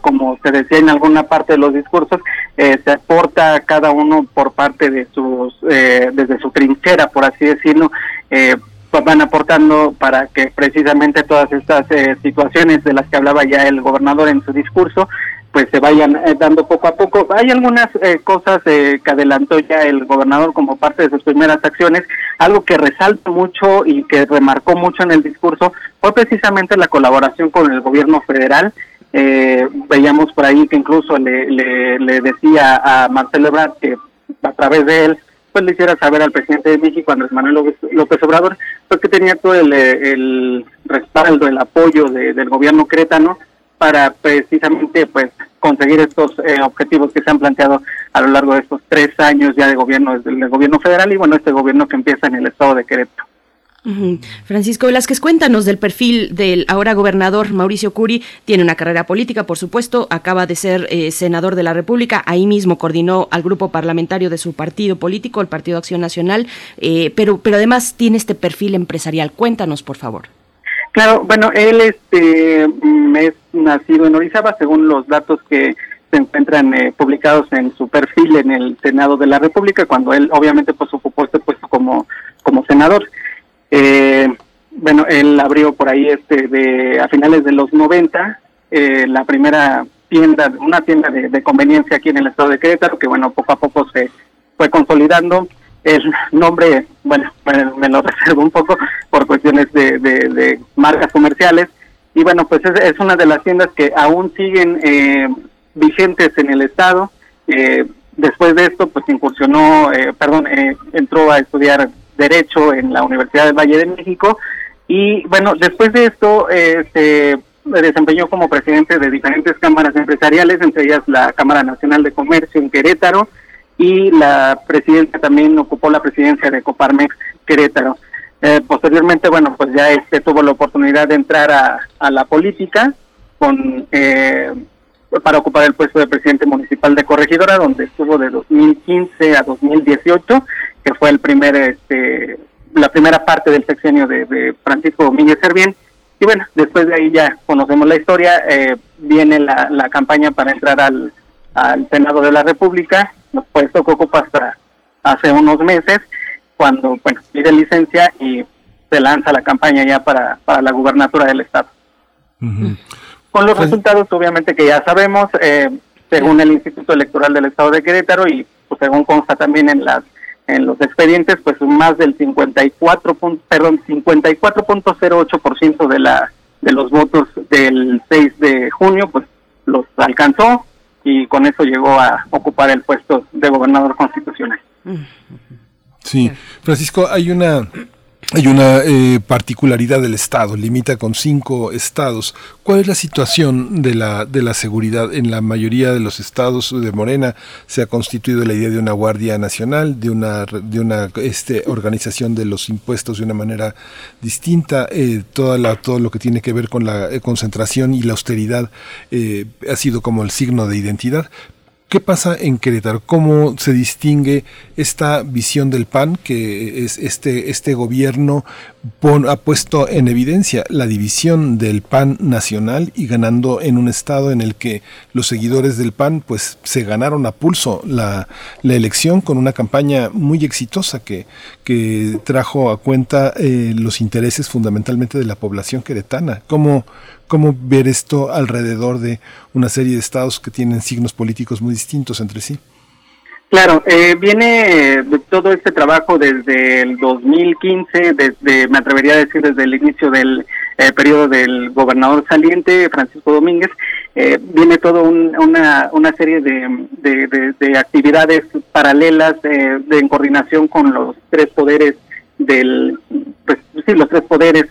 como se decía en alguna parte de los discursos, se aporta cada uno por parte de sus, desde su trinchera, por así decirlo, pues van aportando para que precisamente todas estas situaciones de las que hablaba ya el gobernador en su discurso, pues se vayan eh, dando poco a poco. Hay algunas eh, cosas eh, que adelantó ya el gobernador como parte de sus primeras acciones. Algo que resalta mucho y que remarcó mucho en el discurso fue precisamente la colaboración con el gobierno federal. veíamos por ahí que incluso le, le, decía a Marcelo Ebrard que a través de él pues le hiciera saber al presidente de México, Andrés Manuel López, Obrador, pues que tenía todo el, respaldo, el apoyo del gobierno cretano para precisamente pues conseguir estos eh, objetivos que se han planteado a lo largo de estos tres años ya de gobierno del gobierno federal y bueno este gobierno que empieza en el estado de Querétaro. Francisco Velázquez, cuéntanos del perfil del ahora gobernador Mauricio Curi. Tiene una carrera política, por supuesto, acaba de ser eh, senador de la República, ahí mismo coordinó al grupo parlamentario de su partido político, el Partido Acción Nacional, eh, pero, pero además tiene este perfil empresarial. Cuéntanos, por favor. Claro, bueno, él este mm, es nacido en Orizaba, según los datos que se encuentran eh, publicados en su perfil en el Senado de la República, cuando él obviamente pues ocupó este puesto como, como senador. Eh, bueno, él abrió por ahí este de a finales de los 90 eh, la primera tienda, una tienda de, de, conveniencia aquí en el estado de Querétaro, que bueno, poco a poco se fue consolidando el nombre, bueno, me, lo reservo un poco por cuestiones de, marcas comerciales. Y bueno, pues es, una de las tiendas que aún siguen eh, vigentes en el estado. Eh, después de esto, pues incursionó, eh, perdón, entró a estudiar Derecho en la Universidad del Valle de México. Y bueno, después de esto, se desempeñó como presidente de diferentes cámaras empresariales, entre ellas la Cámara Nacional de Comercio en Querétaro, y la presidencia también ocupó la presidencia de Coparmex Querétaro. Eh, posteriormente, bueno, pues ya este tuvo la oportunidad de entrar a, la política con eh, para ocupar el puesto de presidente municipal de Corregidora, donde estuvo de 2015 a 2018, que fue el primer, este, la primera parte del sexenio de, Francisco Domínguez Servién. Y bueno, después de ahí ya conocemos la historia, eh, viene la, la campaña para entrar al, al Senado de la República puesto que ocupa hasta hace unos meses, cuando bueno pide licencia y se lanza la campaña ya para, para la gubernatura del estado. Con los pues resultados, obviamente que ya sabemos, eh, según el Instituto Electoral del Estado de Querétaro y pues, según consta también en las en los expedientes, pues más del 54, perdón, 54.08% de la de los votos del 6 de junio, pues los alcanzó y con eso llegó a ocupar el puesto de gobernador constitucional. Sí, Francisco, hay una hay una eh, particularidad del Estado, limita con cinco estados. ¿Cuál es la situación de la, de la seguridad? En la mayoría de los estados de Morena se ha constituido la idea de una Guardia Nacional, de una, de una este, organización de los impuestos de una manera distinta. Eh, toda la, todo lo que tiene que ver con la eh, concentración y la austeridad ha sido como el signo de identidad. ¿Qué pasa en Querétaro? ¿Cómo se distingue esta visión del PAN que es este, este gobierno ha puesto en evidencia la división del PAN nacional y ganando en un estado en el que los seguidores del PAN pues se ganaron a pulso la, elección con una campaña muy exitosa que, que trajo a cuenta eh, los intereses fundamentalmente de la población queretana. ¿Cómo, ¿Cómo ver esto alrededor de una serie de estados que tienen signos políticos muy distintos entre sí? Claro, eh, viene todo este trabajo desde el 2015, desde, me atrevería a decir desde el inicio del eh, periodo del gobernador saliente, Francisco Domínguez, eh, viene todo una, una serie de, de, actividades paralelas de, en coordinación con los tres poderes del, pues sí, los tres poderes eh,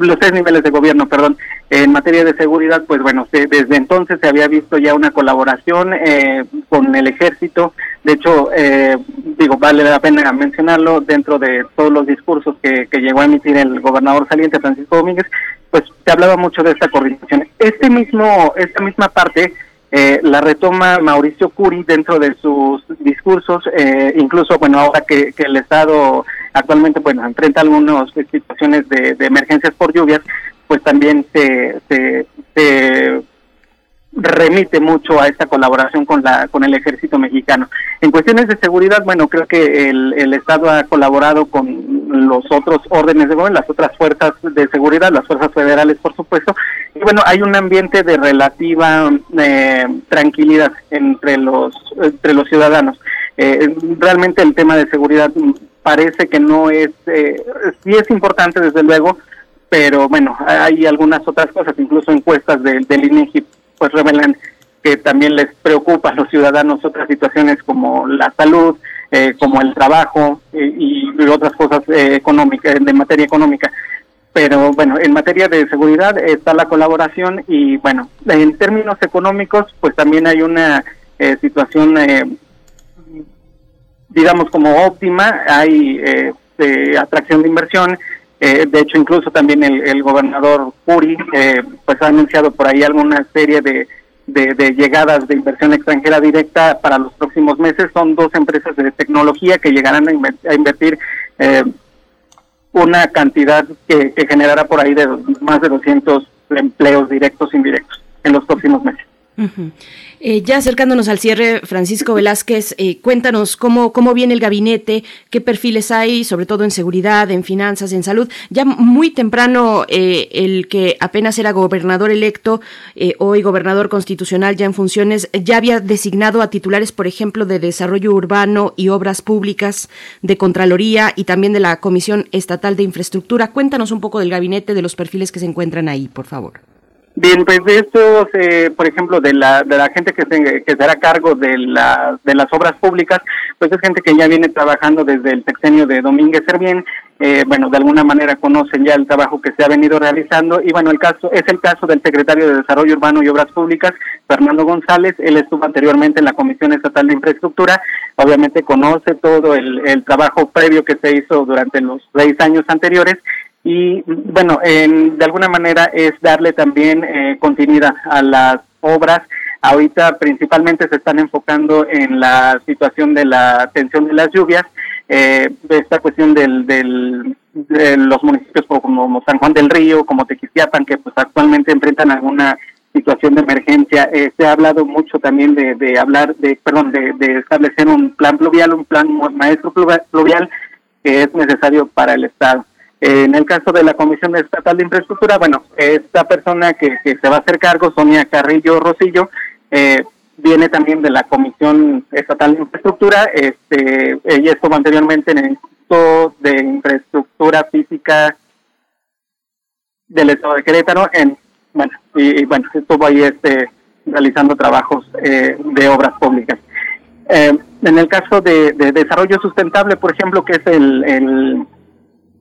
los tres niveles de gobierno, perdón. En materia de seguridad, pues bueno, desde entonces se había visto ya una colaboración eh, con el ejército. De hecho, eh, digo, vale la pena mencionarlo dentro de todos los discursos que, llegó a emitir el gobernador saliente Francisco Domínguez, pues se hablaba mucho de esta coordinación. Este mismo, esta misma parte la retoma Mauricio Curi dentro de sus discursos, incluso, bueno, ahora que, que el Estado actualmente bueno enfrenta algunas situaciones de, emergencias por lluvias pues también se, se, remite mucho a esta colaboración con la con el ejército mexicano. En cuestiones de seguridad bueno creo que el, el estado ha colaborado con los otros órdenes de gobierno las otras fuerzas de seguridad las fuerzas federales por supuesto. Y bueno hay un ambiente de relativa eh, tranquilidad entre los entre los ciudadanos. Eh, realmente el tema de seguridad parece que no es, eh, sí es importante desde luego, pero bueno, hay algunas otras cosas, incluso encuestas del INEGI pues revelan que también les preocupa a los ciudadanos otras situaciones como la salud, eh, como el trabajo eh, y, otras cosas eh, económicas, de materia económica. Pero bueno, en materia de seguridad está la colaboración y bueno, en términos económicos pues también hay una situación digamos, como óptima, hay eh, atracción de inversión. Eh, de hecho, incluso también el, gobernador Puri eh, pues ha anunciado por ahí alguna serie de, de, llegadas de inversión extranjera directa para los próximos meses. Son dos empresas de tecnología que llegarán a, invertir una cantidad que, que generará por ahí de más de 200 empleos directos e indirectos en los próximos meses. Eh, ya acercándonos al cierre, Francisco Velázquez, eh, cuéntanos cómo, cómo viene el gabinete, qué perfiles hay, sobre todo en seguridad, en finanzas, en salud. Ya muy temprano, eh, el que apenas era gobernador electo, hoy gobernador constitucional ya en funciones, ya había designado a titulares, por ejemplo, de Desarrollo Urbano y Obras Públicas, de Contraloría y también de la Comisión Estatal de Infraestructura. Cuéntanos un poco del gabinete, de los perfiles que se encuentran ahí, por favor. Bien, pues de estos, eh, por ejemplo, de la, de la gente que, se, que será cargo de, la, de las obras públicas, pues es gente que ya viene trabajando desde el sexenio de Domínguez Servién, eh, bueno, de alguna manera conocen ya el trabajo que se ha venido realizando. Y bueno, el caso es el caso del secretario de Desarrollo Urbano y Obras Públicas, Fernando González, él estuvo anteriormente en la Comisión Estatal de Infraestructura, obviamente conoce todo el, el trabajo previo que se hizo durante los seis años anteriores y bueno, de alguna manera es darle también eh, continuidad a las obras. Ahorita principalmente se están enfocando en la situación de la atención de las lluvias, eh, esta cuestión del, del, de los municipios como San Juan del Río, como Tequisquiapan, que pues actualmente enfrentan alguna situación de emergencia. Eh, se ha hablado mucho también de, de hablar, de perdón, de, de establecer un plan pluvial, un plan maestro pluvial que es necesario para el Estado. Eh, en el caso de la Comisión Estatal de Infraestructura, bueno, esta persona que, se va a hacer cargo, Sonia Carrillo Rosillo, eh, viene también de la Comisión Estatal de Infraestructura. Este, ella estuvo anteriormente en el Instituto de Infraestructura Física del Estado de Querétaro, en, bueno, y, bueno, estuvo ahí este, realizando trabajos eh, de obras públicas. en el caso de, desarrollo sustentable, por ejemplo, que es el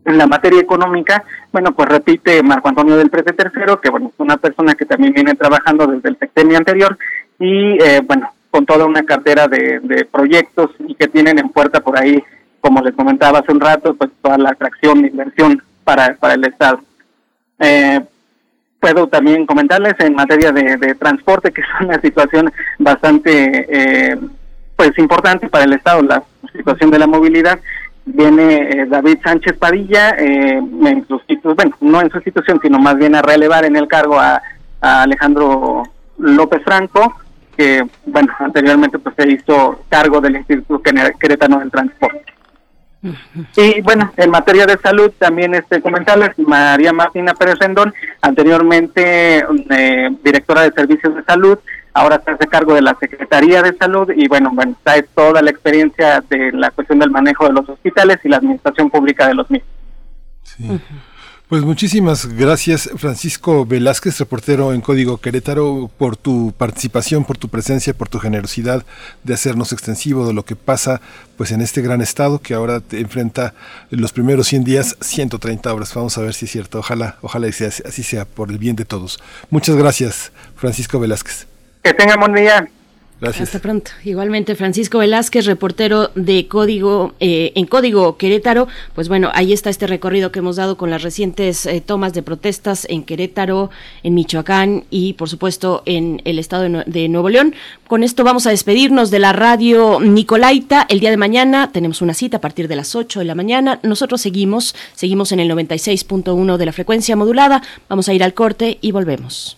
en la materia económica, bueno, pues repite Marco Antonio del Prete Tercero, que bueno, es una persona que también viene trabajando desde el sexenio anterior y eh, bueno, con toda una cartera de, proyectos y que tienen en puerta por ahí, como les comentaba hace un rato, pues toda la atracción de inversión para, para el Estado. Eh, puedo también comentarles en materia de, transporte, que es una situación bastante eh, pues importante para el Estado, la situación de la movilidad viene eh, David Sánchez Padilla eh, en sustitución, bueno, no en sustitución, sino más bien a relevar en el cargo a, Alejandro López Franco, que, bueno, anteriormente pues se hizo cargo del Instituto Querétano del Transporte. Y bueno, en materia de salud también este comentarles, María Martina Pérez Rendón, anteriormente eh, directora de servicios de salud, ahora se hace cargo de la Secretaría de Salud y bueno, bueno, trae toda la experiencia de la cuestión del manejo de los hospitales y la administración pública de los mismos. Pues muchísimas gracias Francisco Velázquez, reportero en Código Querétaro, por tu participación, por tu presencia, por tu generosidad de hacernos extensivo de lo que pasa pues en este gran estado que ahora te enfrenta en los primeros 100 días 130 horas. Vamos a ver si es cierto. Ojalá, ojalá así sea por el bien de todos. Muchas gracias Francisco Velázquez. Que tengan buen día. Gracias. Hasta pronto. Igualmente, Francisco Velázquez, reportero de Código, eh, en Código Querétaro. Pues bueno, ahí está este recorrido que hemos dado con las recientes eh, tomas de protestas en Querétaro, en Michoacán y, por supuesto, en el estado de, Nuevo León. Con esto vamos a despedirnos de la radio Nicolaita. El día de mañana tenemos una cita a partir de las 8 de la mañana. Nosotros seguimos, seguimos en el 96.1 de la frecuencia modulada. Vamos a ir al corte y volvemos.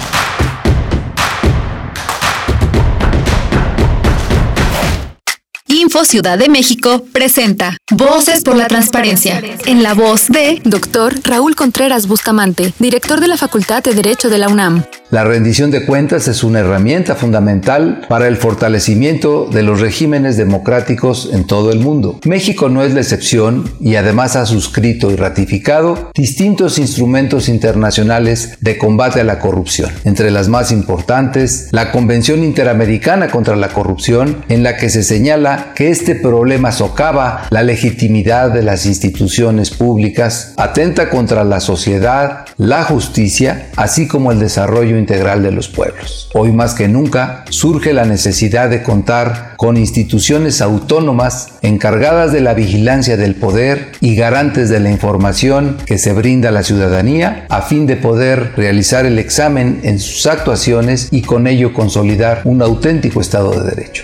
Info Ciudad de México presenta Voces por la Transparencia. En la voz de Dr. Raúl Contreras Bustamante, director de la Facultad de Derecho de la UNAM. La rendición de cuentas es una herramienta fundamental para el fortalecimiento de los regímenes democráticos en todo el mundo. México no es la excepción y además ha suscrito y ratificado distintos instrumentos internacionales de combate a la corrupción. Entre las más importantes, la Convención Interamericana contra la Corrupción, en la que se señala que este problema socava la legitimidad de las instituciones públicas, atenta contra la sociedad, la justicia, así como el desarrollo integral de los pueblos. Hoy más que nunca surge la necesidad de contar con instituciones autónomas encargadas de la vigilancia del poder y garantes de la información que se brinda a la ciudadanía a fin de poder realizar el examen en sus actuaciones y con ello consolidar un auténtico Estado de Derecho.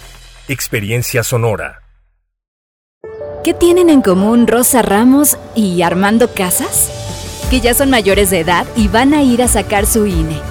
Experiencia Sonora. ¿Qué tienen en común Rosa Ramos y Armando Casas? Que ya son mayores de edad y van a ir a sacar su INE.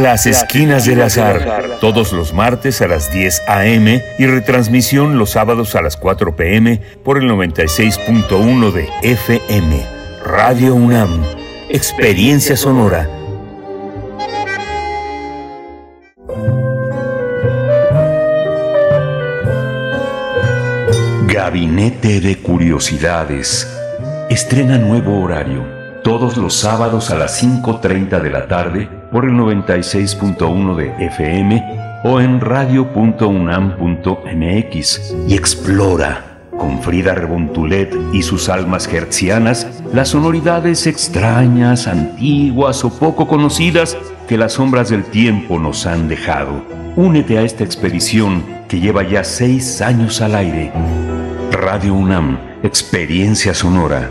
Las Esquinas del Azar, todos los martes a las 10 a.m. y retransmisión los sábados a las 4 p.m. por el 96.1 de FM. Radio UNAM, Experiencia Sonora. Gabinete de Curiosidades. Estrena nuevo horario, todos los sábados a las 5.30 de la tarde por el 96.1 de FM o en radio.unam.mx y explora con Frida Rebontulet y sus almas hertzianas las sonoridades extrañas, antiguas o poco conocidas que las sombras del tiempo nos han dejado. Únete a esta expedición que lleva ya seis años al aire. Radio UNAM, Experiencia Sonora.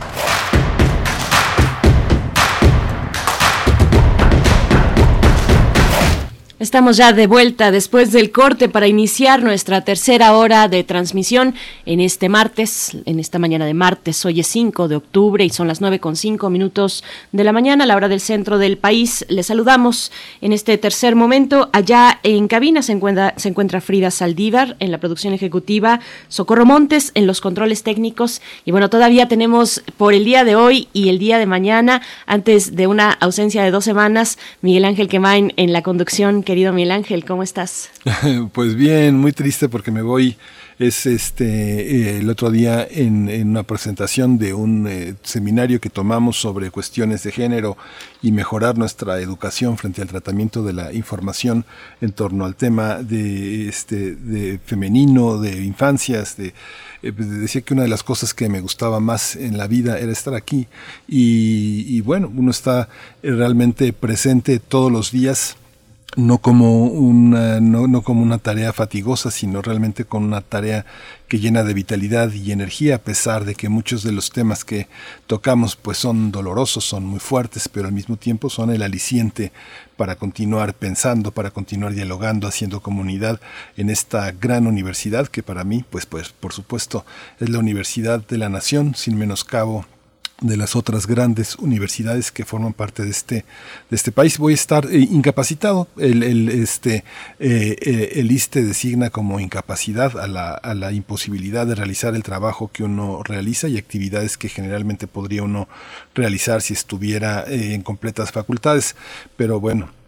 Estamos ya de vuelta después del corte para iniciar nuestra tercera hora de transmisión en este martes, en esta mañana de martes. Hoy es 5 de octubre y son las 9 con 5 minutos de la mañana, a la hora del centro del país. Les saludamos en este tercer momento. Allá en cabina se encuentra, se encuentra Frida Saldívar en la producción ejecutiva, Socorro Montes en los controles técnicos. Y bueno, todavía tenemos por el día de hoy y el día de mañana, antes de una ausencia de dos semanas, Miguel Ángel Quemain en la conducción querido Miguel Ángel, ¿cómo estás? pues bien, muy triste porque me voy. Es este eh, el otro día en, una presentación de un eh, seminario que tomamos sobre cuestiones de género y mejorar nuestra educación frente al tratamiento de la información en torno al tema de este de femenino, de infancias, eh, decía que una de las cosas que me gustaba más en la vida era estar aquí y bueno, uno está realmente presente todos los días no como una, no, no, como una tarea fatigosa, sino realmente con una tarea que llena de vitalidad y energía, a pesar de que muchos de los temas que tocamos pues son dolorosos, son muy fuertes, pero al mismo tiempo son el aliciente para continuar pensando, para continuar dialogando, haciendo comunidad en esta gran universidad que para mí, pues, pues por supuesto, es la universidad de la nación, sin menoscabo de las otras grandes universidades que forman parte de este de este país. Voy a estar eh, incapacitado. El, este eh, eh, el ISTE designa como incapacidad a la, a la imposibilidad de realizar el trabajo que uno realiza y actividades que generalmente podría uno realizar si estuviera en completas facultades. Pero bueno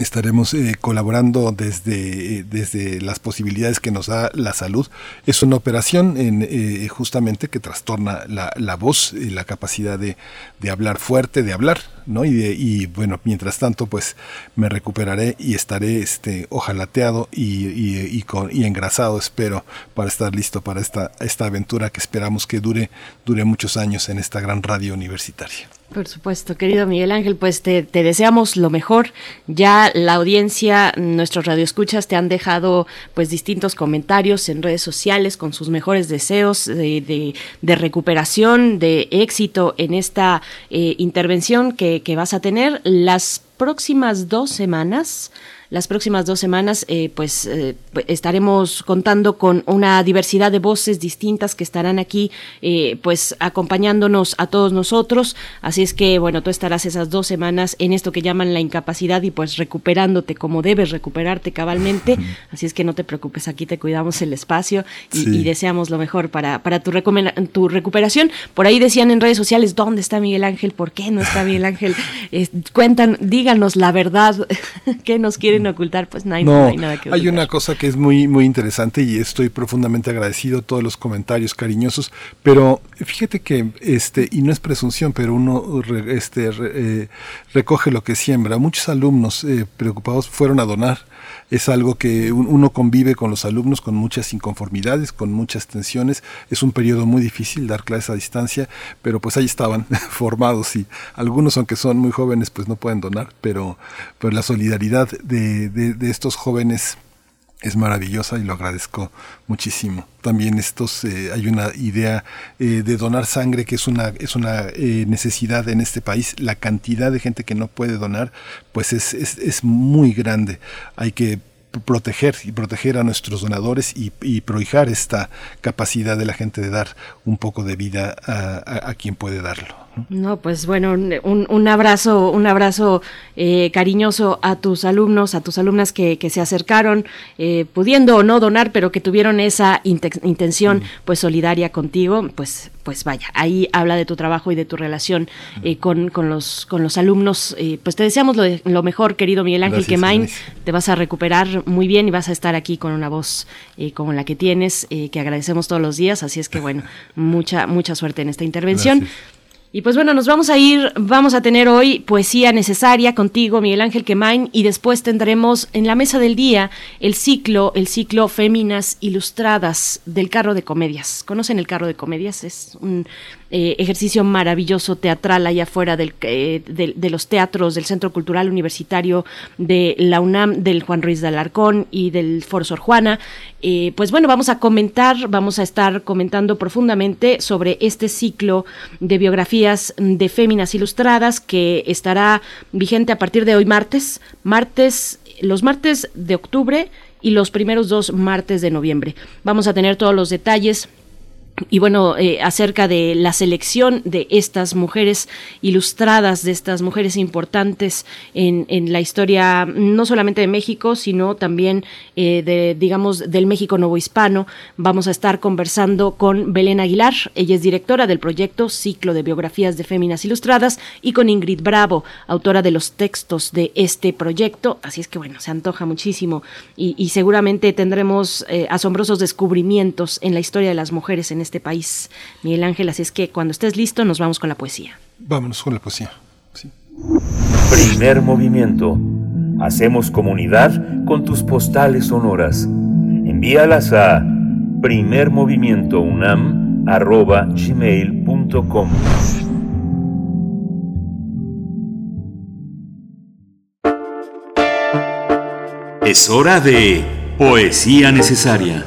estaremos eh, colaborando desde, eh, desde las posibilidades que nos da la salud. Es una operación en, eh, justamente que trastorna la, la voz y la capacidad de, de, hablar fuerte, de hablar, ¿no? Y, de, y bueno, mientras tanto, pues me recuperaré y estaré este, ojalateado y, y, y, con, y engrasado, espero, para estar listo para esta, esta aventura que esperamos que dure, dure muchos años en esta gran radio universitaria. Por supuesto, querido Miguel Ángel, pues te, deseamos lo mejor. Ya la audiencia, nuestros radioescuchas te han dejado pues distintos comentarios en redes sociales con sus mejores deseos de, recuperación, de éxito en esta eh, intervención que vas a tener las próximas dos semanas las próximas dos semanas eh, pues eh, estaremos contando con una diversidad de voces distintas que estarán aquí eh, pues acompañándonos a todos nosotros. Así es que bueno tú estarás esas dos semanas en esto que llaman la incapacidad y pues recuperándote como debes recuperarte cabalmente. Así es que no te preocupes aquí te cuidamos el espacio y, sí. y deseamos lo mejor para, para tu, tu recuperación. Por ahí decían en redes sociales dónde está Miguel Ángel por qué no está Miguel Ángel cuentan díganos la verdad qué nos quieren ocultar, pues no hay, no, no hay nada que ocultar. Hay una cosa que es muy, muy interesante y estoy profundamente agradecido a todos los comentarios cariñosos, pero fíjate que, este, y no es presunción, pero uno este, re, eh, recoge lo que siembra. Muchos alumnos eh, preocupados fueron a donar es algo que uno convive con los alumnos con muchas inconformidades, con muchas tensiones. Es un periodo muy difícil dar clases a distancia, pero pues ahí estaban formados y algunos, aunque son muy jóvenes, pues no pueden donar, pero, pero la solidaridad de, de, de estos jóvenes es maravillosa y lo agradezco muchísimo. También estos eh, hay una idea eh, de donar sangre que es una es una eh, necesidad en este país. La cantidad de gente que no puede donar, pues es, es, es muy grande. Hay que proteger y proteger a nuestros donadores y, prohijar esta capacidad de la gente de dar un poco de vida a quien puede darlo. No, pues bueno, un, un abrazo, un abrazo eh, cariñoso a tus alumnos, a tus alumnas que, que se acercaron, eh, pudiendo o no donar, pero que tuvieron esa intención, mm. pues solidaria contigo, pues, pues vaya, ahí habla de tu trabajo y de tu relación eh, con, con los, con los alumnos. pues te deseamos lo, de, lo, mejor, querido Miguel Ángel Quemain, te vas a recuperar muy bien y vas a estar aquí con una voz como la que tienes, que agradecemos todos los días, así es que bueno, mucha, mucha suerte en esta intervención. Gracias. Y pues bueno, nos vamos a ir, vamos a tener hoy poesía necesaria contigo, Miguel Ángel Quemain, y después tendremos en la mesa del día el ciclo, el ciclo Féminas Ilustradas del Carro de Comedias. ¿Conocen el Carro de Comedias? Es un eh, ejercicio maravilloso teatral allá afuera del, eh, de, de, los teatros del Centro Cultural Universitario de la UNAM, del Juan Ruiz de Alarcón y del Foro Sor Juana. Eh, pues bueno, vamos a comentar, vamos a estar comentando profundamente sobre este ciclo de biografías de féminas ilustradas que estará vigente a partir de hoy martes, martes, los martes de octubre y los primeros dos martes de noviembre. Vamos a tener todos los detalles y bueno, eh, acerca de la selección de estas mujeres ilustradas, de estas mujeres importantes en, en la historia no solamente de México, sino también eh, de, digamos, del México novohispano. Vamos a estar conversando con Belén Aguilar, ella es directora del proyecto Ciclo de Biografías de Féminas Ilustradas, y con Ingrid Bravo, autora de los textos de este proyecto. Así es que bueno, se antoja muchísimo y, seguramente tendremos eh, asombrosos descubrimientos en la historia de las mujeres en este país, Miguel Ángel. Así es que cuando estés listo, nos vamos con la poesía. Vámonos con la poesía. Sí. Primer movimiento. Hacemos comunidad con tus postales sonoras. Envíalas a primermovimientounam.gmail.com Es hora de Poesía Necesaria.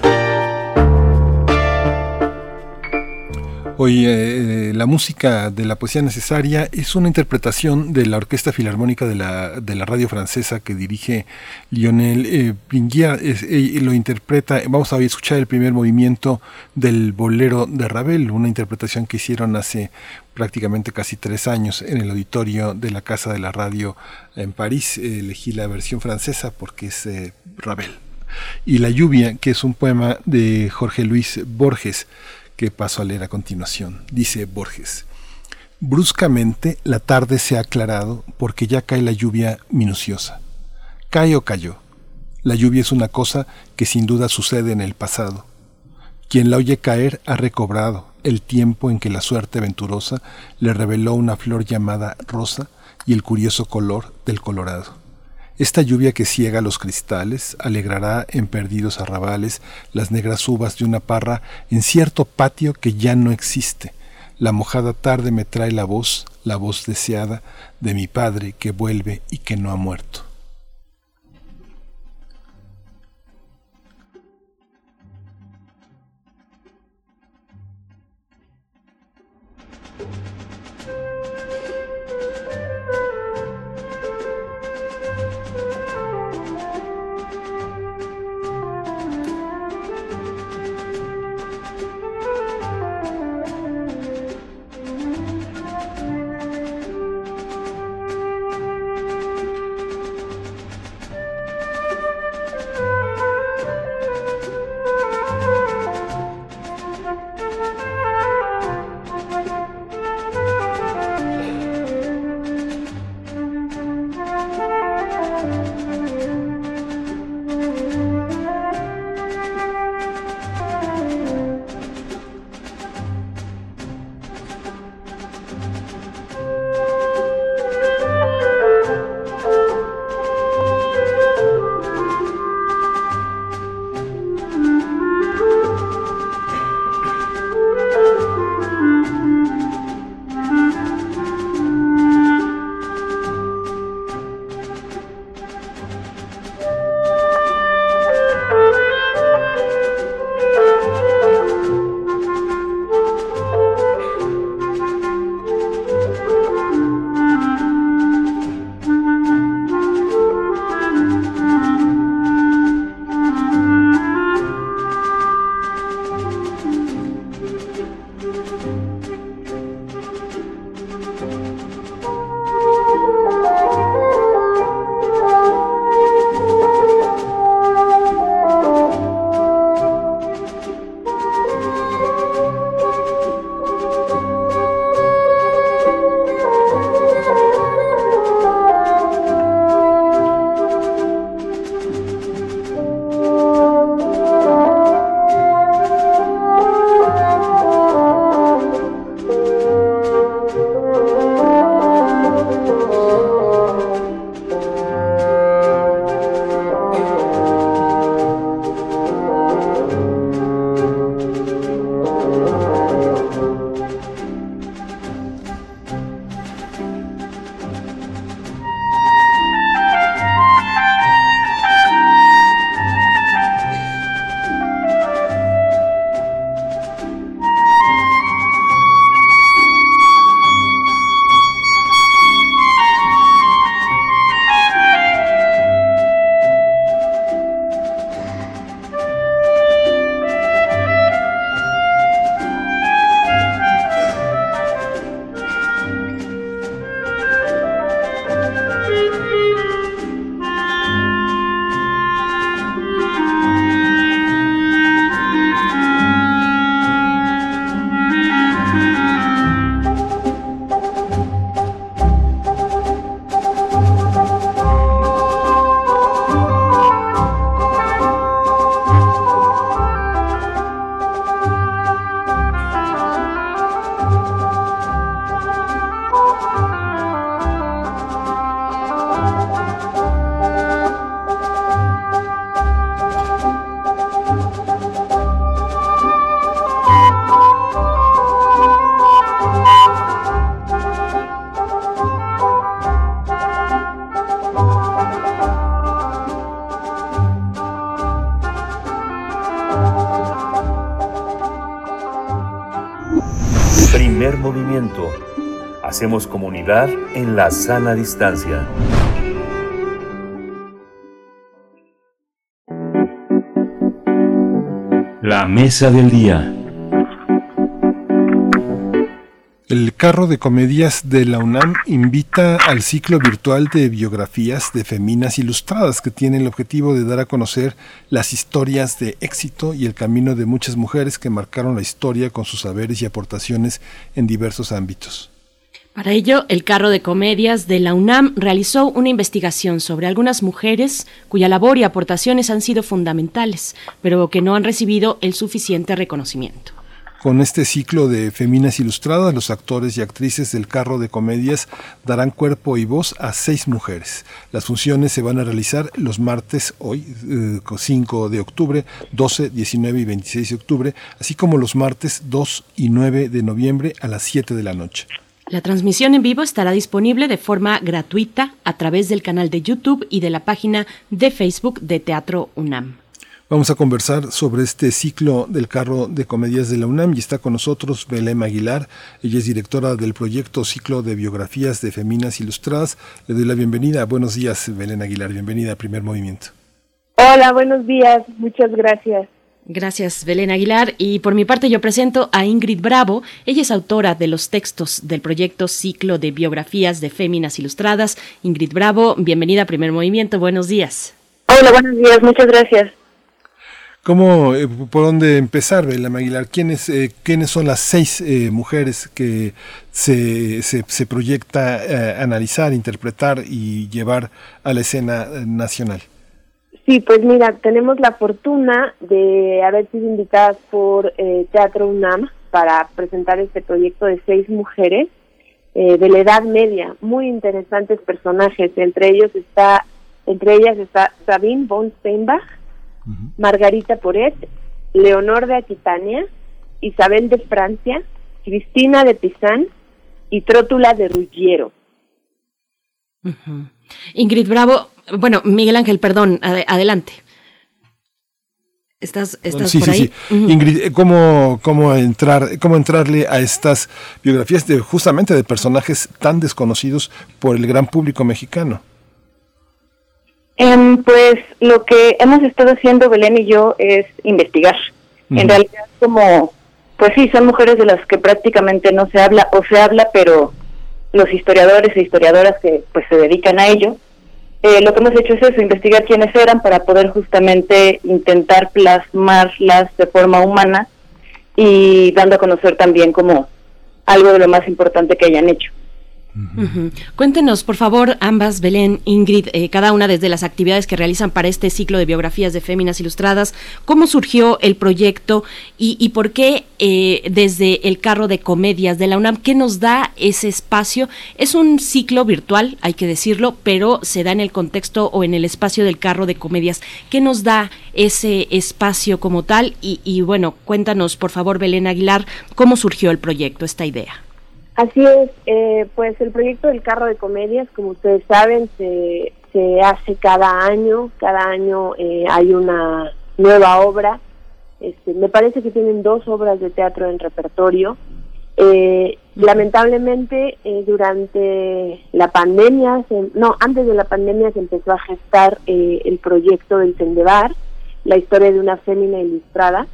Hoy eh, la música de la poesía necesaria es una interpretación de la Orquesta Filarmónica de la, de la radio francesa que dirige Lionel eh, eh lo interpreta, vamos a escuchar el primer movimiento del bolero de Ravel, una interpretación que hicieron hace prácticamente casi tres años en el auditorio de la Casa de la Radio en París. elegí la versión francesa porque es eh, Ravel. Y La lluvia, que es un poema de Jorge Luis Borges, paso a leer a continuación. Dice Borges. Bruscamente la tarde se ha aclarado porque ya cae la lluvia minuciosa. Cae o cayó. La lluvia es una cosa que sin duda sucede en el pasado. Quien la oye caer ha recobrado el tiempo en que la suerte venturosa le reveló una flor llamada rosa y el curioso color del colorado. Esta lluvia que ciega los cristales alegrará en perdidos arrabales las negras uvas de una parra en cierto patio que ya no existe. La mojada tarde me trae la voz, la voz deseada de mi padre que vuelve y que no ha muerto. Hacemos comunidad en la sana distancia. La mesa del día. El carro de comedias de la UNAM invita al ciclo virtual de biografías de feminas ilustradas que tiene el objetivo de dar a conocer las historias de éxito y el camino de muchas mujeres que marcaron la historia con sus saberes y aportaciones en diversos ámbitos. Para ello, el carro de comedias de la UNAM realizó una investigación sobre algunas mujeres cuya labor y aportaciones han sido fundamentales, pero que no han recibido el suficiente reconocimiento. Con este ciclo de Feminas Ilustradas, los actores y actrices del carro de comedias darán cuerpo y voz a seis mujeres. Las funciones se van a realizar los martes, hoy, 5 eh, de octubre, 12, 19 y 26 de octubre, así como los martes 2 y 9 de noviembre a las 7 de la noche. La transmisión en vivo estará disponible de forma gratuita a través del canal de YouTube y de la página de Facebook de Teatro UNAM. Vamos a conversar sobre este ciclo del carro de comedias de la UNAM y está con nosotros Belém Aguilar. Ella es directora del proyecto Ciclo de Biografías de Feminas Ilustradas. Le doy la bienvenida. Buenos días, Belén Aguilar. Bienvenida a Primer Movimiento. Hola, buenos días. Muchas gracias. Gracias, Belén Aguilar. Y por mi parte yo presento a Ingrid Bravo. Ella es autora de los textos del proyecto Ciclo de Biografías de Féminas Ilustradas. Ingrid Bravo, bienvenida a Primer Movimiento. Buenos días. Hola, buenos días. Muchas gracias. ¿Cómo, eh, por dónde empezar, Bela Aguilar? ¿Quiénes, eh, ¿Quiénes son las seis eh, mujeres que se, se, se proyecta analizar, interpretar y llevar a la escena nacional? Sí, pues mira, tenemos la fortuna de haber sido invitadas por Teatro UNAM para presentar este proyecto de seis mujeres de la Edad Media, muy interesantes personajes. Entre ellos está, entre ellas está Sabine von Steinbach, Margarita Poret, Leonor de Aquitania, Isabel de Francia, Cristina de Pizán y Trótula de Ruggiero. Ingrid Bravo, bueno, Miguel Ángel, perdón, adelante. ¿Estás, estás sí, por sí, Sí. Ingrid, ¿cómo, cómo, entrar, ¿cómo entrarle a estas biografías de justamente de personajes tan desconocidos por el gran público mexicano? Em, pues lo que hemos estado haciendo Belén y yo es investigar. En realidad como, pues sí, son mujeres de las que prácticamente no se habla o se habla, pero los historiadores e historiadoras que pues se dedican a ello, eh, lo que hemos hecho es eso, investigar quiénes eran para poder justamente intentar plasmarlas de forma humana y dando a conocer también como algo de lo más importante que hayan hecho. Cuéntenos, por favor, ambas, Belén, Ingrid, eh, cada una desde las actividades que realizan para este ciclo de biografías de féminas ilustradas, cómo surgió el proyecto y, por qué eh, desde el carro de comedias de la UNAM, qué nos da ese espacio. Es un ciclo virtual, hay que decirlo, pero se da en el contexto o en el espacio del carro de comedias. ¿Qué nos da ese espacio como tal? Y, y bueno, cuéntanos, por favor, Belén Aguilar, cómo surgió el proyecto, esta idea. Así es, eh, pues el proyecto del carro de comedias, como ustedes saben, se, se hace cada año, cada año eh, hay una nueva obra. Este, me parece que tienen dos obras de teatro en repertorio. Eh, lamentablemente, durante la pandemia, no, antes de la pandemia se empezó a gestar el proyecto del Tendebar, la historia de una fémina ilustrada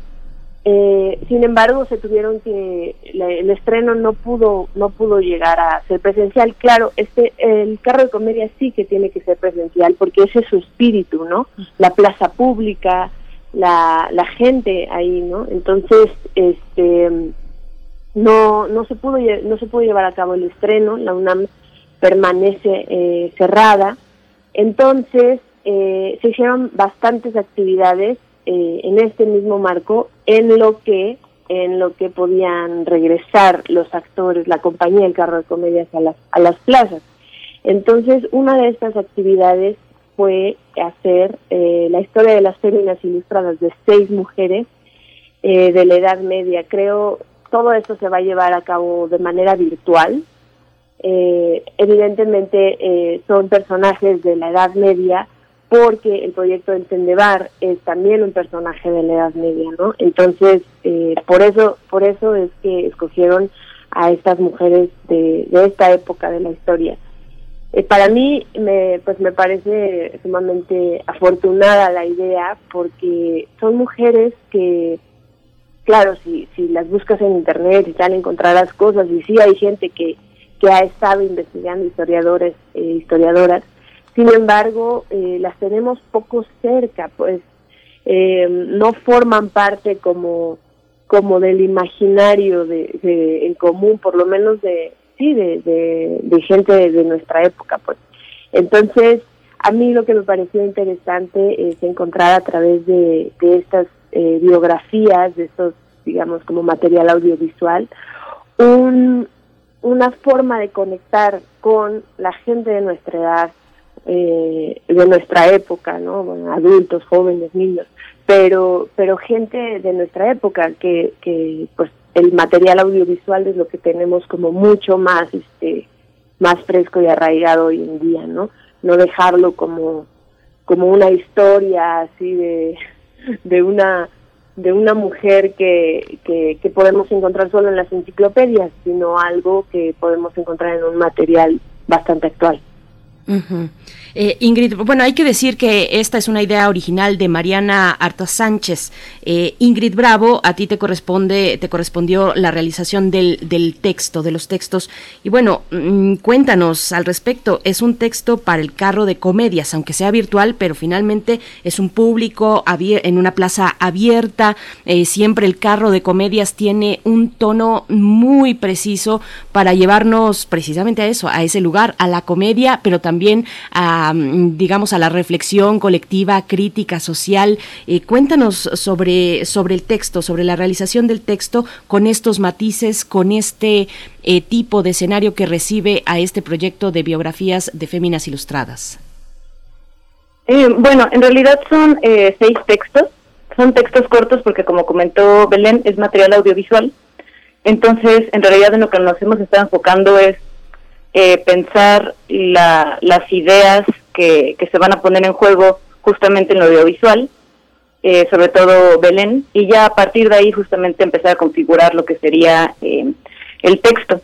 eh, sin embargo, se tuvieron que el estreno no pudo no pudo llegar a ser presencial. Claro, este el carro de comedia sí que tiene que ser presencial porque ese es su espíritu, ¿no? La plaza pública, la, la gente ahí, ¿no? Entonces, este no no se pudo no se pudo llevar a cabo el estreno. La UNAM permanece eh, cerrada. Entonces eh, se hicieron bastantes actividades eh, en este mismo marco en lo que en lo que podían regresar los actores, la compañía del carro de comedias a las, a las plazas. Entonces, una de estas actividades fue hacer eh, la historia de las féminas ilustradas de seis mujeres eh, de la Edad Media. Creo todo esto se va a llevar a cabo de manera virtual. evidentemente son personajes de la Edad Media, porque el proyecto del Tendebar es también un personaje de la Edad Media, ¿no? Entonces, eh, por eso por eso es que escogieron a estas mujeres de, esta época de la historia. Eh, para mí me, pues me parece sumamente afortunada la idea porque son mujeres que, claro, si, si las buscas en internet y tal encontrarás cosas y sí hay gente que, que ha estado investigando historiadores, eh, historiadoras, sin embargo eh, las tenemos poco cerca, pues no forman parte como como del imaginario de, en común, por lo menos de, sí, de, de, gente de, nuestra época, pues. Entonces, a mí lo que me pareció interesante es encontrar a través de, de estas eh, biografías, de estos, digamos, como material audiovisual, un, una forma de conectar con la gente de nuestra edad, eh, de nuestra época, ¿no? Bueno, adultos, jóvenes, niños, pero, pero gente de nuestra época que, que pues el material audiovisual es lo que tenemos como mucho más este más fresco y arraigado hoy en día no no dejarlo como como una historia así de de una de una mujer que, que, que podemos encontrar solo en las enciclopedias sino algo que podemos encontrar en un material bastante actual eh, Ingrid, bueno, hay que decir que esta es una idea original de Mariana Arta Sánchez. Eh, Ingrid Bravo, a ti te corresponde, te correspondió la realización del, del texto, de los textos. Y bueno, mm, cuéntanos al respecto. Es un texto para el carro de comedias, aunque sea virtual, pero finalmente es un público en una plaza abierta. Eh, siempre el carro de comedias tiene un tono muy preciso para llevarnos precisamente a eso, a ese lugar, a la comedia, pero también a digamos, a la reflexión colectiva, crítica, social. Eh, cuéntanos sobre, sobre el texto, sobre la realización del texto con estos matices, con este eh, tipo de escenario que recibe a este proyecto de biografías de féminas ilustradas. Eh, bueno, en realidad son seis textos. Son textos cortos porque, como comentó Belén, es material audiovisual. Entonces, en realidad en lo que nos hemos estado enfocando es eh, pensar las ideas que, se van a poner en juego justamente en lo audiovisual, eh, sobre todo Belén, y ya a partir de ahí justamente empezar a configurar lo que sería eh, el texto.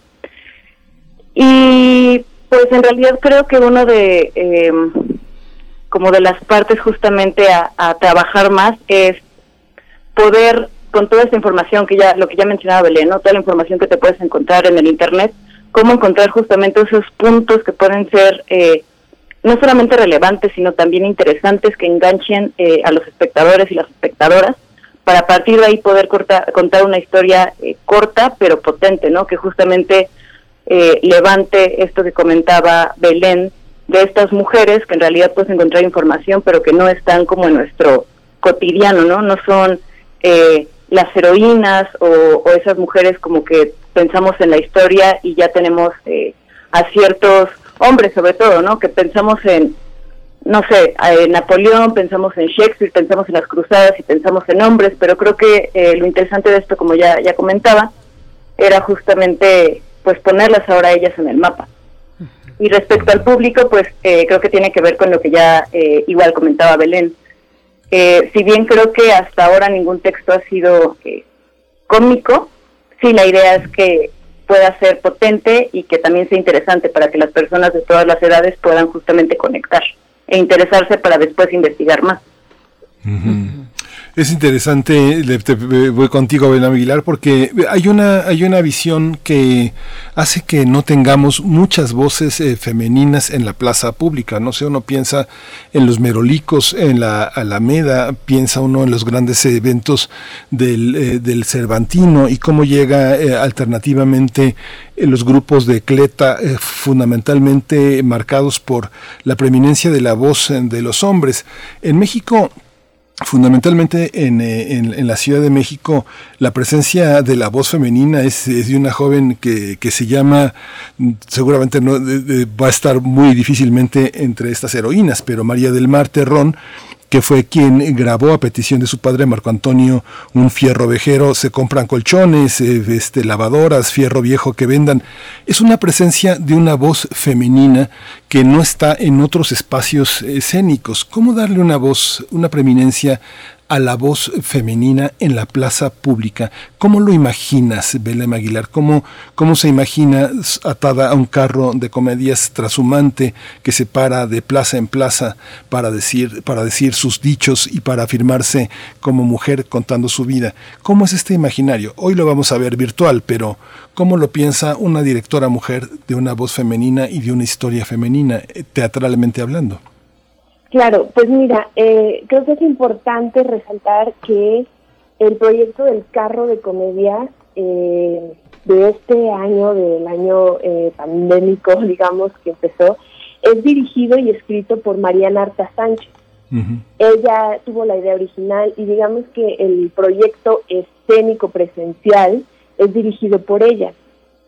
Y pues en realidad creo que uno de como de las partes justamente a, a, trabajar más es poder con toda esta información que ya lo que ya mencionaba Belén, ¿no? toda la información que te puedes encontrar en el internet, cómo encontrar justamente esos puntos que pueden ser eh, no solamente relevantes, sino también interesantes que enganchen eh, a los espectadores y las espectadoras para a partir de ahí poder contar una historia eh, corta pero potente, ¿no? Que justamente levante esto que comentaba Belén de estas mujeres que en realidad puedes encontrar información pero que no están como en nuestro cotidiano, ¿no? No son las heroínas o esas mujeres como que pensamos en la historia y ya tenemos eh, a ciertos hombres sobre todo, ¿no? Que pensamos en, no sé, Napoleón, pensamos en Shakespeare, pensamos en las cruzadas y pensamos en hombres, pero creo que eh, lo interesante de esto, como ya, ya comentaba, era justamente pues ponerlas ahora ellas en el mapa. Y respecto al público, pues eh, creo que tiene que ver con lo que ya igual comentaba Belén. si bien creo que hasta ahora ningún texto ha sido cómico, sí, la idea es que pueda ser potente y que también sea interesante para que las personas de todas las edades puedan justamente conectar e interesarse para después investigar más. Es interesante, voy contigo, Ben Aguilar, porque hay una, hay una visión que hace que no tengamos muchas voces eh, femeninas en la plaza pública. No sé, uno piensa en los merolicos, en la Alameda, piensa uno en los grandes eventos del, eh, del Cervantino y cómo llega eh, alternativamente los grupos de Cleta, fundamentalmente marcados por la preeminencia de la voz de los hombres. En México fundamentalmente eh, en, en, la Ciudad de México la presencia de la voz femenina es, de una joven que, que se llama, seguramente no, va a estar muy difícilmente entre estas heroínas, pero María del Mar Terrón que fue quien grabó a petición de su padre Marco Antonio un fierro vejero, se compran colchones, eh, este, lavadoras, fierro viejo que vendan. Es una presencia de una voz femenina que no está en otros espacios escénicos. ¿Cómo darle una voz, una preeminencia a la voz femenina en la plaza pública. ¿Cómo lo imaginas, Belém Aguilar? ¿Cómo, ¿Cómo se imagina atada a un carro de comedias trashumante que se para de plaza en plaza para decir, para decir sus dichos y para afirmarse como mujer contando su vida? ¿Cómo es este imaginario? Hoy lo vamos a ver virtual, pero ¿cómo lo piensa una directora mujer de una voz femenina y de una historia femenina, eh, teatralmente hablando? Claro, pues mira, eh, creo que es importante resaltar que el proyecto del carro de comedia eh, de este año, del año eh, pandémico, digamos, que empezó, es dirigido y escrito por Mariana Arta Sánchez. Ella tuvo la idea original y digamos que el proyecto escénico presencial es dirigido por ella.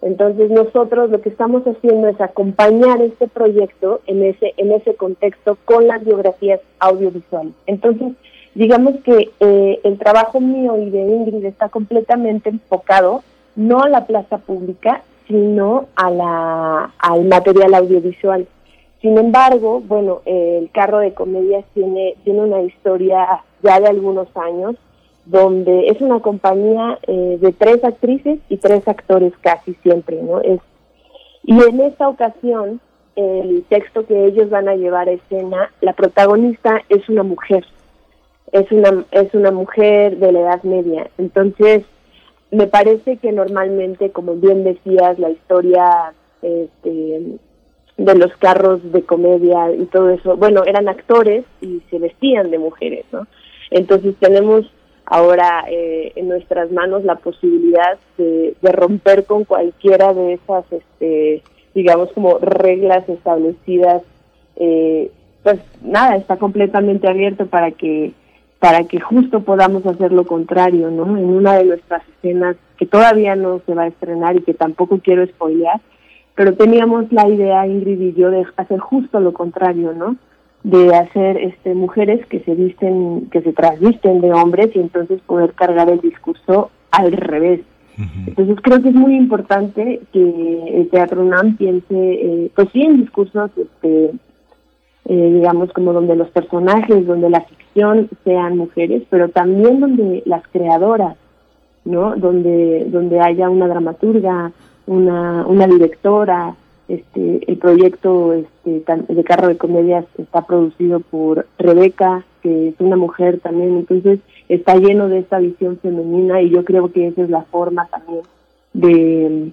Entonces nosotros lo que estamos haciendo es acompañar este proyecto en ese en ese contexto con las biografías audiovisuales. Entonces digamos que eh, el trabajo mío y de Ingrid está completamente enfocado no a la plaza pública, sino a la al material audiovisual. Sin embargo, bueno, el carro de comedias tiene tiene una historia ya de algunos años donde es una compañía eh, de tres actrices y tres actores casi siempre, ¿no? Es, y en esta ocasión, el texto que ellos van a llevar a escena, la protagonista es una mujer, es una, es una mujer de la edad media. Entonces, me parece que normalmente, como bien decías, la historia este, de los carros de comedia y todo eso, bueno, eran actores y se vestían de mujeres, ¿no? Entonces tenemos ahora eh, en nuestras manos la posibilidad de, romper con cualquiera de esas, este, digamos, como reglas establecidas. Eh, pues nada, está completamente abierto para que para que justo podamos hacer lo contrario, ¿no? En una de nuestras escenas que todavía no se va a estrenar y que tampoco quiero spoilear, pero teníamos la idea, Ingrid y yo, de hacer justo lo contrario, ¿no? De hacer este mujeres que se visten que se trasvisten de hombres y entonces poder cargar el discurso al revés. Entonces creo que es muy importante que el teatro UNAM piense eh, pues sí en discursos este eh, digamos como donde los personajes donde la ficción sean mujeres pero también donde las creadoras no donde donde haya una dramaturga una una directora este, el proyecto este, de carro de comedias está producido por Rebeca, que es una mujer también, entonces está lleno de esta visión femenina y yo creo que esa es la forma también de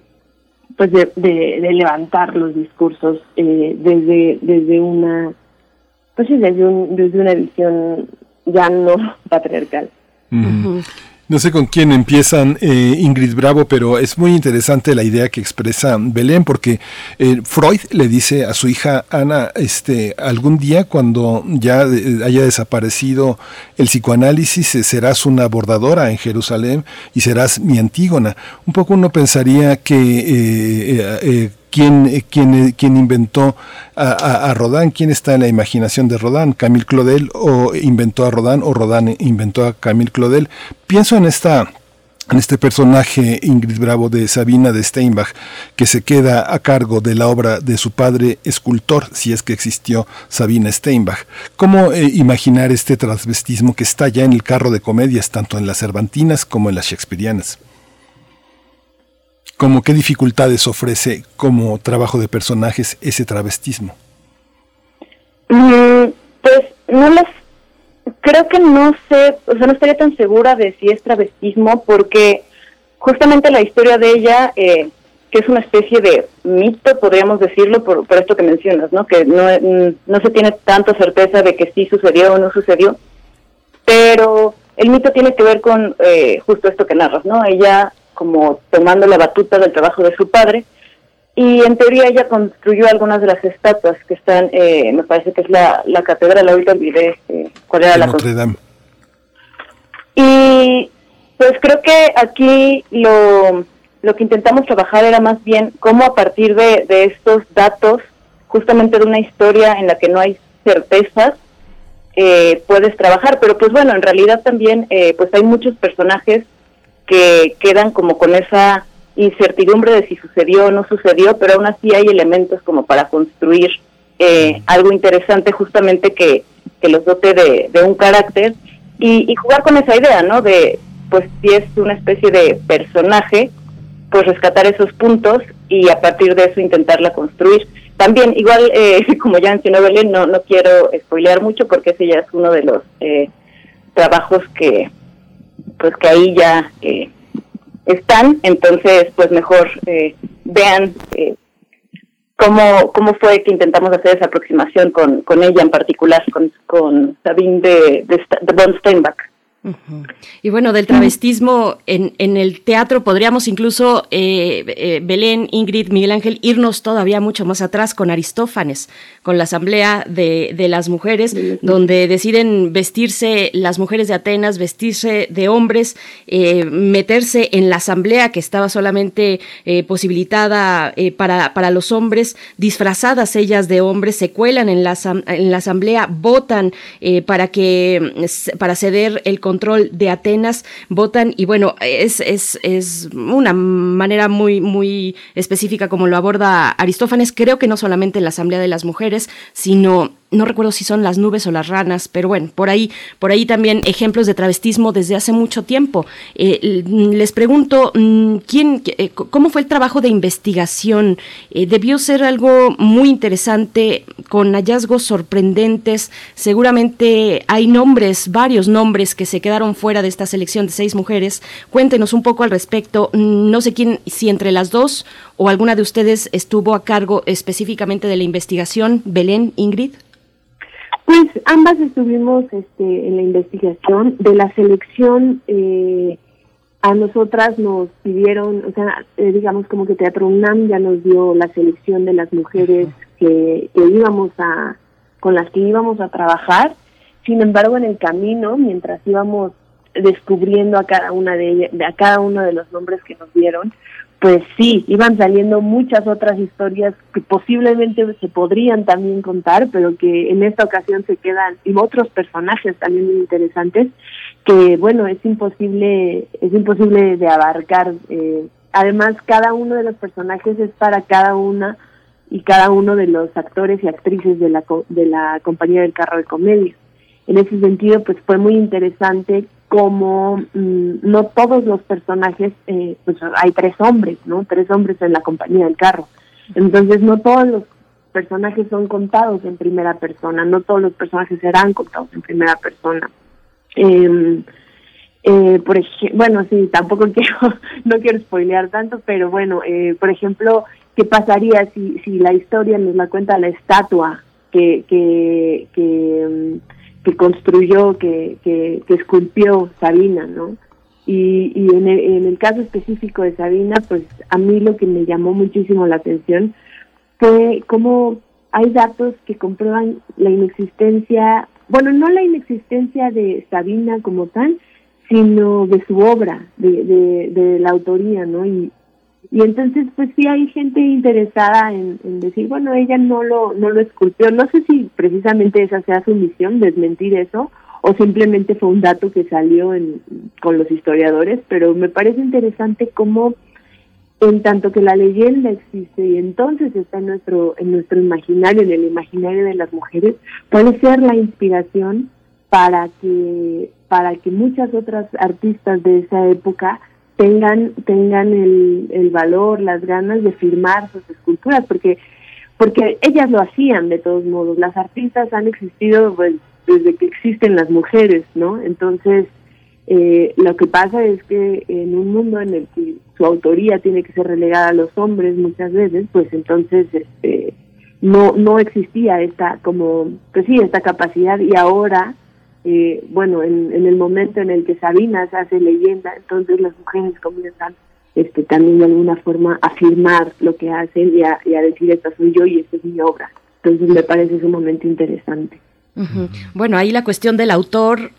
pues de, de, levantar los discursos eh, desde desde una pues desde un, desde una visión ya no patriarcal. No sé con quién empiezan eh, Ingrid Bravo, pero es muy interesante la idea que expresa Belén, porque eh, Freud le dice a su hija Ana, este, algún día cuando ya eh, haya desaparecido el psicoanálisis, serás una bordadora en Jerusalén y serás mi Antígona. Un poco uno pensaría que eh, quién, eh, quién inventó a, Rodin, quién está en la imaginación de Rodin, Camille Claudel o inventó a Rodin o Rodin inventó a Camille Claudel. Pienso en esta en este personaje Ingrid Bravo de Sabina de Steinbach, que se queda a cargo de la obra de su padre escultor, si es que existió Sabina Steinbach. ¿Cómo eh, imaginar este transvestismo que está ya en el carro de comedias, tanto en las cervantinas como en las shakespearianas? Como qué dificultades ofrece como trabajo de personajes ese travestismo. Mm, pues no las creo que no sé, o sea, no estaría tan segura de si es travestismo porque justamente la historia de ella, eh, que es una especie de mito, podríamos decirlo, por, por esto que mencionas, ¿no? Que no, mm, no se tiene tanta certeza de que sí sucedió o no sucedió, pero el mito tiene que ver con eh, justo esto que narras, ¿no? Ella como tomando la batuta del trabajo de su padre. Y en teoría ella construyó algunas de las estatuas que están, eh, me parece que es la, la catedral, ahorita olvidé eh, cuál era la Notre Dame. Y pues creo que aquí lo, lo que intentamos trabajar era más bien cómo a partir de, de estos datos, justamente de una historia en la que no hay certezas, eh, puedes trabajar. Pero pues bueno, en realidad también eh, pues hay muchos personajes que quedan como con esa incertidumbre de si sucedió o no sucedió, pero aún así hay elementos como para construir eh, algo interesante justamente que, que los dote de, un carácter y, y jugar con esa idea, ¿no? De, pues si es una especie de personaje, pues rescatar esos puntos y a partir de eso intentarla construir. También, igual, eh, como ya mencionó Belén, no, no quiero spoilear mucho porque ese ya es uno de los eh, trabajos que, pues que ahí ya eh, están, entonces, pues mejor eh, vean eh, cómo, cómo fue que intentamos hacer esa aproximación con, con ella en particular, con, con Sabine de, de, de von Steinbach. Y bueno, del travestismo en, en el teatro podríamos incluso, eh, eh, Belén, Ingrid, Miguel Ángel, irnos todavía mucho más atrás con Aristófanes, con la Asamblea de, de las Mujeres, donde deciden vestirse las mujeres de Atenas, vestirse de hombres, eh, meterse en la Asamblea que estaba solamente posibilitada para, para los hombres, disfrazadas ellas de hombres, se cuelan en la, en la Asamblea, votan para que para ceder el control de Atenas, votan y bueno, es, es, es una manera muy, muy específica como lo aborda Aristófanes, creo que no solamente en la Asamblea de las Mujeres, sino no recuerdo si son las nubes o las ranas, pero bueno, por ahí, por ahí también ejemplos de travestismo desde hace mucho tiempo. Eh, les pregunto, mm, ¿quién, eh, cómo fue el trabajo de investigación? Eh, debió ser algo muy interesante, con hallazgos sorprendentes. Seguramente hay nombres, varios nombres que se quedaron fuera de esta selección de seis mujeres. Cuéntenos un poco al respecto. Mm, No sé quién, si entre las dos o alguna de ustedes estuvo a cargo específicamente de la investigación. Belén, Ingrid. Pues ambas estuvimos este, en la investigación de la selección. eh, a nosotras nos pidieron, o sea, eh, digamos como que Teatro UNAM ya nos dio la selección de las mujeres que, que íbamos a, con las que íbamos a trabajar. Sin embargo, en el camino, mientras íbamos descubriendo a cada una de ellas, a cada uno de los nombres que nos dieron, pues sí, iban saliendo muchas otras historias que posiblemente se podrían también contar, pero que en esta ocasión se quedan, y otros personajes también muy interesantes, que bueno, es imposible, es imposible de abarcar. eh, además, cada uno de los personajes es para cada una y cada uno de los actores y actrices de la, de la compañía del carro de comedia. En ese sentido, pues fue muy interesante cómo mm, no todos los personajes, eh, pues hay tres hombres, ¿no? Tres hombres en la compañía del carro. Entonces, no todos los personajes son contados en primera persona, no todos los personajes serán contados en primera persona. Eh, eh, bueno, sí, tampoco quiero, no quiero spoilear tanto, pero bueno, eh, por ejemplo, ¿qué pasaría si, si la historia nos la cuenta la estatua que, que, que, mm, que construyó, que, que, que esculpió Sabina, ¿no? Y, y en, el, en el caso específico de Sabina, pues a mí lo que me llamó muchísimo la atención fue cómo hay datos que comprueban la inexistencia, bueno, no la inexistencia de Sabina como tal, sino de su obra, de, de, de la autoría, ¿no? Y, y entonces, pues sí hay gente interesada en, decir, bueno, ella no lo, no lo esculpió. No sé si precisamente esa sea su misión, desmentir eso, o simplemente fue un dato que salió en, con los historiadores, pero me parece interesante cómo en tanto que la leyenda existe y entonces está en nuestro en nuestro imaginario, en el imaginario de las mujeres, puede ser la inspiración para que para que muchas otras artistas de esa época tengan tengan el, el valor, las ganas de firmar sus esculturas, porque porque ellas lo hacían de todos modos. Las artistas han existido pues, desde que existen las mujeres, ¿no? Entonces eh, lo que pasa es que en un mundo en el que su autoría tiene que ser relegada a los hombres muchas veces, pues entonces este, no no existía esta como pues sí esta capacidad y ahora eh, bueno en, en el momento en el que Sabina se hace leyenda, entonces las mujeres comienzan este también de alguna forma a afirmar lo que hacen y a, a decir esta soy yo y esta es mi obra. Entonces me parece sumamente interesante. Ujú. Bueno, ahí la cuestión del autor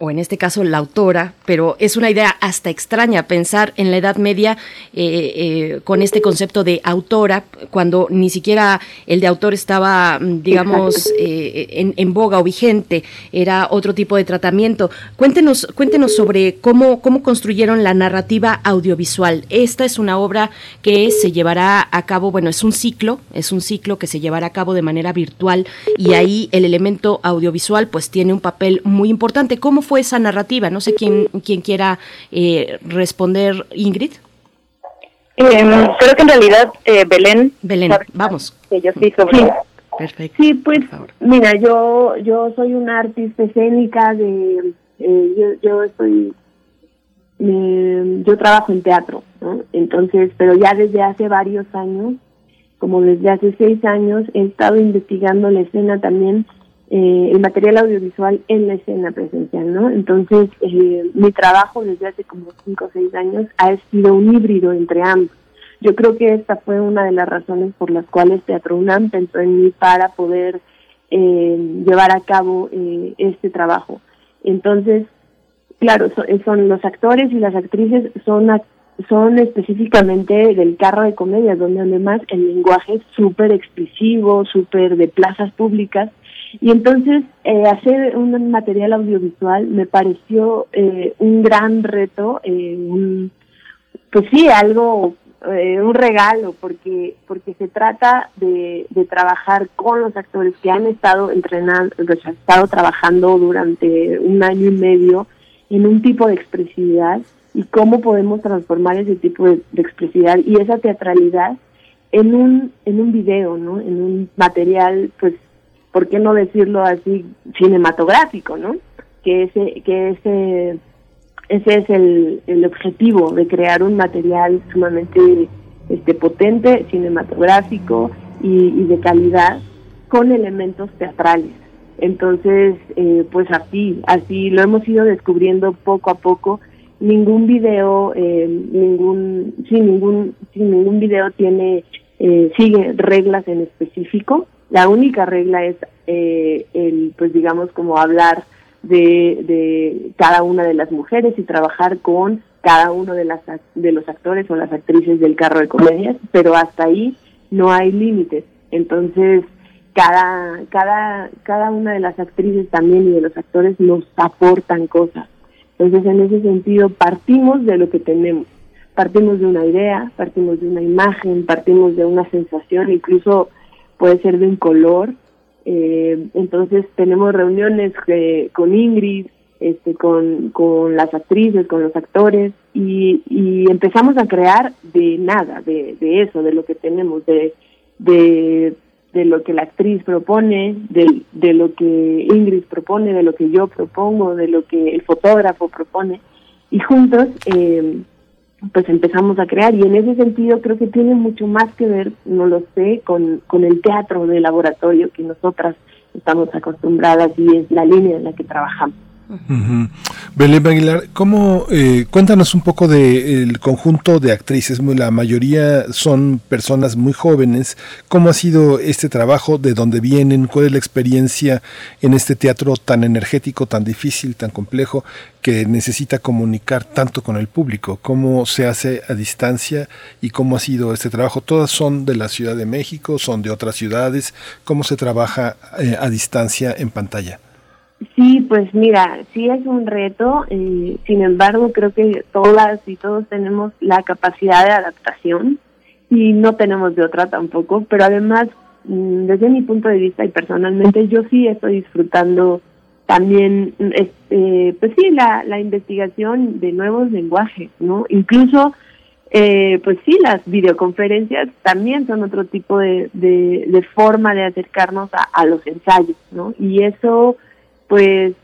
o en este caso la autora, pero es una idea hasta extraña pensar en la Edad Media eh, eh, con este concepto de autora, cuando ni siquiera el de autor estaba, mm, digamos, eh, en, en boga o vigente, era otro tipo de tratamiento. Cuéntenos, cuéntenos sobre cómo, cómo construyeron la narrativa audiovisual. Esta es una obra que se llevará a cabo, bueno, es un ciclo, es un ciclo que se llevará a cabo de manera virtual y ahí el elemento audiovisual pues tiene un papel muy importante. ¿Cómo fue esa narrativa? No sé quién, quién quiera eh, responder, Ingrid. Em, creo que en realidad eh, Belén. Belén, vamos. Que yo sí sobre. Sí. Perfecto. Sí, pues, mira, yo yo soy una artista escénica de, eh, yo, yo estoy, me- yo trabajo en teatro, ¿no? Entonces, pero ya desde hace varios años, como desde hace seis años, he estado investigando la escena también, eh, el material audiovisual en la escena presencial, ¿no? Entonces, eh, mi trabajo desde hace como cinco o seis años ha sido un híbrido entre ambos. Yo creo que esta fue una de las razones por las cuales Teatro UNAM pensó en mí para poder eh, llevar a cabo eh, este trabajo. Entonces, claro, son, son los actores y las actrices son son específicamente del carro de comedia, donde además el lenguaje es súper expresivo, súper de plazas públicas. Y entonces eh, hacer un material audiovisual me pareció eh, un gran reto, eh, un, pues sí, algo, eh, un regalo, porque porque se trata de, trabajar con los actores que han estado entrenando, que han estado trabajando durante un año y medio en un tipo de expresividad y cómo podemos transformar ese tipo de, de expresividad y esa teatralidad en un en un video, ¿no? En un material, pues, ¿por qué no decirlo así cinematográfico, ¿no? Que ese que ese ese es el, el objetivo de crear un material sumamente este potente, cinematográfico y, y de calidad con elementos teatrales. Entonces, eh, pues así, así lo hemos ido descubriendo poco a poco. Ningún video, eh, ningún, sin ningún, sin ningún video tiene, eh, sigue reglas en específico. La única regla es eh, el, pues digamos, como hablar de, de cada una de las mujeres y trabajar con cada uno de las de los actores o las actrices del carro de comedias, pero hasta ahí no hay límites. Entonces, cada cada cada una de las actrices también y de los actores nos aportan cosas. Entonces, en ese sentido, partimos de lo que tenemos. Partimos de una idea, partimos de una imagen, partimos de una sensación, incluso puede ser de un color. Eh, entonces, tenemos reuniones eh, con Ingrid, este, con, con las actrices, con los actores, y, y empezamos a crear de nada, de, de eso, de lo que tenemos, de, de, de lo que la actriz propone, de, de lo que Ingrid propone, de lo que yo propongo, de lo que el fotógrafo propone, y juntos eh, pues empezamos a crear, y en ese sentido creo que tiene mucho más que ver, no lo sé, con, con el teatro de laboratorio que nosotras estamos acostumbradas y es la línea en la que trabajamos. Ujú. Belén Aguilar, ¿cómo, eh, cuéntanos un poco del conjunto de actrices, la mayoría son personas muy jóvenes, ¿cómo ha sido este trabajo, de dónde vienen, cuál es la experiencia en este teatro tan energético, tan difícil, tan complejo, que necesita comunicar tanto con el público, cómo se hace a distancia y cómo ha sido este trabajo? Todas son de la Ciudad de México, son de otras ciudades, ¿cómo se trabaja eh, a distancia en pantalla? Sí, pues mira, sí es un reto, eh, sin embargo creo que todas y todos tenemos la capacidad de adaptación y no tenemos de otra tampoco, pero además mm, desde mi punto de vista y personalmente yo sí estoy disfrutando también, mm, este, pues sí, la, la investigación de nuevos lenguajes, ¿no? Incluso, eh, pues sí, las videoconferencias también son otro tipo de, de, de forma de acercarnos a, a los ensayos, ¿no? Y eso pues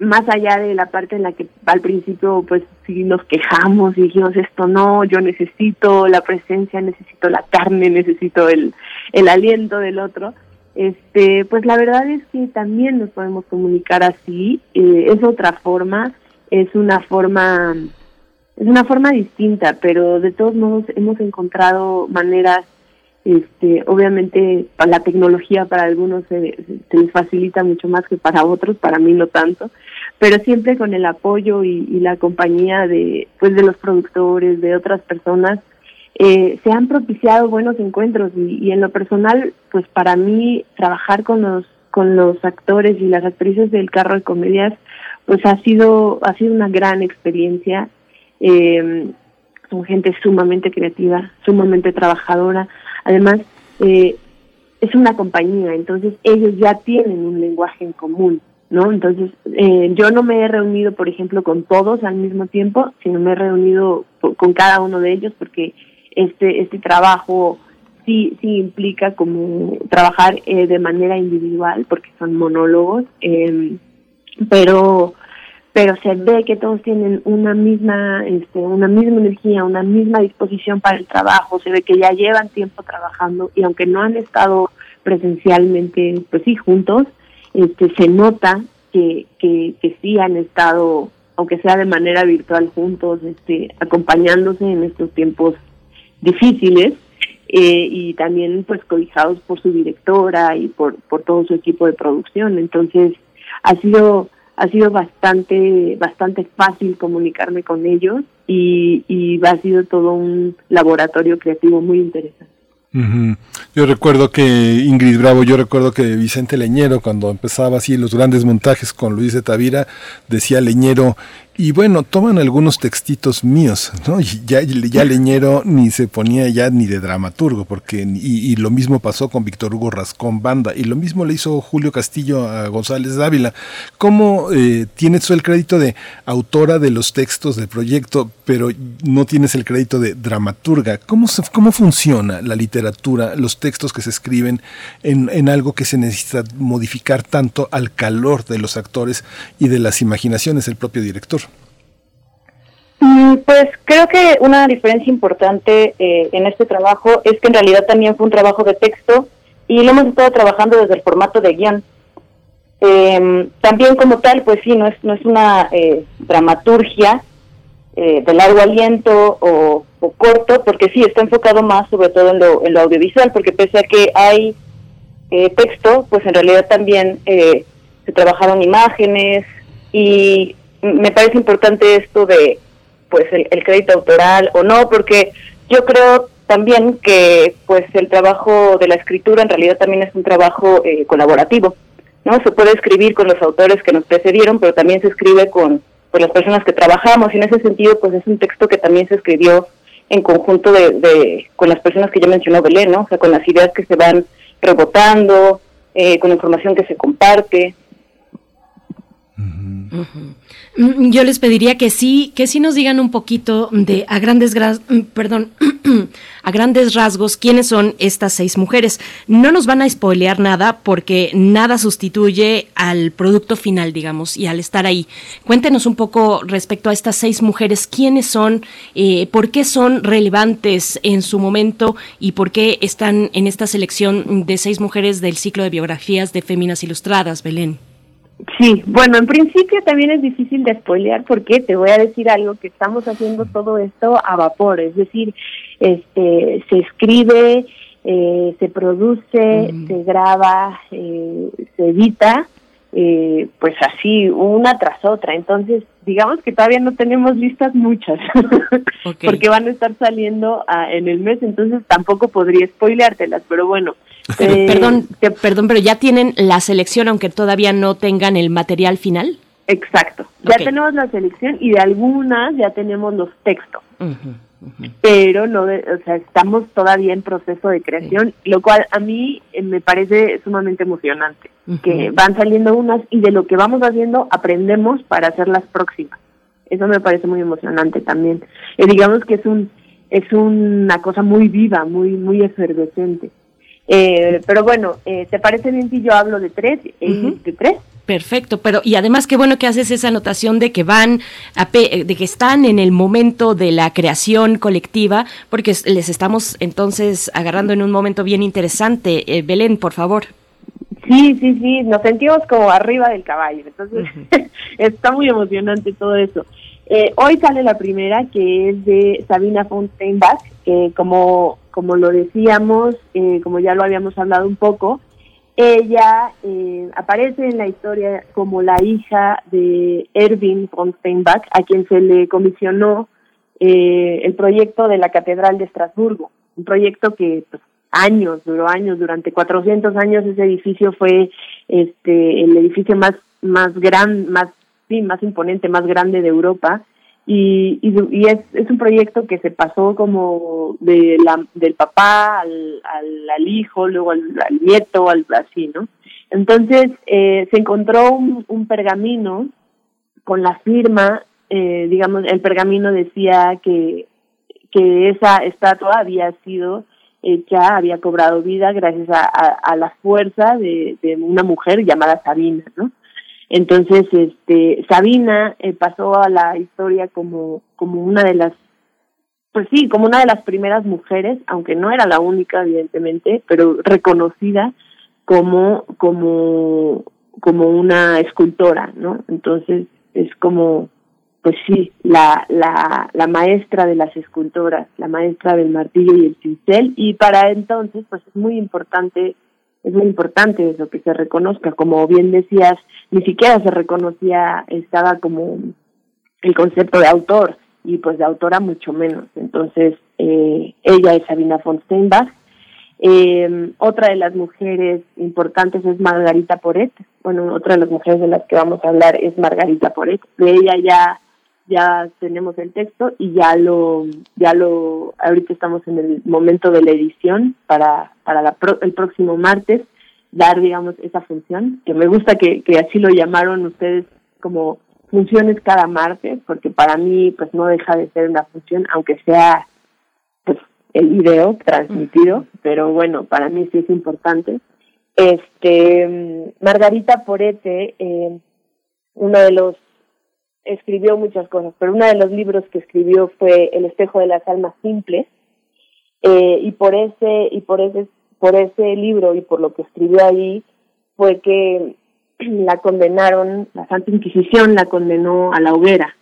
más allá de la parte en la que al principio pues sí nos quejamos y dijimos esto no, yo necesito la presencia, necesito la carne, necesito el, el aliento del otro, este pues la verdad es que también nos podemos comunicar así, eh, es otra forma, es una forma es una forma distinta, pero de todos modos hemos encontrado maneras este, obviamente la tecnología para algunos se, les facilita mucho más que para otros, para mí no tanto, pero siempre con el apoyo y, y la compañía de, pues, de los productores, de otras personas, eh, se han propiciado buenos encuentros y, y en lo personal, pues para mí trabajar con los con los actores y las actrices del carro de comedias, pues ha sido ha sido una gran experiencia. Eh, son gente sumamente creativa, sumamente trabajadora. Además, eh, es una compañía, entonces ellos ya tienen un lenguaje en común. ¿no? Entonces, eh, yo no me he reunido, por ejemplo, con todos al mismo tiempo, sino me he reunido con cada uno de ellos porque este, este trabajo sí, sí implica como trabajar eh, de manera individual porque son monólogos, eh, pero pero se ve que todos tienen una misma este, una misma energía, una misma disposición para el trabajo, se ve que ya llevan tiempo trabajando y aunque no han estado presencialmente, pues sí, juntos, este, se nota que, que, que sí han estado, aunque sea de manera virtual juntos, este, acompañándose en estos tiempos difíciles eh, y también pues cobijados por su directora y por, por todo su equipo de producción. Entonces ha sido ha sido bastante bastante fácil comunicarme con ellos y, y ha sido todo un laboratorio creativo muy interesante. Yo recuerdo que Ingrid Bravo, yo recuerdo que Vicente Leñero, cuando empezaba así los grandes montajes con Luis de Tavira, decía Leñero, y bueno, toman algunos textitos míos, ¿no? Y ya, ya Leñero ni se ponía ya ni de dramaturgo, porque y, lo mismo pasó con Víctor Hugo Rascón Banda, y lo mismo le hizo Julio Castillo a González Dávila. ¿Cómo eh, tienes el crédito de autora de los textos del proyecto, pero no tienes el crédito de dramaturga? ¿Cómo, cómo funciona la literatura, los textos que se escriben en, en algo que se necesita modificar tanto al calor de los actores y de las imaginaciones del propio director? Mm, pues creo que una diferencia importante eh, en este trabajo es que en realidad también fue un trabajo de texto y lo hemos estado trabajando desde el formato de guion. Em, también como tal, pues sí, no es, no es una eh, dramaturgia eh, de largo aliento o, corto, porque sí, está enfocado más sobre todo en lo, en lo audiovisual, porque pese a que hay texto, pues en realidad también se trabajaron imágenes y me parece importante esto de pues el, crédito autoral o no, porque yo creo también que pues el trabajo de la escritura en realidad también es un trabajo eh, colaborativo, ¿no? Se puede escribir con los autores que nos precedieron, pero también se escribe con, las personas que trabajamos y en ese sentido pues es un texto que también se escribió en conjunto de, con las personas que ya mencionó Belén, ¿no? O sea, con las ideas que se van rebotando, eh, con la información que se comparte. Mm, yo les pediría que sí, que sí nos digan un poquito de a grandes mm, perdón, a grandes rasgos quiénes son estas seis mujeres. No nos van a spoilear nada porque nada sustituye al producto final, digamos, y al estar ahí. Cuéntenos un poco respecto a estas seis mujeres, quiénes son, eh, por qué son relevantes en su momento y por qué están en esta selección de seis mujeres del ciclo de biografías de Féminas Ilustradas, Belén. Sí, bueno, en principio también es difícil de spoilear porque te voy a decir algo que estamos haciendo todo esto a vapor, es decir, este se escribe, eh, se produce, se graba, eh, se edita, eh, pues así una tras otra. Entonces, digamos que todavía no tenemos listas muchas, porque van a estar saliendo ah, en el mes, entonces tampoco podría spoileártelas, pero bueno, eh, perdón, perdón, pero ya tienen la selección aunque todavía no tengan el material final. Exacto. Ya tenemos la selección y de algunas ya tenemos los textos. Pero no, o sea, estamos todavía en proceso de creación, lo cual a mí eh, me parece sumamente emocionante, que van saliendo unas y de lo que vamos haciendo aprendemos para hacer las próximas. Eso me parece muy emocionante también. Eh, digamos que es un es una cosa muy viva, muy muy efervescente. Eh, pero bueno, eh, ¿te parece bien si yo hablo de tres? Eh, ¿De tres? Perfecto, pero y además qué bueno que haces esa anotación de que van, a de que están en el momento de la creación colectiva, porque les estamos entonces agarrando en un momento bien interesante. Belén, por favor. Sí, sí, sí, nos sentimos como arriba del caballo, entonces está muy emocionante todo eso. Hoy sale la primera, que es de Sabina Fonteinbach, que como como lo decíamos, eh, como ya lo habíamos hablado un poco, ella eh, aparece en la historia como la hija de Erwin von Steinbach, a quien se le comisionó eh, el proyecto de la Catedral de Estrasburgo, un proyecto que pues, años, duró años, durante 400 años ese edificio fue este el edificio más más grande, más más imponente, más grande de Europa y, y, es, es un proyecto que se pasó como de la, del papá al, hijo, luego al, nieto, al así, ¿no? Entonces se encontró un, pergamino con la firma, digamos, el pergamino decía que, que esa estatua había sido hecha, había cobrado vida gracias a, a, la fuerza de, una mujer llamada Sabina, ¿no? Entonces, este, Sabina eh, pasó a la historia como, como una de las, pues sí, como una de las primeras mujeres, aunque no era la única, evidentemente, pero reconocida como, como, como una escultora, ¿no? Entonces, es como, pues sí, la, la, la maestra de las escultoras, la maestra del martillo y el cincel, y para entonces, pues es muy importante, es muy importante eso, que se reconozca, como bien decías, ni siquiera se reconocía, estaba como el concepto de autor, y pues de autora mucho menos, entonces eh, ella es Sabina von Steinbach, eh, otra de las mujeres importantes es Margarita Poret. Bueno, otra de las mujeres de las que vamos a hablar es Margarita Poret. De ella ya ya tenemos el texto y ya lo, ya lo, ahorita estamos en el momento de la edición para, para la el próximo martes dar, digamos, esa función, que me gusta que, que así lo llamaron ustedes como funciones cada martes, porque para mí pues no deja de ser una función, aunque sea pues el video transmitido, pero bueno, para mí sí es importante. Este, Margarita Porete, eh, uno de los escribió muchas cosas, pero uno de los libros que escribió fue El espejo de las almas simples, eh, y por ese, y por ese, por ese libro y por lo que escribió ahí, fue que la condenaron, la Santa Inquisición la condenó a la hoguera.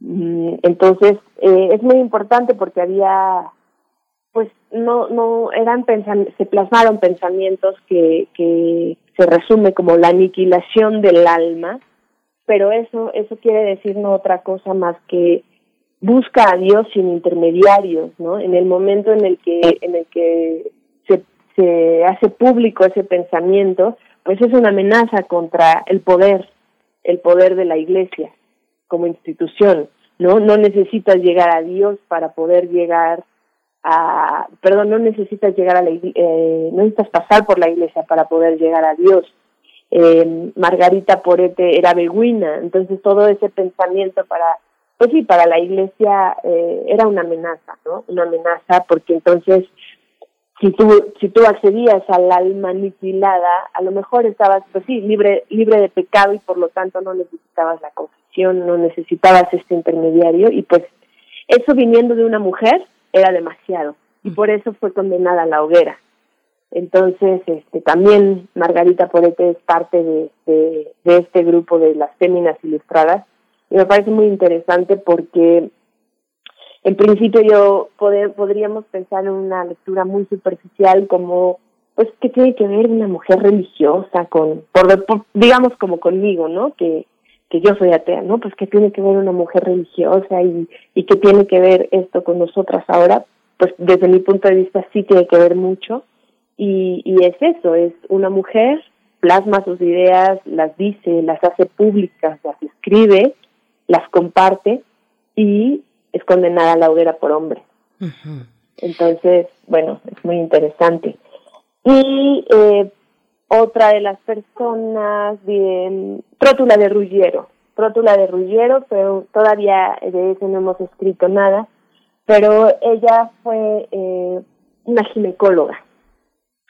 Mm, entonces, eh, es muy importante porque había, pues, no, no, eran se plasmaron pensamientos que, que se resume como la aniquilación del alma, pero eso, eso quiere decir no otra cosa más que busca a Dios sin intermediarios, ¿no? En el momento en el que, en el que se, se hace público ese pensamiento, pues es una amenaza contra el poder, el poder de la iglesia como institución, ¿no? No necesitas llegar a Dios para poder llegar a, perdón, no necesitas llegar a la eh, no necesitas pasar por la iglesia para poder llegar a Dios eh, Margarita Porete era beguina, entonces todo ese pensamiento para, pues sí, para la iglesia eh, era una amenaza, ¿no? Una amenaza porque entonces si tú, si tú accedías al alma aniquilada, a lo mejor estabas, pues sí, libre, libre de pecado y por lo tanto no necesitabas la confesión, no necesitabas este intermediario y pues eso viniendo de una mujer era demasiado y por eso fue condenada a la hoguera. Entonces, este, también Margarita Porete es parte de, de, este grupo de las féminas ilustradas. Y me parece muy interesante porque en principio yo poder, podríamos pensar en una lectura muy superficial como pues qué tiene que ver una mujer religiosa con por, digamos como conmigo no que que yo soy atea no pues qué tiene que ver una mujer religiosa y y qué tiene que ver esto con nosotras ahora pues desde mi punto de vista sí tiene que ver mucho y, y es eso, es una mujer, plasma sus ideas, las dice, las hace públicas, las escribe, las comparte y es condenada a la hoguera por hombre. Entonces, bueno, es muy interesante. Y eh, otra de las personas, bien, Trótula de Ruggiero. Trótula de Ruggiero, pero todavía de eso no hemos escrito nada, pero ella fue eh, una ginecóloga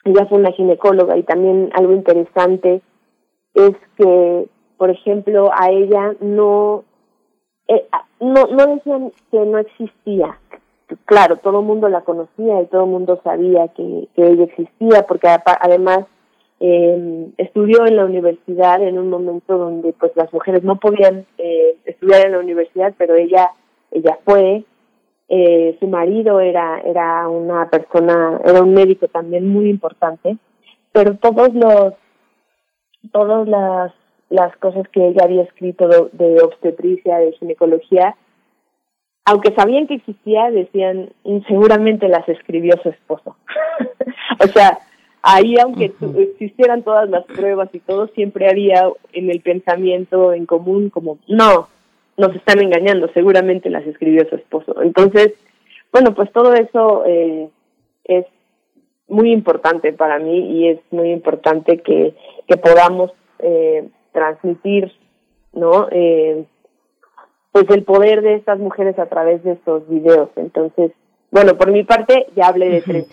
ella fue una ginecóloga y también algo interesante es que, por ejemplo, a ella no, eh, no, no decían que no existía. Claro, todo el mundo la conocía y todo el mundo sabía que, que ella existía porque además eh, estudió en la universidad en un momento donde pues las mujeres no podían eh, estudiar en la universidad, pero ella ella fue eh, su marido era, era una persona, era un médico también muy importante, pero todos los, todas las, las cosas que ella había escrito de, obstetricia, de ginecología, aunque sabían que existía, decían, seguramente las escribió su esposo. o sea, ahí aunque existieran todas las pruebas y todo, siempre había en el pensamiento en común como, no, nos están engañando, seguramente las escribió su esposo. Entonces, bueno, pues todo eso eh, es muy importante para mí y es muy importante que, que podamos eh, transmitir, ¿no? Eh, pues el poder de estas mujeres a través de estos videos. Entonces, bueno, por mi parte ya hablé de tres.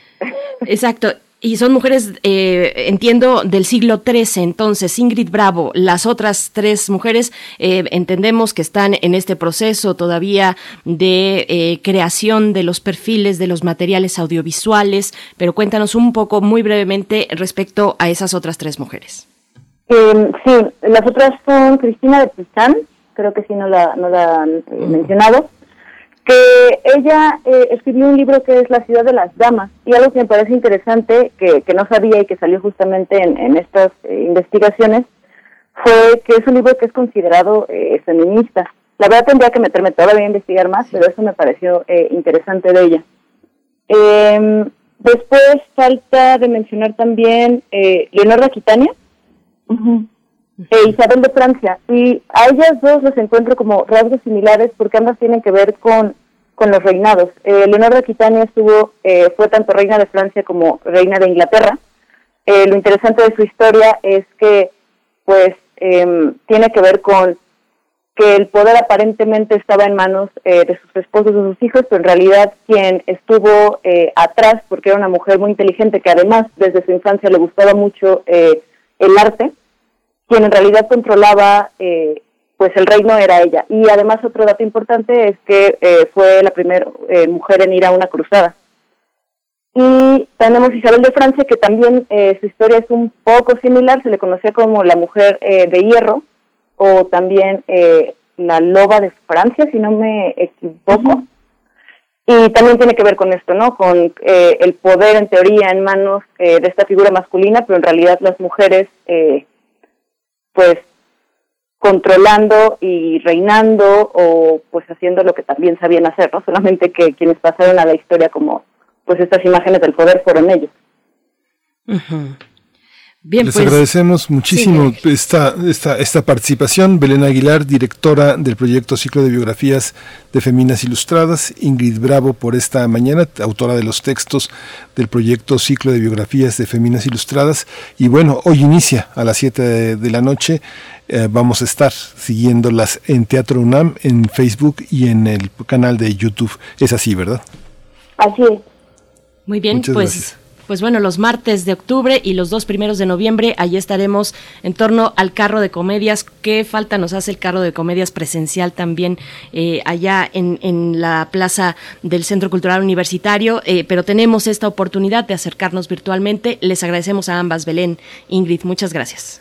Exacto. Y son mujeres, eh, entiendo, del siglo XIII, entonces Ingrid Bravo, las otras tres mujeres eh, entendemos que están en este proceso todavía de eh, creación de los perfiles de los materiales audiovisuales, pero cuéntanos un poco muy brevemente respecto a esas otras tres mujeres. Em, sí, las otras son Cristina de Pizán, creo que sí no la, no la han mencionado, que ella eh, escribió un libro que es La ciudad de las damas y algo que me parece interesante, que, que no sabía y que salió justamente en, estas eh, investigaciones, fue que es un libro que es considerado eh, feminista. La verdad tendría que meterme todavía a investigar más, pero eso me pareció interesante de ella. Em, después falta de mencionar también Leonor Aquitania e Isabel de Francia. Y a ellas dos las encuentro como rasgos similares porque ambas tienen que ver con, con los reinados. Eh, Leonor de Aquitania estuvo, eh, fue tanto reina de Francia como reina de Inglaterra. Eh, lo interesante de su historia es que, pues, em, tiene que ver con que el poder aparentemente estaba en manos eh, de sus esposos o sus hijos, pero en realidad quien estuvo atrás, porque era una mujer muy inteligente que además desde su infancia le gustaba mucho el arte, quien en realidad controlaba eh, pues el reino era ella. Y además otro dato importante es que eh, fue la primera eh, mujer en ir a una cruzada. Y tenemos Isabel de Francia, que también su historia es un poco similar, se le conocía como la mujer de hierro, o también la loba de Francia, si no me equivoco. Y también tiene que ver con esto, ¿no? Con el poder en teoría en manos de esta figura masculina, pero en realidad las mujeres pues controlando y reinando o pues haciendo lo que también sabían hacer, ¿no? Solamente que quienes pasaron a la historia como pues estas imágenes del poder fueron ellos. Bien, Les pues, agradecemos muchísimo esta, esta, esta participación. Belén Aguilar, directora del proyecto Ciclo de Biografías de Feminas Ilustradas. Ingrid Bravo por esta mañana, autora de los textos del proyecto Ciclo de Biografías de Feminas Ilustradas. Y bueno, hoy inicia a las 7 de, la noche. Eh, vamos a estar siguiéndolas en Teatro UNAM, en Facebook y en el canal de YouTube. Es así, ¿verdad? Así es. Muy bien, pues. Gracias pues bueno, los martes de octubre y los dos primeros de noviembre, allí estaremos en torno al carro de comedias. ¿Qué falta nos hace el carro de comedias presencial también eh, allá en, en, la plaza del Centro Cultural Universitario? Eh, pero tenemos esta oportunidad de acercarnos virtualmente. Les agradecemos a ambas, Belén, Ingrid, muchas gracias.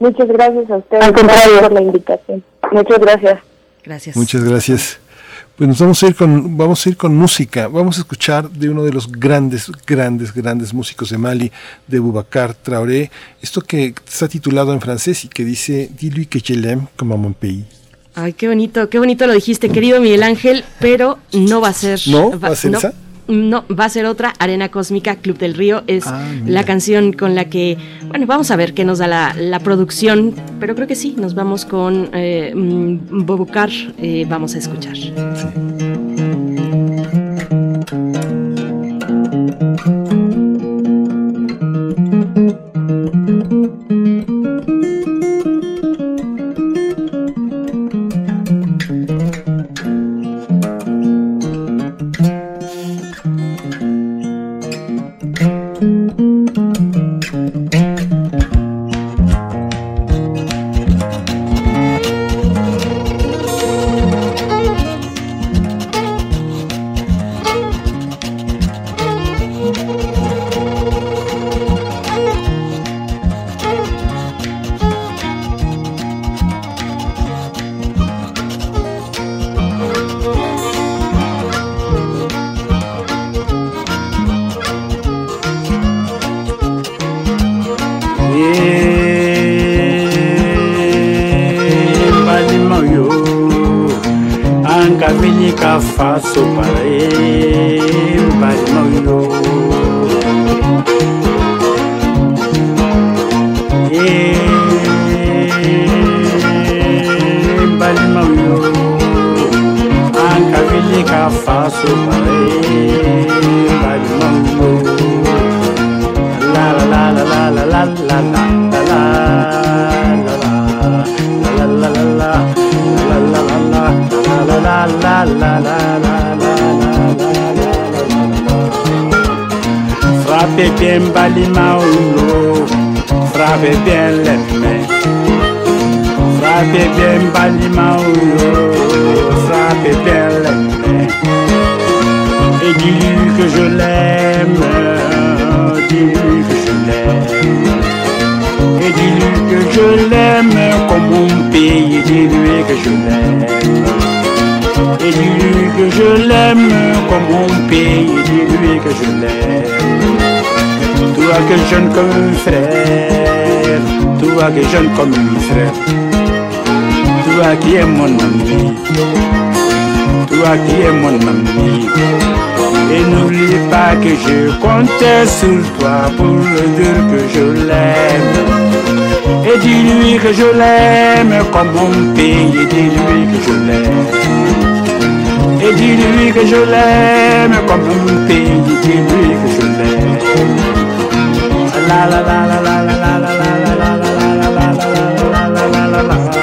Muchas gracias a ustedes por la invitación. Muchas gracias. Gracias. Muchas gracias. Pues nos vamos a ir con, vamos a ir con música. Vamos a escuchar de uno de los grandes, grandes, grandes músicos de Mali, de Boubacar Traoré, esto que está titulado en francés y que dice Dis-lui que je l'aime comme mon pays. Ay, qué bonito, qué bonito lo dijiste, querido Miguel Ángel, pero no va a ser. ¿No? ¿Va, a ser esa? No, va a ser otra, Arena Cósmica, Club del Río, es ah, la canción con la que, bueno, vamos a ver qué nos da la, producción, pero creo que sí, nos vamos con eh, mm, Bobucar, eh, vamos a escuchar. Sí. la faso para ye balimaw yo ye balimaw yo an ka wuli ka la la la la la la la la. Frappez bien Balima frappez bien les mains. Frappez bien Balima frappez bien les mains. Et dis-lui que je l'aime, dis-lui que je l'aime. Et dis-lui que je l'aime comme mon pays, dis-lui que je l'aime. Et dis-lui que je l'aime comme mon pays, dis-lui que je l'aime. Toi que jeune comme un frère, toi que jeune comme un frère, toi qui es mon ami, toi qui es mon ami. Et n'oublie pas que je comptais sur toi pour lui dire que je l'aime. Et dis-lui que je l'aime comme mon pays, dis-lui que je l'aime. Et dis-lui que je l'aime comme mon pays, dis-lui que je l'aime. la la la la la la la la la la la la la la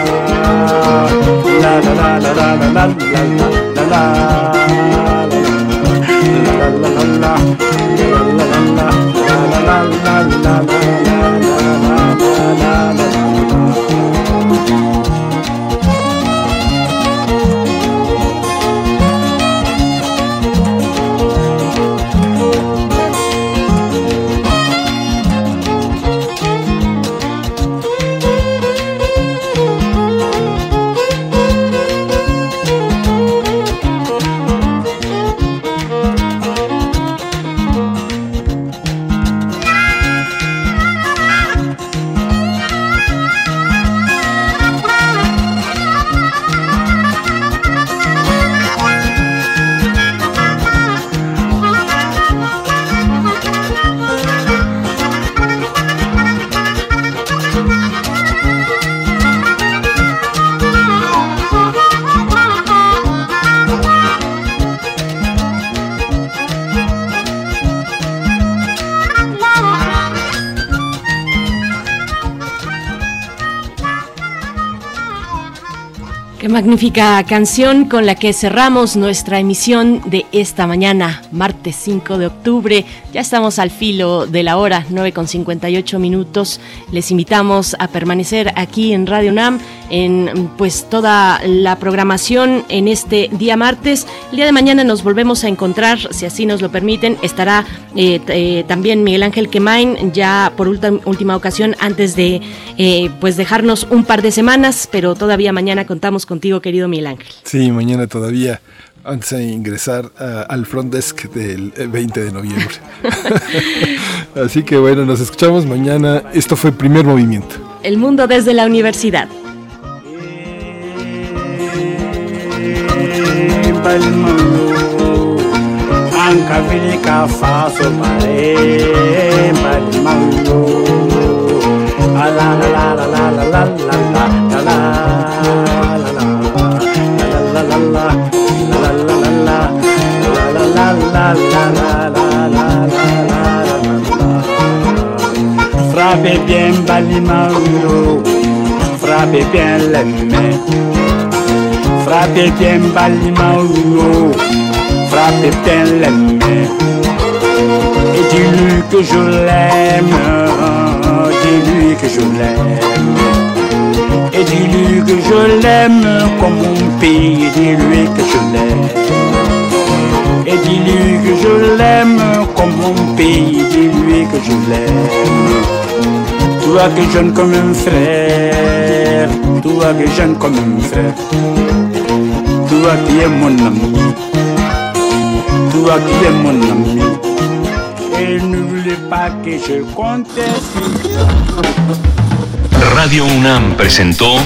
magnífica canción con la que cerramos nuestra emisión de esta mañana, martes 5 de octubre. Ya estamos al filo de la hora, 9 con 58 minutos. Les invitamos a permanecer aquí en Radio NAM en pues toda la programación en este día martes. El día de mañana nos volvemos a encontrar, si así nos lo permiten. Estará eh, eh, también Miguel Ángel Quemain ya por última ocasión antes de eh, pues dejarnos un par de semanas, pero todavía mañana contamos con contigo, querido Miguel Ángel. Sí, mañana todavía antes de ingresar al front desk del 20 de noviembre. Así que bueno, nos escuchamos mañana. Esto fue Primer Movimiento. El mundo desde la universidad. balima an ka wuli faso la la la la la la la la la la la la la Frappez bien Balimao, frappez bien les. Frappez bien Balimauro, frappez bien les mains. Et dis-lui que je l'aime, dis-lui que je l'aime. Et dis-lui que je l'aime comme mon pays, dis-lui que je l'aime. Et dis-lui que je l'aime comme mon pays, dis-lui que je l'aime. Toi que jeune comme un frère, toi que jeune comme un frère. Toi qui es mon ami, toi qui es mon ami. Et n'oublie pas que je compte Radio UNAM presentó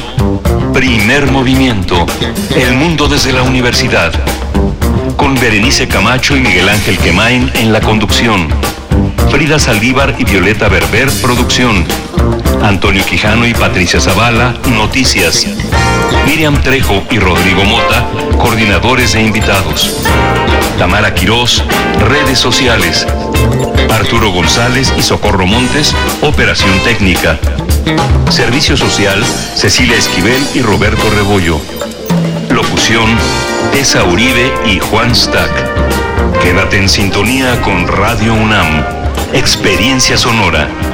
Primer Movimiento, El Mundo desde la Universidad con Berenice Camacho y Miguel Ángel Quemain en la conducción. Frida Saldívar y Violeta Berber, producción. Antonio Quijano y Patricia Zavala, noticias. Miriam Trejo y Rodrigo Mota, coordinadores e invitados. Tamara Quirós, redes sociales. Arturo González y Socorro Montes, Operación Técnica. Servicio Social, Cecilia Esquivel y Roberto Rebollo. Locución, Tessa Uribe y Juan Stack. Quédate en sintonía con Radio UNAM. Experiencia sonora.